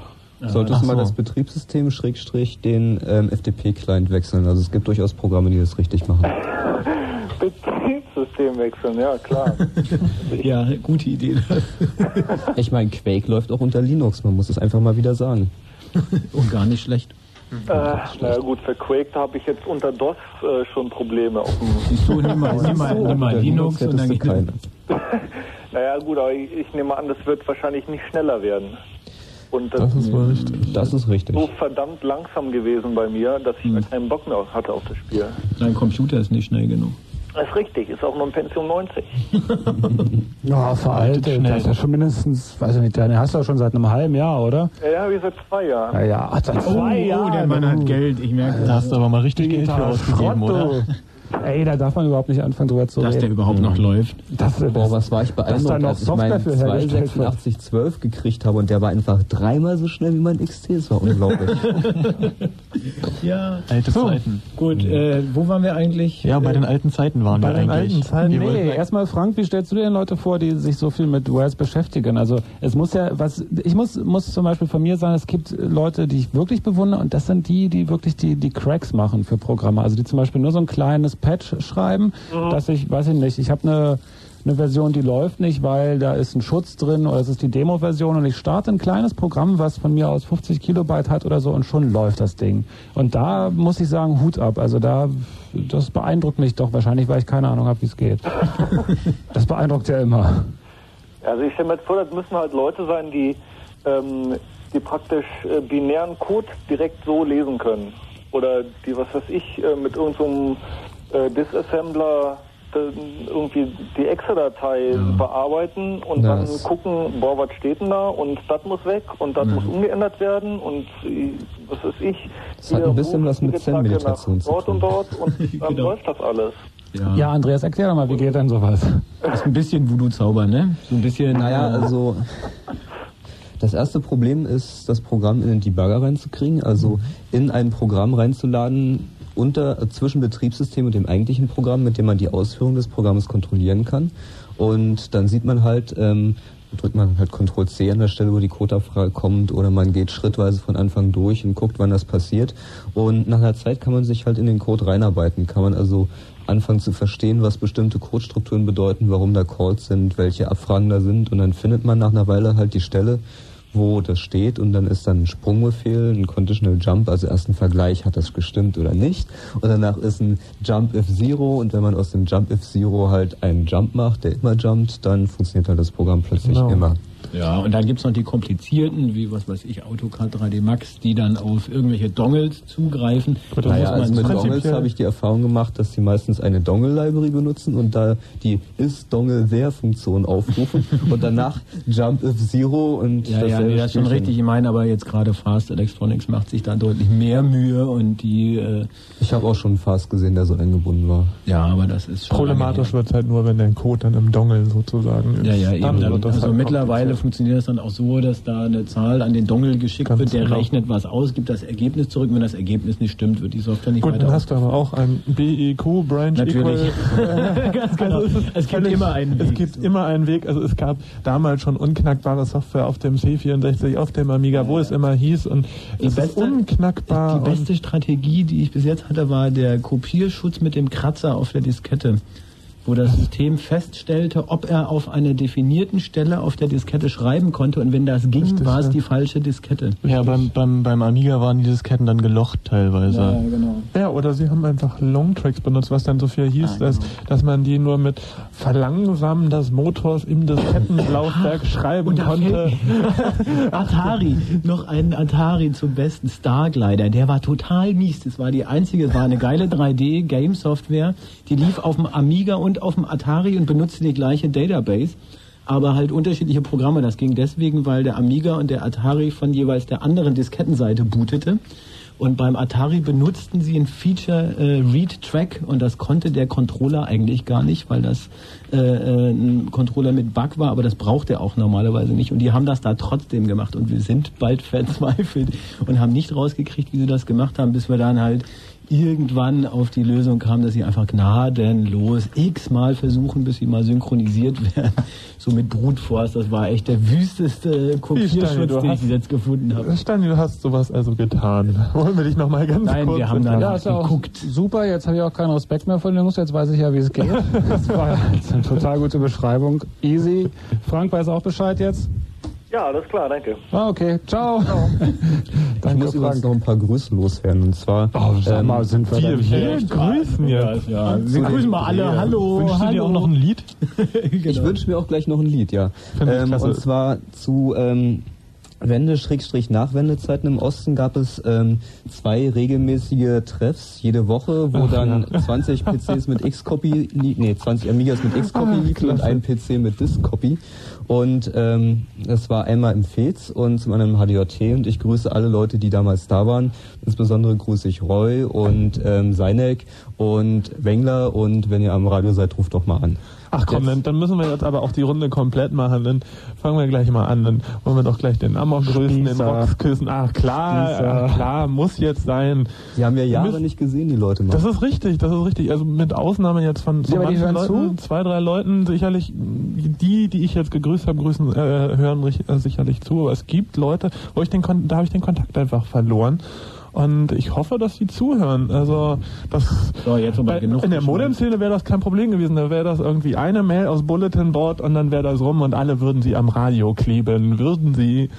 Solltest du mal so. das Betriebssystem Schrägstrich den ähm, FTP-Client wechseln. Also es gibt durchaus Programme, die das richtig machen. Betriebssystem wechseln, ja klar. ja, gute Idee. ich meine, Quake läuft auch unter Linux, man muss es einfach mal wieder sagen. Und gar nicht schlecht. Äh, naja gut, für Quake habe ich jetzt unter DOS äh, schon Probleme. Auf dem Siehst du, nimm mal, nimm mal, nimm mal Linux und dann geht keine. naja gut, aber ich, ich nehme an, das wird wahrscheinlich nicht schneller werden. Und das, Das ist wohl richtig. Das ist richtig. so verdammt langsam gewesen bei mir, dass ich da keinen Bock mehr hatte auf das Spiel. Dein Computer ist nicht schnell genug. Das ist richtig, ist auch nur ein Pension 90. Ja, veraltet. Das ist ja schon mindestens, weiß ich nicht, den hast du ja schon seit einem halben Jahr, oder? Ja, habe ich seit zwei Jahren. Ja, ja, ach, seit zwei oh, Jahren. der Mann hat Geld, ich merke Da hast du aber mal richtig Geld für ausgegeben, oder? Ey, da darf man überhaupt nicht anfangen drüber zu Dass der reden. überhaupt noch läuft. Das, das, Boah, was war ich dass da beeindruckt, noch als ich meinen für hergestellt wird. 28612 gekriegt habe und der war einfach dreimal so schnell wie mein XT. Das war unglaublich. Ja. Alte Zeiten. Gut, äh, wo waren wir eigentlich? Ja, bei den alten Zeiten waren Bei wir den eigentlich. alten Zeiten. Nee, erstmal Frank, wie stellst du dir denn Leute vor, die sich so viel mit Wares beschäftigen? Also es muss ja, was ich muss, muss zum Beispiel von mir sagen, es gibt Leute, die ich wirklich bewundere und das sind die, die wirklich die, die Cracks machen für Programme. Also die zum Beispiel nur so ein kleines Patch schreiben, dass ich, weiß ich nicht, ich habe eine eine Version, die läuft nicht, weil da ist ein Schutz drin oder es ist die Demo-Version und ich starte ein kleines Programm, was von mir aus 50 Kilobyte hat oder so und schon läuft das Ding. Und da muss ich sagen, Hut ab. Also da, das beeindruckt mich doch wahrscheinlich, weil ich keine Ahnung habe, wie es geht. das beeindruckt ja immer. Also ich stelle mir jetzt vor, das müssen halt Leute sein, die, ähm, die praktisch äh, binären Code direkt so lesen können. Oder die, was weiß ich, äh, mit irgendeinem äh, Disassembler irgendwie die Exe-Datei bearbeiten und Ja, dann das- gucken, boah, was steht denn da und das muss weg und das muss umgeändert werden und äh, was weiß ich. Das hat ein bisschen was mit Zen-Meditation zu Dort tun. und dort und dann Genau. läuft das alles. Ja. Ja, Andreas, erklär doch mal, wie geht denn sowas? Das ist ein bisschen Voodoo-Zauber, ne? So ein bisschen. Naja, also das erste Problem ist, das Programm in den Debugger reinzukriegen, also in ein Programm reinzuladen unter zwischen Betriebssystem und dem eigentlichen Programm, mit dem man die Ausführung des Programms kontrollieren kann. Und dann sieht man halt, ähm, drückt man halt Ctrl C an der Stelle, wo die Codeabfrage kommt, oder man geht schrittweise von Anfang durch und guckt, wann das passiert. Und nach einer Zeit kann man sich halt in den Code reinarbeiten, kann man also anfangen zu verstehen, was bestimmte Codestrukturen bedeuten, warum da Calls sind, welche Abfragen da sind und dann findet man nach einer Weile halt die Stelle, wo das steht und dann ist dann ein Sprungbefehl, ein Conditional Jump, also erst ein Vergleich, hat das gestimmt oder nicht und danach ist ein Jump if Zero und wenn man aus dem Jump if Zero halt einen Jump macht, der immer jumpt, dann funktioniert halt das Programm plötzlich Genau. immer. Ja, und dann gibt's noch die komplizierten, wie was weiß ich, AutoCAD 3D Max, die dann auf irgendwelche Dongles zugreifen. Gut, das Naja, muss man also mit prinzipiell- Dongles habe ich die Erfahrung gemacht, dass die meistens eine Dongle-Library benutzen und da die is-Dongle-there-Funktion aufrufen und danach Jump if Zero und Ja, ja, dasselbe nee, das ist schon richtig. Ich meine aber jetzt gerade Fast Electronics macht sich da deutlich mehr Mühe und die, äh, Ich habe auch schon einen Fast gesehen, der so eingebunden war. ja, aber das ist schon. Problematisch wird es halt nur, wenn der Code dann im Dongle sozusagen ist. Ja, ja, eben. Dann das also halt mittlerweile. Funktioniert das dann auch so, dass da eine Zahl an den Dongle geschickt Ganz wird, der genau. rechnet was aus, gibt das Ergebnis zurück. Wenn das Ergebnis nicht stimmt, wird die Software nicht Gut, weiter dann hast du aber auch ein BEQ, Branch Natürlich. Equal. Ganz genau. Also Es gibt immer einen Es Weg. gibt immer einen Weg. Also es gab damals schon unknackbare Software auf dem C64, auf dem Amiga, wo es immer hieß und Die es ist beste- unknackbar. Die beste Strategie, die ich bis jetzt hatte, war der Kopierschutz mit dem Kratzer auf der Diskette. Wo das System feststellte, ob er auf einer definierten Stelle auf der Diskette schreiben konnte und wenn das ging, war es ja. die falsche Diskette. ja, beim, beim, beim Amiga waren die Disketten dann gelocht teilweise. genau. Ja, oder sie haben einfach Longtracks benutzt, was dann so viel hieß, dass, dass man die nur mit Verlangsamen des Motors im Diskettenlaufwerk schreiben Und da konnte. Atari, noch einen Atari zum besten Starglider, der war total mies. Das war die einzige, es war eine geile 3D-Game-Software, die lief auf dem Amiga und auf dem Atari und benutzte die gleiche Database, aber halt unterschiedliche Programme. Das ging deswegen, weil der Amiga und der Atari von jeweils der anderen Diskettenseite bootete. Und beim Atari benutzten sie ein Feature äh, Read Track und das konnte der Controller eigentlich gar nicht, weil das äh, äh, ein Controller mit Bug war, aber das braucht er auch normalerweise nicht. Und die haben das da trotzdem gemacht und wir sind bald verzweifelt und haben nicht rausgekriegt, wie sie das gemacht haben, bis wir dann halt irgendwann auf die Lösung kam, dass sie einfach gnadenlos x-mal versuchen, bis sie mal synchronisiert werden. So mit Brutforce, das war echt der wüsteste Kopierschutz, den ich jetzt gefunden habe. Stani, du hast sowas also getan. Wollen wir dich nochmal ganz Nein, kurz... wir haben Ja, auch geguckt. super. Jetzt habe ich auch keinen Respekt mehr den Jungs. Jetzt weiß ich ja, wie es geht. Das war jetzt eine total gute Beschreibung. Easy. Frank weiß auch Bescheid jetzt. Ja, alles klar, danke. Ah, okay. Ciao. Ich Danke, muss übrigens noch ein paar Grüße loswerden. Und zwar... Oh, sag ähm, mal, sind wir Wir, da wir grüßen jetzt. Ja, wir grüßen mal alle. Hallo, Wünschst du hallo. dir auch noch ein Lied? Ich wünsche mir auch gleich noch ein Lied, ja. Ich Ähm, und zwar zu ähm, Wende-Nachwendezeiten im Osten gab es ähm, zwei regelmäßige Treffs jede Woche, wo dann 20 PCs mit X-Copy, nee, 20 Amigas mit X-Copy liefen und ein PC mit Disk-Copy. Und ähm, das war einmal im Fez und zum anderen im HDJT und ich grüße alle Leute, die damals da waren. Insbesondere grüße ich Roy und ähm, Seinek und Wengler und wenn ihr am Radio seid, ruft doch mal an. Ach komm, dann, dann müssen wir jetzt aber auch die Runde komplett machen. Dann fangen wir gleich mal an. Dann wollen wir doch gleich den Amok grüßen, den. Rox küssen. Ach klar, ach, klar, muss jetzt sein. Die haben ja Jahre nicht gesehen, die Leute mal. Das ist richtig, das ist richtig. Also mit Ausnahme jetzt von, von Ja, manchen Leuten, zu? zwei, drei Leuten sicherlich, die, die ich jetzt gegrüßt habe, grüßen, äh, hören äh, sicherlich zu. Aber es gibt Leute, wo ich den da habe ich den Kontakt einfach verloren. Und ich hoffe, dass sie zuhören. Also das So, jetzt aber bei, genug in der. Modem-Szene wäre das kein Problem gewesen. Da wäre das irgendwie eine Mail aus Bulletin Board und dann wäre das rum und alle würden sie am Radio kleben. Würden sie.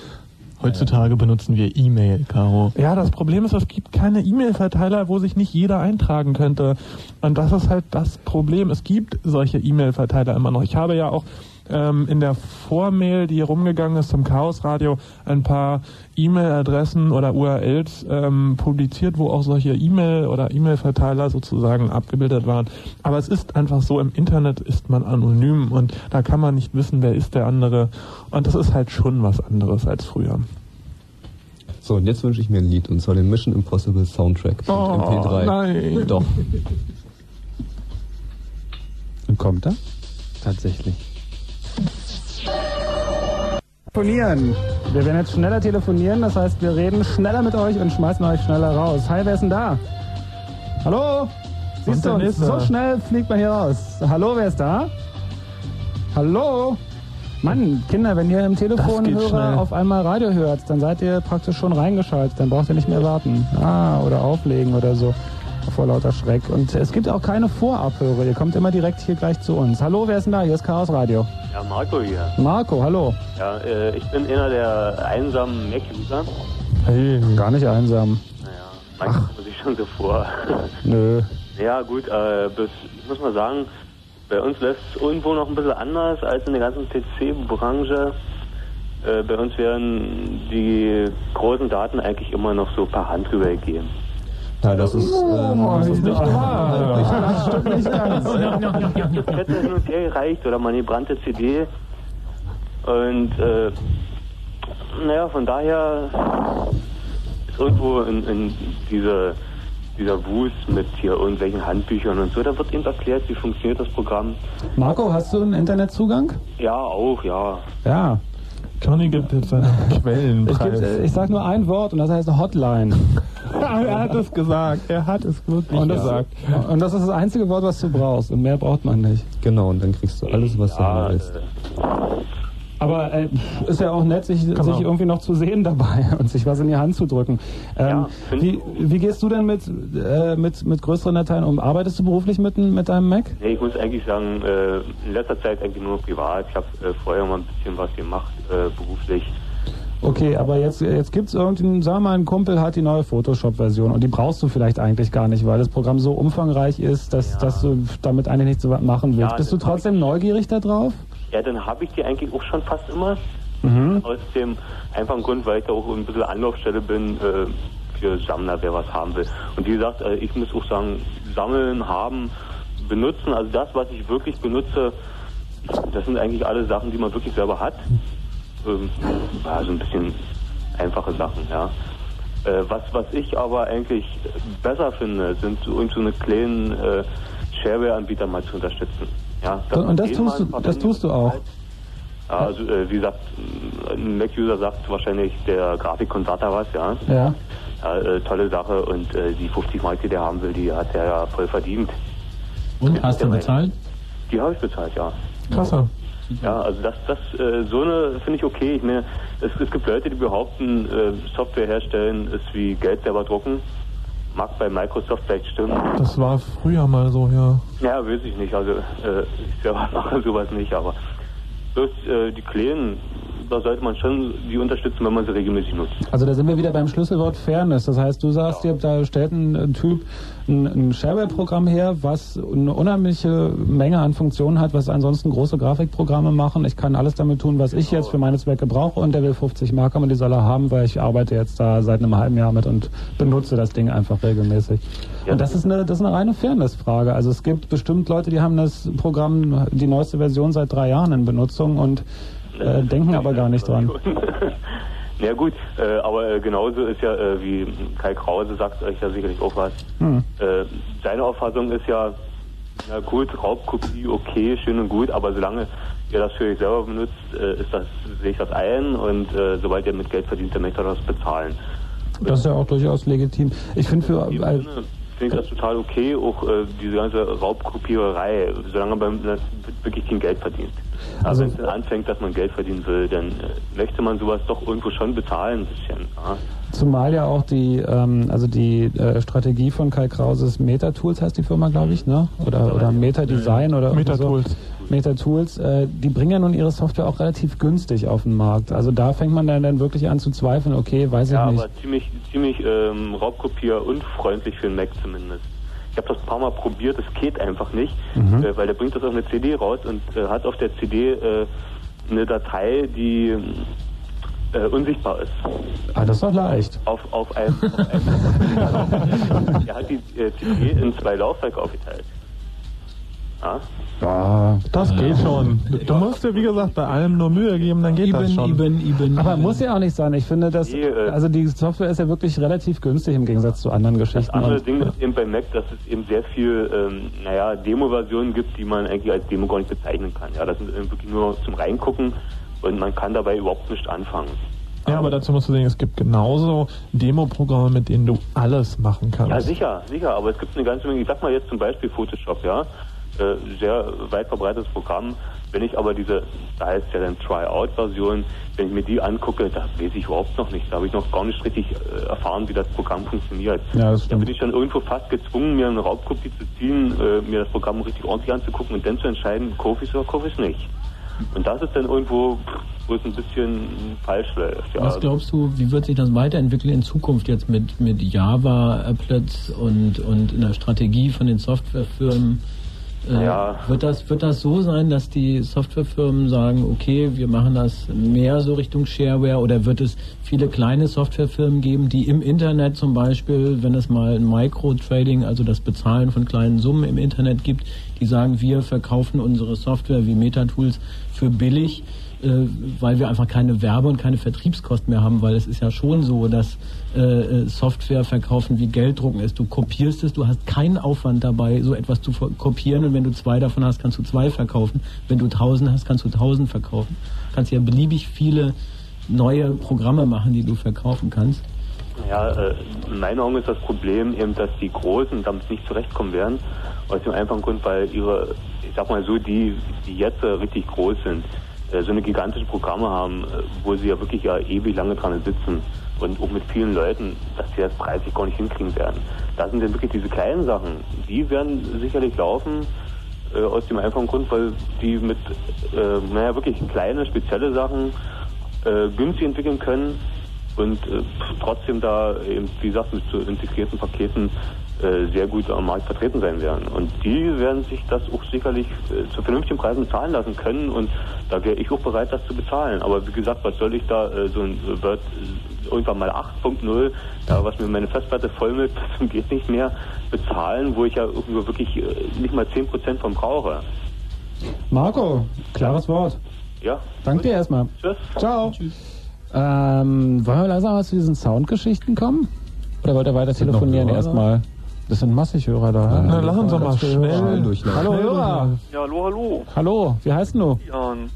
Heutzutage benutzen wir E-Mail, Caro. Ja, das Problem ist, es gibt keine E-Mail-Verteiler, wo sich nicht jeder eintragen könnte. Und das ist halt das Problem. Es gibt solche E-Mail-Verteiler immer noch. Ich habe ja auch ähm, in der Vormail, die hier rumgegangen ist zum Chaos Radio, ein paar E-Mail-Adressen oder URLs ähm, publiziert, wo auch solche E-Mail oder E-Mail-Verteiler sozusagen abgebildet waren. Aber es ist einfach so, im Internet ist man anonym und da kann man nicht wissen, wer ist der andere. Und das ist halt schon was anderes als früher. So, und jetzt wünsche ich mir ein Lied, und zwar den Mission Impossible Soundtrack von Oh, MP3. nein. Doch. Und kommt er? Tatsächlich. Telefonieren. Wir werden jetzt schneller telefonieren, das heißt, wir reden schneller mit euch und schmeißen euch schneller raus. Hi, wer ist denn da? Hallo? Siehst du So schnell fliegt man hier raus. Hallo, wer ist da? Hallo? Mann, Kinder, wenn ihr im Telefonhörer auf einmal Radio hört, dann seid ihr praktisch schon reingeschaltet. Dann braucht ihr nicht mehr warten. Ah, oder auflegen oder so. Vor lauter Schreck. Und es gibt auch keine Vorabhörer. Ihr kommt immer direkt hier gleich zu uns. Hallo, wer ist denn da? Hier ist Chaos Radio. Ja, Marco hier. Marco, hallo. Ja, äh, ich bin einer der einsamen Mac-User. Hey, gar nicht einsam. Naja, manchmal kommt sich schon so vor. Nö. ja, gut, äh, bis, ich muss mal sagen, bei uns lässt es irgendwo noch ein bisschen anders als in der ganzen PC-Branche. Äh, bei uns werden die großen Daten eigentlich immer noch so per Hand rübergegeben. Ja, das ist, ähm, das ist nicht wahr. Das stimmt nicht ganz. Diskette hin und her gereicht oder mal eine gebrannte CD. Und äh, naja, von daher ist irgendwo in, in diese, dieser Wust mit hier irgendwelchen Handbüchern und so, da wird eben erklärt, wie funktioniert das Programm. Marco, hast du einen Internetzugang? Ja, auch, ja. Ja. Conny gibt jetzt seinen Ich, Quellenpreis. geb, ich sag nur ein Wort und das heißt Hotline. er hat es gesagt. Er hat es wirklich Und das, gesagt. und das ist das einzige Wort, was du brauchst. Und mehr braucht man nicht. Genau, und dann kriegst du alles, was Ja, du willst. Aber äh, ist ja auch nett, sich, Genau. sich irgendwie noch zu sehen dabei und sich was in die Hand zu drücken. Ähm, Ja, wie, ich wie gehst du denn mit, äh, mit, mit größeren Dateien um? Arbeitest du beruflich mit, mit deinem Mac? Nee, ich muss eigentlich sagen, äh, in letzter Zeit eigentlich nur privat. Ich habe äh, vorher mal ein bisschen was gemacht, äh, beruflich. Okay, aber jetzt, jetzt gibt es irgendeinen, sagen wir mal, ein Kumpel hat die neue Photoshop-Version und die brauchst du vielleicht eigentlich gar nicht, weil das Programm so umfangreich ist, dass, Ja. dass du damit eigentlich nichts so machen willst. Ja, Bist du trotzdem neugierig da drauf? Ja, dann habe ich die eigentlich auch schon fast immer. Mhm. Aus dem einfachen Grund, weil ich da auch ein bisschen Anlaufstelle bin äh, für Sammler, wer was haben will. Und wie gesagt, äh, ich muss auch sagen, sammeln, haben, benutzen, also das, was ich wirklich benutze, das sind eigentlich alle Sachen, die man wirklich selber hat. Ähm, ja, so ein bisschen einfache Sachen, ja. Äh, was, was ich aber eigentlich besser finde, sind so, so eine kleinen äh, Shareware-Anbieter mal zu unterstützen. Ja, Und das tust du- das tust du auch? Also äh, wie gesagt, ein Mac-User sagt wahrscheinlich der Grafikkonverter was, ja. Ja. ja äh, tolle Sache und äh, die 50 Mark, die der haben will, die hat er ja voll verdient. Und hast du bezahlt? Die habe ich bezahlt, ja. Klasse. Ja, also das, das, äh, so eine finde ich okay. Ich meine, es, es gibt Leute, die behaupten, äh, Software herstellen ist wie Geld selber drucken. Mag bei Microsoft vielleicht stimmen. Das war früher mal so, ja. Ja, weiß ich nicht. Also äh, ich selber mache sowas nicht, aber bloß äh, die Kleinen, da sollte man schon die unterstützen, wenn man sie regelmäßig nutzt. Also da sind wir wieder beim Schlüsselwort Fairness. Das heißt, du sagst dir, da stellt ein, ein Typ ein, ein Shareware-Programm her, was eine unheimliche Menge an Funktionen hat, was ansonsten große Grafikprogramme machen. Ich kann alles damit tun, was ich jetzt für meine Zwecke brauche und der will 50 Mark haben und die soll er haben, weil ich arbeite jetzt da seit einem halben Jahr mit und benutze das Ding einfach regelmäßig. Und das ist eine, das ist eine reine Fairness-Frage. Also es gibt bestimmt Leute, die haben das Programm, die neueste Version seit drei Jahren in Benutzung und äh, denken aber gar nicht dran. Ja gut, äh, aber äh, genauso ist ja, äh, wie Kai Krause sagt euch ja sicherlich auch was. Hm. Äh, seine Auffassung ist ja, na gut, Raubkopie, okay, schön und gut, aber solange ihr das für euch selber benutzt, äh, ist das, sehe ich das ein und äh, sobald ihr mit Geld verdient, dann möchtet ihr das bezahlen. Das ist ja auch durchaus legitim. Ich finde für... Finde ich das total okay, auch äh, diese ganze Raubkopiererei, solange man wirklich kein Geld verdient. Also- Also wenn es dann anfängt, dass man Geld verdienen will, dann äh, möchte man sowas doch irgendwo schon bezahlen ein bisschen. Ja? Zumal ja auch die, ähm, also die äh, Strategie von Kai Krauses Meta-Tools heißt die Firma, glaube ich, ne? Oder, oder Meta-Design oder irgendwie Meta-Tools. So. Meta-Tools, äh, die bringen ja nun ihre Software auch relativ günstig auf den Markt. Also da fängt man dann, dann wirklich an zu zweifeln, okay, weiß ich Ja, nicht. aber ziemlich, ziemlich ähm, Raubkopier-unfreundlich für einen Mac zumindest. Ich habe das ein paar Mal probiert, es geht einfach nicht, Mhm. äh, weil der bringt das auf eine CD raus und äh, hat auf der CD äh, eine Datei, die äh, unsichtbar ist. Ah, das ist doch leicht. Auf, auf einem. Auf einem er hat die äh, CD in zwei Laufwerke aufgeteilt. Ja? Ja, Das geht schon. Du musst dir, wie gesagt, bei allem nur Mühe geben, dann geht das schon. Aber muss ja auch nicht sein. Ich finde, dass äh, also die Software ist ja wirklich relativ günstig im Gegensatz zu anderen Das Geschichten. andere Und- Ding ist eben bei Mac, dass es eben sehr viel, ähm, naja, Demo-Versionen gibt, die man eigentlich als Demo gar nicht bezeichnen kann. Ja, das sind eben wirklich nur zum Reingucken und man kann dabei überhaupt nicht anfangen. Ja, aber dazu musst du sehen, es gibt genauso Demo-Programme, mit denen du alles machen kannst. Ja, sicher, sicher, aber es gibt eine ganze Menge, ich sag mal jetzt zum Beispiel Photoshop, ja, äh, sehr weit verbreitetes Programm. Wenn ich aber diese, da heißt ja dann Try-Out-Version, wenn ich mir die angucke, da weiß ich überhaupt noch nicht. Da habe ich noch gar nicht richtig äh, erfahren, wie das Programm funktioniert. Ja, das Da bin ich dann irgendwo fast gezwungen, mir eine Raubkopie zu ziehen, äh, mir das Programm richtig ordentlich anzugucken und dann zu entscheiden, es oder es nicht. Und das ist dann irgendwo, wo es ein bisschen falsch läuft. Ja. Was glaubst du, wie wird sich das weiterentwickeln in Zukunft jetzt mit, mit Java, Applets und, und in der Strategie von den Softwarefirmen? Äh, Ja. wird, das, wird das so sein, dass die Softwarefirmen sagen, okay, wir machen das mehr so Richtung Shareware oder wird es viele kleine Softwarefirmen geben, die im Internet zum Beispiel, wenn es mal ein Microtrading, also das Bezahlen von kleinen Summen im Internet gibt, die sagen, wir verkaufen unsere Software wie Metatools für billig, äh, weil wir einfach keine Werbe- und keine Vertriebskosten mehr haben, weil es ist ja schon so, dass äh, äh, Software verkaufen wie Gelddrucken ist. Du kopierst es, du hast keinen Aufwand dabei, so etwas zu kopieren und wenn du zwei davon hast, kannst du zwei verkaufen. Wenn du tausend hast, kannst du tausend verkaufen. Kannst ja beliebig viele neue Programme machen, die du verkaufen kannst. Ja, äh, in meinen Augen ist das Problem eben, dass die Großen damit nicht zurechtkommen werden. Aus dem einfachen Grund, weil ihre, ich sag mal so, die, die jetzt richtig groß sind, so eine gigantische Programme haben, wo sie ja wirklich ja ewig lange dran sitzen und auch mit vielen Leuten, dass sie das preislich gar nicht hinkriegen werden. Da sind dann wirklich diese kleinen Sachen, die werden sicherlich laufen, äh, aus dem einfachen Grund, weil die mit, äh, naja, wirklich kleine, spezielle Sachen äh, günstig entwickeln können und äh, trotzdem da eben, wie gesagt, mit so integrierten Paketen äh, sehr gut am Markt vertreten sein werden. Und die werden sich das auch sicherlich äh, zu vernünftigen Preisen bezahlen lassen können und da wäre ich auch bereit, das zu bezahlen. Aber wie gesagt, was soll ich da so ein äh, irgendwann mal 8.0, ja, was mir meine Festplatte voll mit zum geht nicht mehr bezahlen, wo ich ja irgendwo wirklich äh, nicht mal 10% von brauche. Marco, klares Wort. Ja, Danke dir erstmal. Tschüss. Ciao. Ähm, wollen wir langsam mal zu diesen Soundgeschichten kommen? Oder wollt ihr weiter telefonieren erstmal? Das sind massig Hörer da. Na, lass uns doch mal schnell durchlaufen. Hallo Hörer. Ja, hallo, hallo. Hallo, wie heißt du? Jan.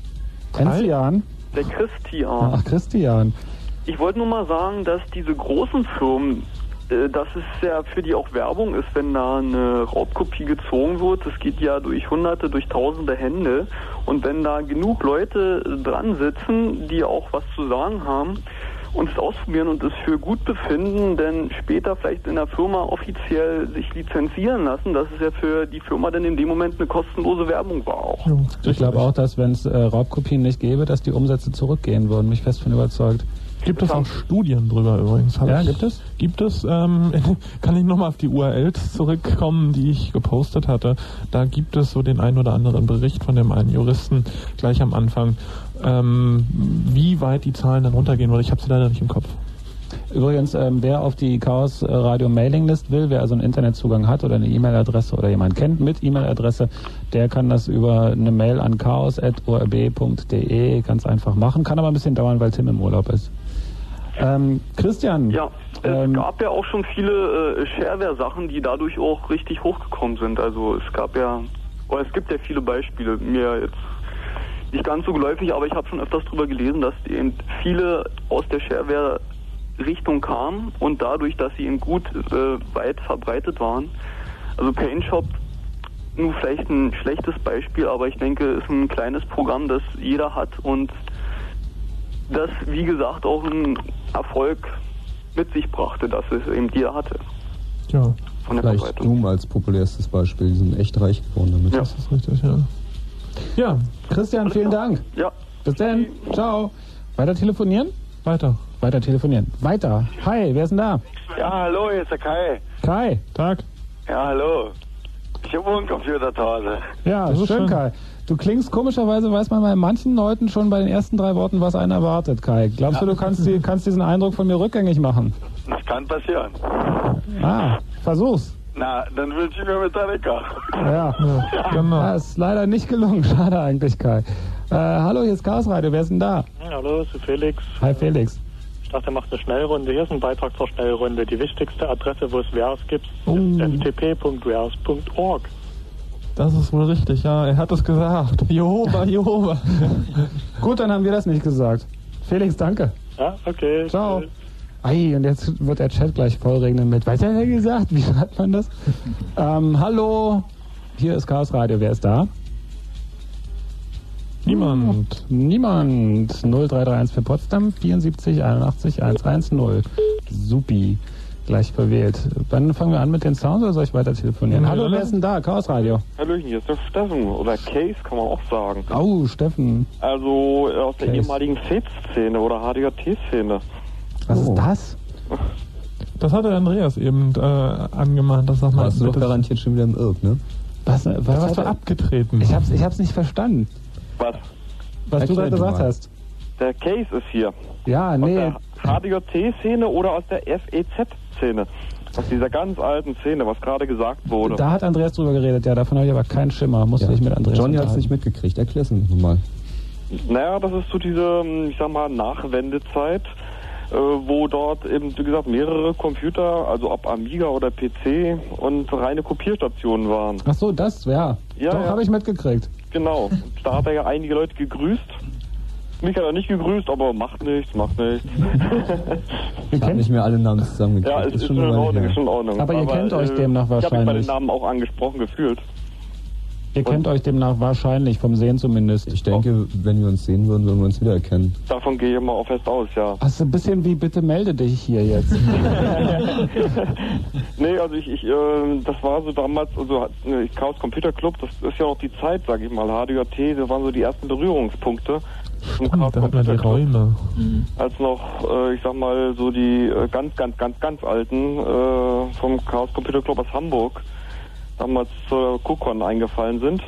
Enzian? Der Christian. Ach, Christian. Ich wollte nur mal sagen, dass diese großen Firmen, äh, dass es ja für die auch Werbung ist, wenn da eine Raubkopie gezogen wird. Das geht ja durch hunderte, durch tausende Hände. Und wenn da genug Leute dran sitzen, die auch was zu sagen haben, und es ausprobieren und es für gut befinden, denn später vielleicht in der Firma offiziell sich lizenzieren lassen, dass es ja für die Firma dann in dem Moment eine kostenlose Werbung war auch. Ich glaube auch, dass wenn es äh, Raubkopien nicht gäbe, dass die Umsätze zurückgehen würden. Mich fest von überzeugt. Gibt es auch Studien drüber übrigens? Ja, ich- gibt es? Gibt es, ähm, kann ich nochmal auf die URLs zurückkommen, die ich gepostet hatte. Da gibt es so den einen oder anderen Bericht von dem einen Juristen gleich am Anfang, ähm, wie weit die Zahlen dann runtergehen, weil ich habe sie leider nicht im Kopf. Übrigens, ähm, wer auf die Chaos äh, Radio Mailinglist will, wer also einen Internetzugang hat oder eine E-Mail-Adresse oder jemand kennt mit E-Mail-Adresse, der kann das über eine Mail an chaos.orb.de ganz einfach machen. Kann aber ein bisschen dauern, weil Tim im Urlaub ist. Ähm, Christian. Ja, es gab ja auch schon viele äh, Shareware-Sachen, die dadurch auch richtig hochgekommen sind. Also es gab ja, oder es gibt ja viele Beispiele. Mir jetzt nicht ganz so geläufig, aber ich habe schon öfters drüber gelesen, dass eben viele aus der Shareware-Richtung kamen und dadurch, dass sie eben gut äh, weit verbreitet waren. Also PaintShop nur vielleicht ein schlechtes Beispiel, aber ich denke, ist ein kleines Programm, das jeder hat und das, wie gesagt, auch einen Erfolg mit sich brachte, dass es eben jeder hatte. Ja. Von der Vielleicht Verbreitung. Doom als populärstes Beispiel. Die sind echt reich geworden damit. Ja. Das ist richtig, ja. Ja. Christian, vielen Dank. Ja. Bis dann. Ciao. Weiter telefonieren? Weiter. Weiter telefonieren. Weiter. Hi, wer ist denn da? Ja, hallo, hier ist der Kai. Kai. Tag. Ja, hallo. Ich habe einen Computer zu Hause. Ja, Das ist schön, schön. Kai. Du klingst komischerweise, weiß man bei manchen Leuten schon bei den ersten drei Worten, was einen erwartet, Kai. Glaubst du, du kannst, die, kannst diesen Eindruck von mir rückgängig machen? Das kann passieren. Ah, versuch's. Na, dann wünsche ich mir Metallica. Ja, genau. Das ist leider nicht gelungen. Schade eigentlich, Kai. Äh, hallo, hier ist Chaos Radio. Wer ist denn da? Hallo, ist Felix. Hi, Felix. Ich dachte, er macht eine Schnellrunde. Hier ist ein Beitrag zur Schnellrunde. Die wichtigste Adresse, wo es Wares gibt, Oh. ist ftp.wares.org. Das ist wohl richtig, ja. Er hat es gesagt. Jehova, Jehova. Gut, dann haben wir das nicht gesagt. Felix, danke. Ja, okay. Ciao. Ei, und jetzt wird der Chat gleich vollregnen mit, was hat er gesagt? Wie schreibt man das? ähm, hallo, hier ist Chaos Radio. Wer ist da? Niemand. Niemand. 0331 für Potsdam, 74 81 110. Supi. Gleich verwählt. Wann fangen wir an mit den Sounds oder soll ich weiter telefonieren? Hallo, wer ist denn da? Chaos Radio. Hallöchen, hier ist der Steffen oder Case kann man auch sagen. Au, Steffen. Also äh, aus der Case. ehemaligen Fed-Szene oder HDJT-Szene. Was ist das? Das hatte Andreas eben äh, angemahnt. Das sag mal. Warst du doch garantiert schon wieder im Irk, ne? Was, was, Was hat er abgetreten? Ich hab's, ich hab's nicht verstanden, Was? was du Erklär gerade du gesagt mal. hast. Der Case ist hier. Ja, Aus nee. der HDJT-Szene oder aus der FEZ-Szene. Aus dieser ganz alten Szene, was gerade gesagt wurde. Da hat Andreas drüber geredet, ja, davon habe ich aber keinen Schimmer. Musste Ja. ich mit Andreas Johnny hat es nicht mitgekriegt. Erklär's uns nochmal. Naja, das ist so diese, ich sag mal, Nachwendezeit, äh, wo dort eben, wie gesagt, mehrere Computer, also ob Amiga oder PC und reine Kopierstationen waren. Ach so, das, ja. Ja, Doch, ja. habe ich mitgekriegt. Genau. Da hat er ja einige Leute gegrüßt. Mich hat er nicht gegrüßt, aber macht nichts, macht nichts. Ich habe nicht mehr alle Namen zusammengekriegt. ja, es ist, schon schon in Ordnung, ist schon in Ordnung. Aber ihr kennt euch demnach Ich habe mich bei wahrscheinlich. den Namen auch angesprochen gefühlt. Ihr kennt euch demnach wahrscheinlich, vom Sehen zumindest. Ich denke, wenn wir uns sehen würden, würden wir uns wiedererkennen. Davon gehe ich mal auch fest aus, ja. Hast du ein bisschen wie, bitte melde dich hier jetzt. nee, also ich, ich äh, das war so damals, also äh, Chaos Computer Club, das ist ja auch die Zeit, sag ich mal, HDJT, das waren so die ersten Berührungspunkte Chaos Da hat man die Computer Club. Räume. Als noch, äh, ich sag mal, so die äh, ganz, ganz, ganz, ganz alten äh, vom Chaos Computer Club aus Hamburg damals zur KuCon eingefallen sind.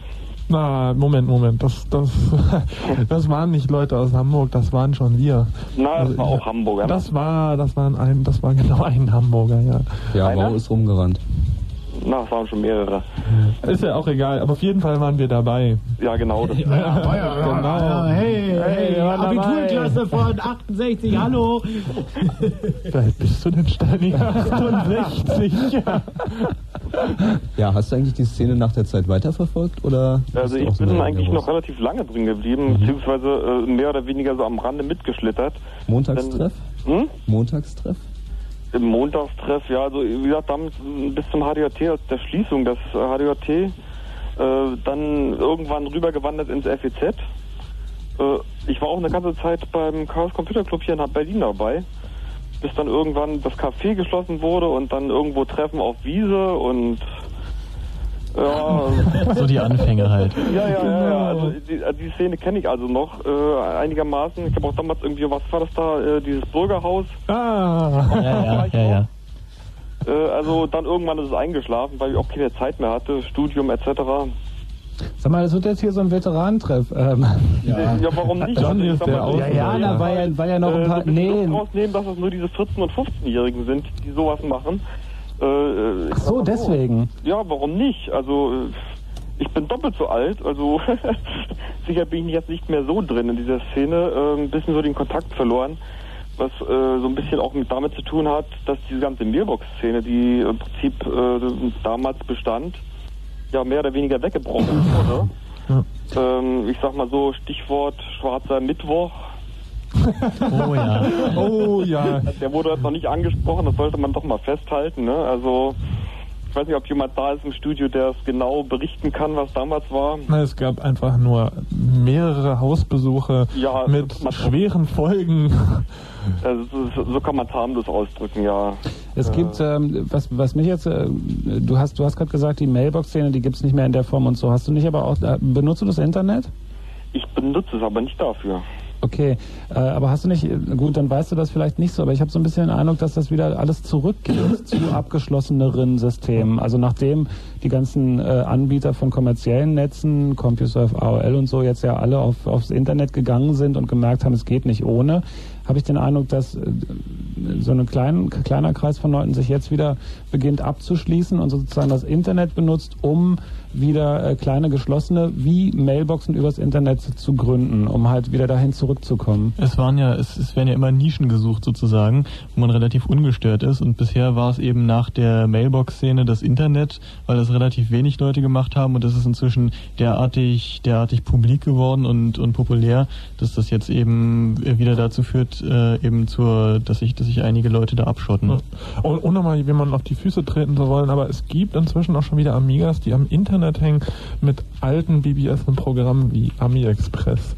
Na, Moment, Moment. Das, das, das waren nicht Leute aus Hamburg, das waren schon wir. Na, das Also, war auch Hamburger. Das war, das waren ein, das war genau ein Hamburger, ja. Ja, Einer? Rau ist rumgerannt. Na, es waren schon mehrere. Ist ja auch egal, aber auf jeden Fall waren wir dabei. Ja, genau. Das genau. Hey, hey, waren Abiturklasse von 68, hallo. Wie alt bist du denn, Steini? 68. Ja, hast du eigentlich die Szene nach der Zeit weiterverfolgt oder? Also ich bin eigentlich noch relativ lange drin geblieben, beziehungsweise äh, mehr oder weniger so am Rande mitgeschlittert. Montagstreff? Hm? Montagstreff? Im Montagstreff, ja, also wie gesagt, bis zum also der Schließung des HDJT, äh, dann irgendwann rübergewandert ins FEZ. Äh, ich war auch eine ganze Zeit beim Chaos Computer Club hier in Berlin dabei, bis dann irgendwann das Café geschlossen wurde und dann irgendwo Treffen auf Wiese und ja. So die Anfänge halt. Ja, ja, ja, ja. Also die, die Szene kenne ich also noch äh, einigermaßen. Ich habe auch damals irgendwie, was war das da, äh, dieses Bürgerhaus. Ah, ja, ja, ja, ja. Äh, also dann irgendwann ist es eingeschlafen, weil ich auch keine Zeit mehr hatte, Studium etc. Sag mal, das wird jetzt hier so ein Veteranentreff. Ähm, Ja. ja, warum nicht? John Also, der mal. Ja, ja, da war ja- war ja noch ein äh, paar- so bisschen nee. Rausnehmen, dass es nur diese 14- und 15-Jährigen sind, die sowas machen. Äh, Ach so, mal deswegen. Ja, warum nicht? Also, äh, ich bin doppelt so alt, also sicher bin ich jetzt nicht mehr so drin in dieser Szene, äh, ein bisschen so den Kontakt verloren, was äh, so ein bisschen auch mit damit zu tun hat, dass diese ganze Mailbox-Szene, die im Prinzip äh, damals bestand, ja mehr oder weniger weggebrochen wurde. Ähm, ich sag mal so, Stichwort schwarzer Mittwoch. Oh ja. Oh ja. Der wurde halt noch nicht angesprochen, das sollte man doch mal festhalten. Ne? Also ich weiß nicht, ob jemand da ist im Studio, der es genau berichten kann, was damals war. Na, es gab einfach nur mehrere Hausbesuche Ja, mit schweren Folgen. Also, so, kann man es harmlos ausdrücken, ja. Es gibt, ähm, was, was mich jetzt, äh, du hast, du hast gerade gesagt, die Mailbox-Szene, die gibt's nicht mehr in der Form und so. Hast du nicht aber auch, äh, benutzt du das Internet? Ich benutze es aber nicht dafür. Okay, äh, aber hast du nicht, gut, dann weißt du das vielleicht nicht so, aber ich habe so ein bisschen den Eindruck, dass das wieder alles zurückgeht zu abgeschlosseneren Systemen. Also nachdem die ganzen äh, Anbieter von kommerziellen Netzen, CompuServe, AOL und so jetzt ja alle auf, aufs Internet gegangen sind und gemerkt haben, es geht nicht ohne, habe ich den Eindruck, dass äh, so ein klein, kleiner Kreis von Leuten sich jetzt wieder beginnt abzuschließen und sozusagen das Internet benutzt, um wieder äh, kleine geschlossene wie Mailboxen übers Internet zu gründen, um halt wieder dahin zurückzukommen. Es waren ja, es, es werden ja immer Nischen gesucht sozusagen, wo man relativ ungestört ist und bisher war es eben nach der Mailbox-Szene das Internet, weil das relativ wenig Leute gemacht haben und das ist inzwischen derartig, derartig publik geworden und, und populär, dass das jetzt eben wieder dazu führt, äh, eben zur, dass sich, dass sich einige Leute da abschotten. Und ohne mal jemandem auf die Füße treten zu wollen, aber es gibt inzwischen auch schon wieder Amigas, die am Internet hängen mit alten BBS-Programmen wie AmiExpress,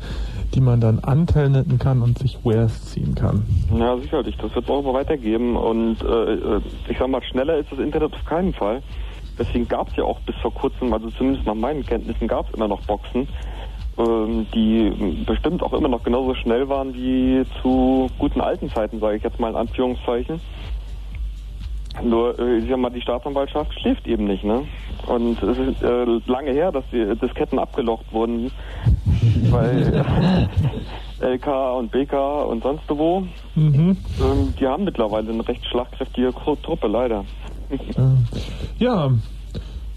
die man dann antelneten kann und sich Wares ziehen kann. Ja, sicherlich. Das wird es auch immer weitergeben. Und äh, äh, ich sag mal, schneller ist das Internet auf keinen Fall. Deswegen gab es ja auch bis vor kurzem, also zumindest nach meinen Kenntnissen, gab es immer noch Boxen, ähm, die bestimmt auch immer noch genauso schnell waren wie zu guten alten Zeiten, sage ich jetzt mal in Anführungszeichen. Nur, äh, ich sag mal, die Staatsanwaltschaft schläft eben nicht, ne? Und es ist äh, lange her, dass die Disketten abgelocht wurden, weil LK und BK und sonst wo, Mhm. ähm, die haben mittlerweile eine recht schlagkräftige Truppe, leider. Ja,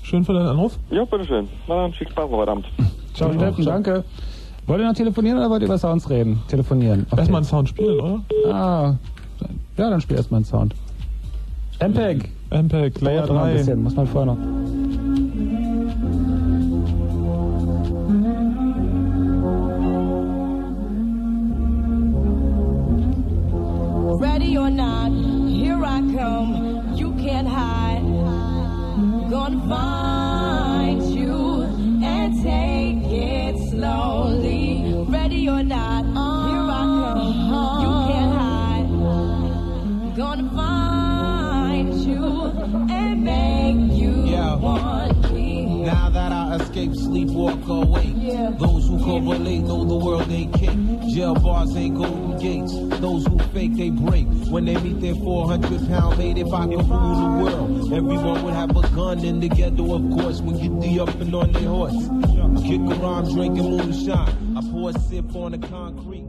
schön für deinen Anruf. Ja, bitteschön. Na dann, viel Spaß heute Abend. Ciao, Steffen, danke. Wollt ihr noch telefonieren oder wollt ihr über Sounds reden? Telefonieren. Okay. Erstmal einen Sound spielen, oder? Ah, ja, dann spiel erstmal einen Sound. MPEG. MPEG, Layer Dauert noch ein 3. bisschen, muss man vorher noch. Ready or not, here I come. You can't hide. Gonna find you and take it slowly. Ready or not, here I come. You can't hide. Gonna find you and make you Yeah. want me. Now that I escape, sleepwalk awake. Those who correlate know the world ain't cake. Jail bars ain't golden gates. Those who fake, they break. When they meet their 400 pound mate, if I could rule the world, everyone would have a gun in the ghetto, of course, when get the up and on their horse. Kick around drinking moonshine. I pour a sip on the concrete.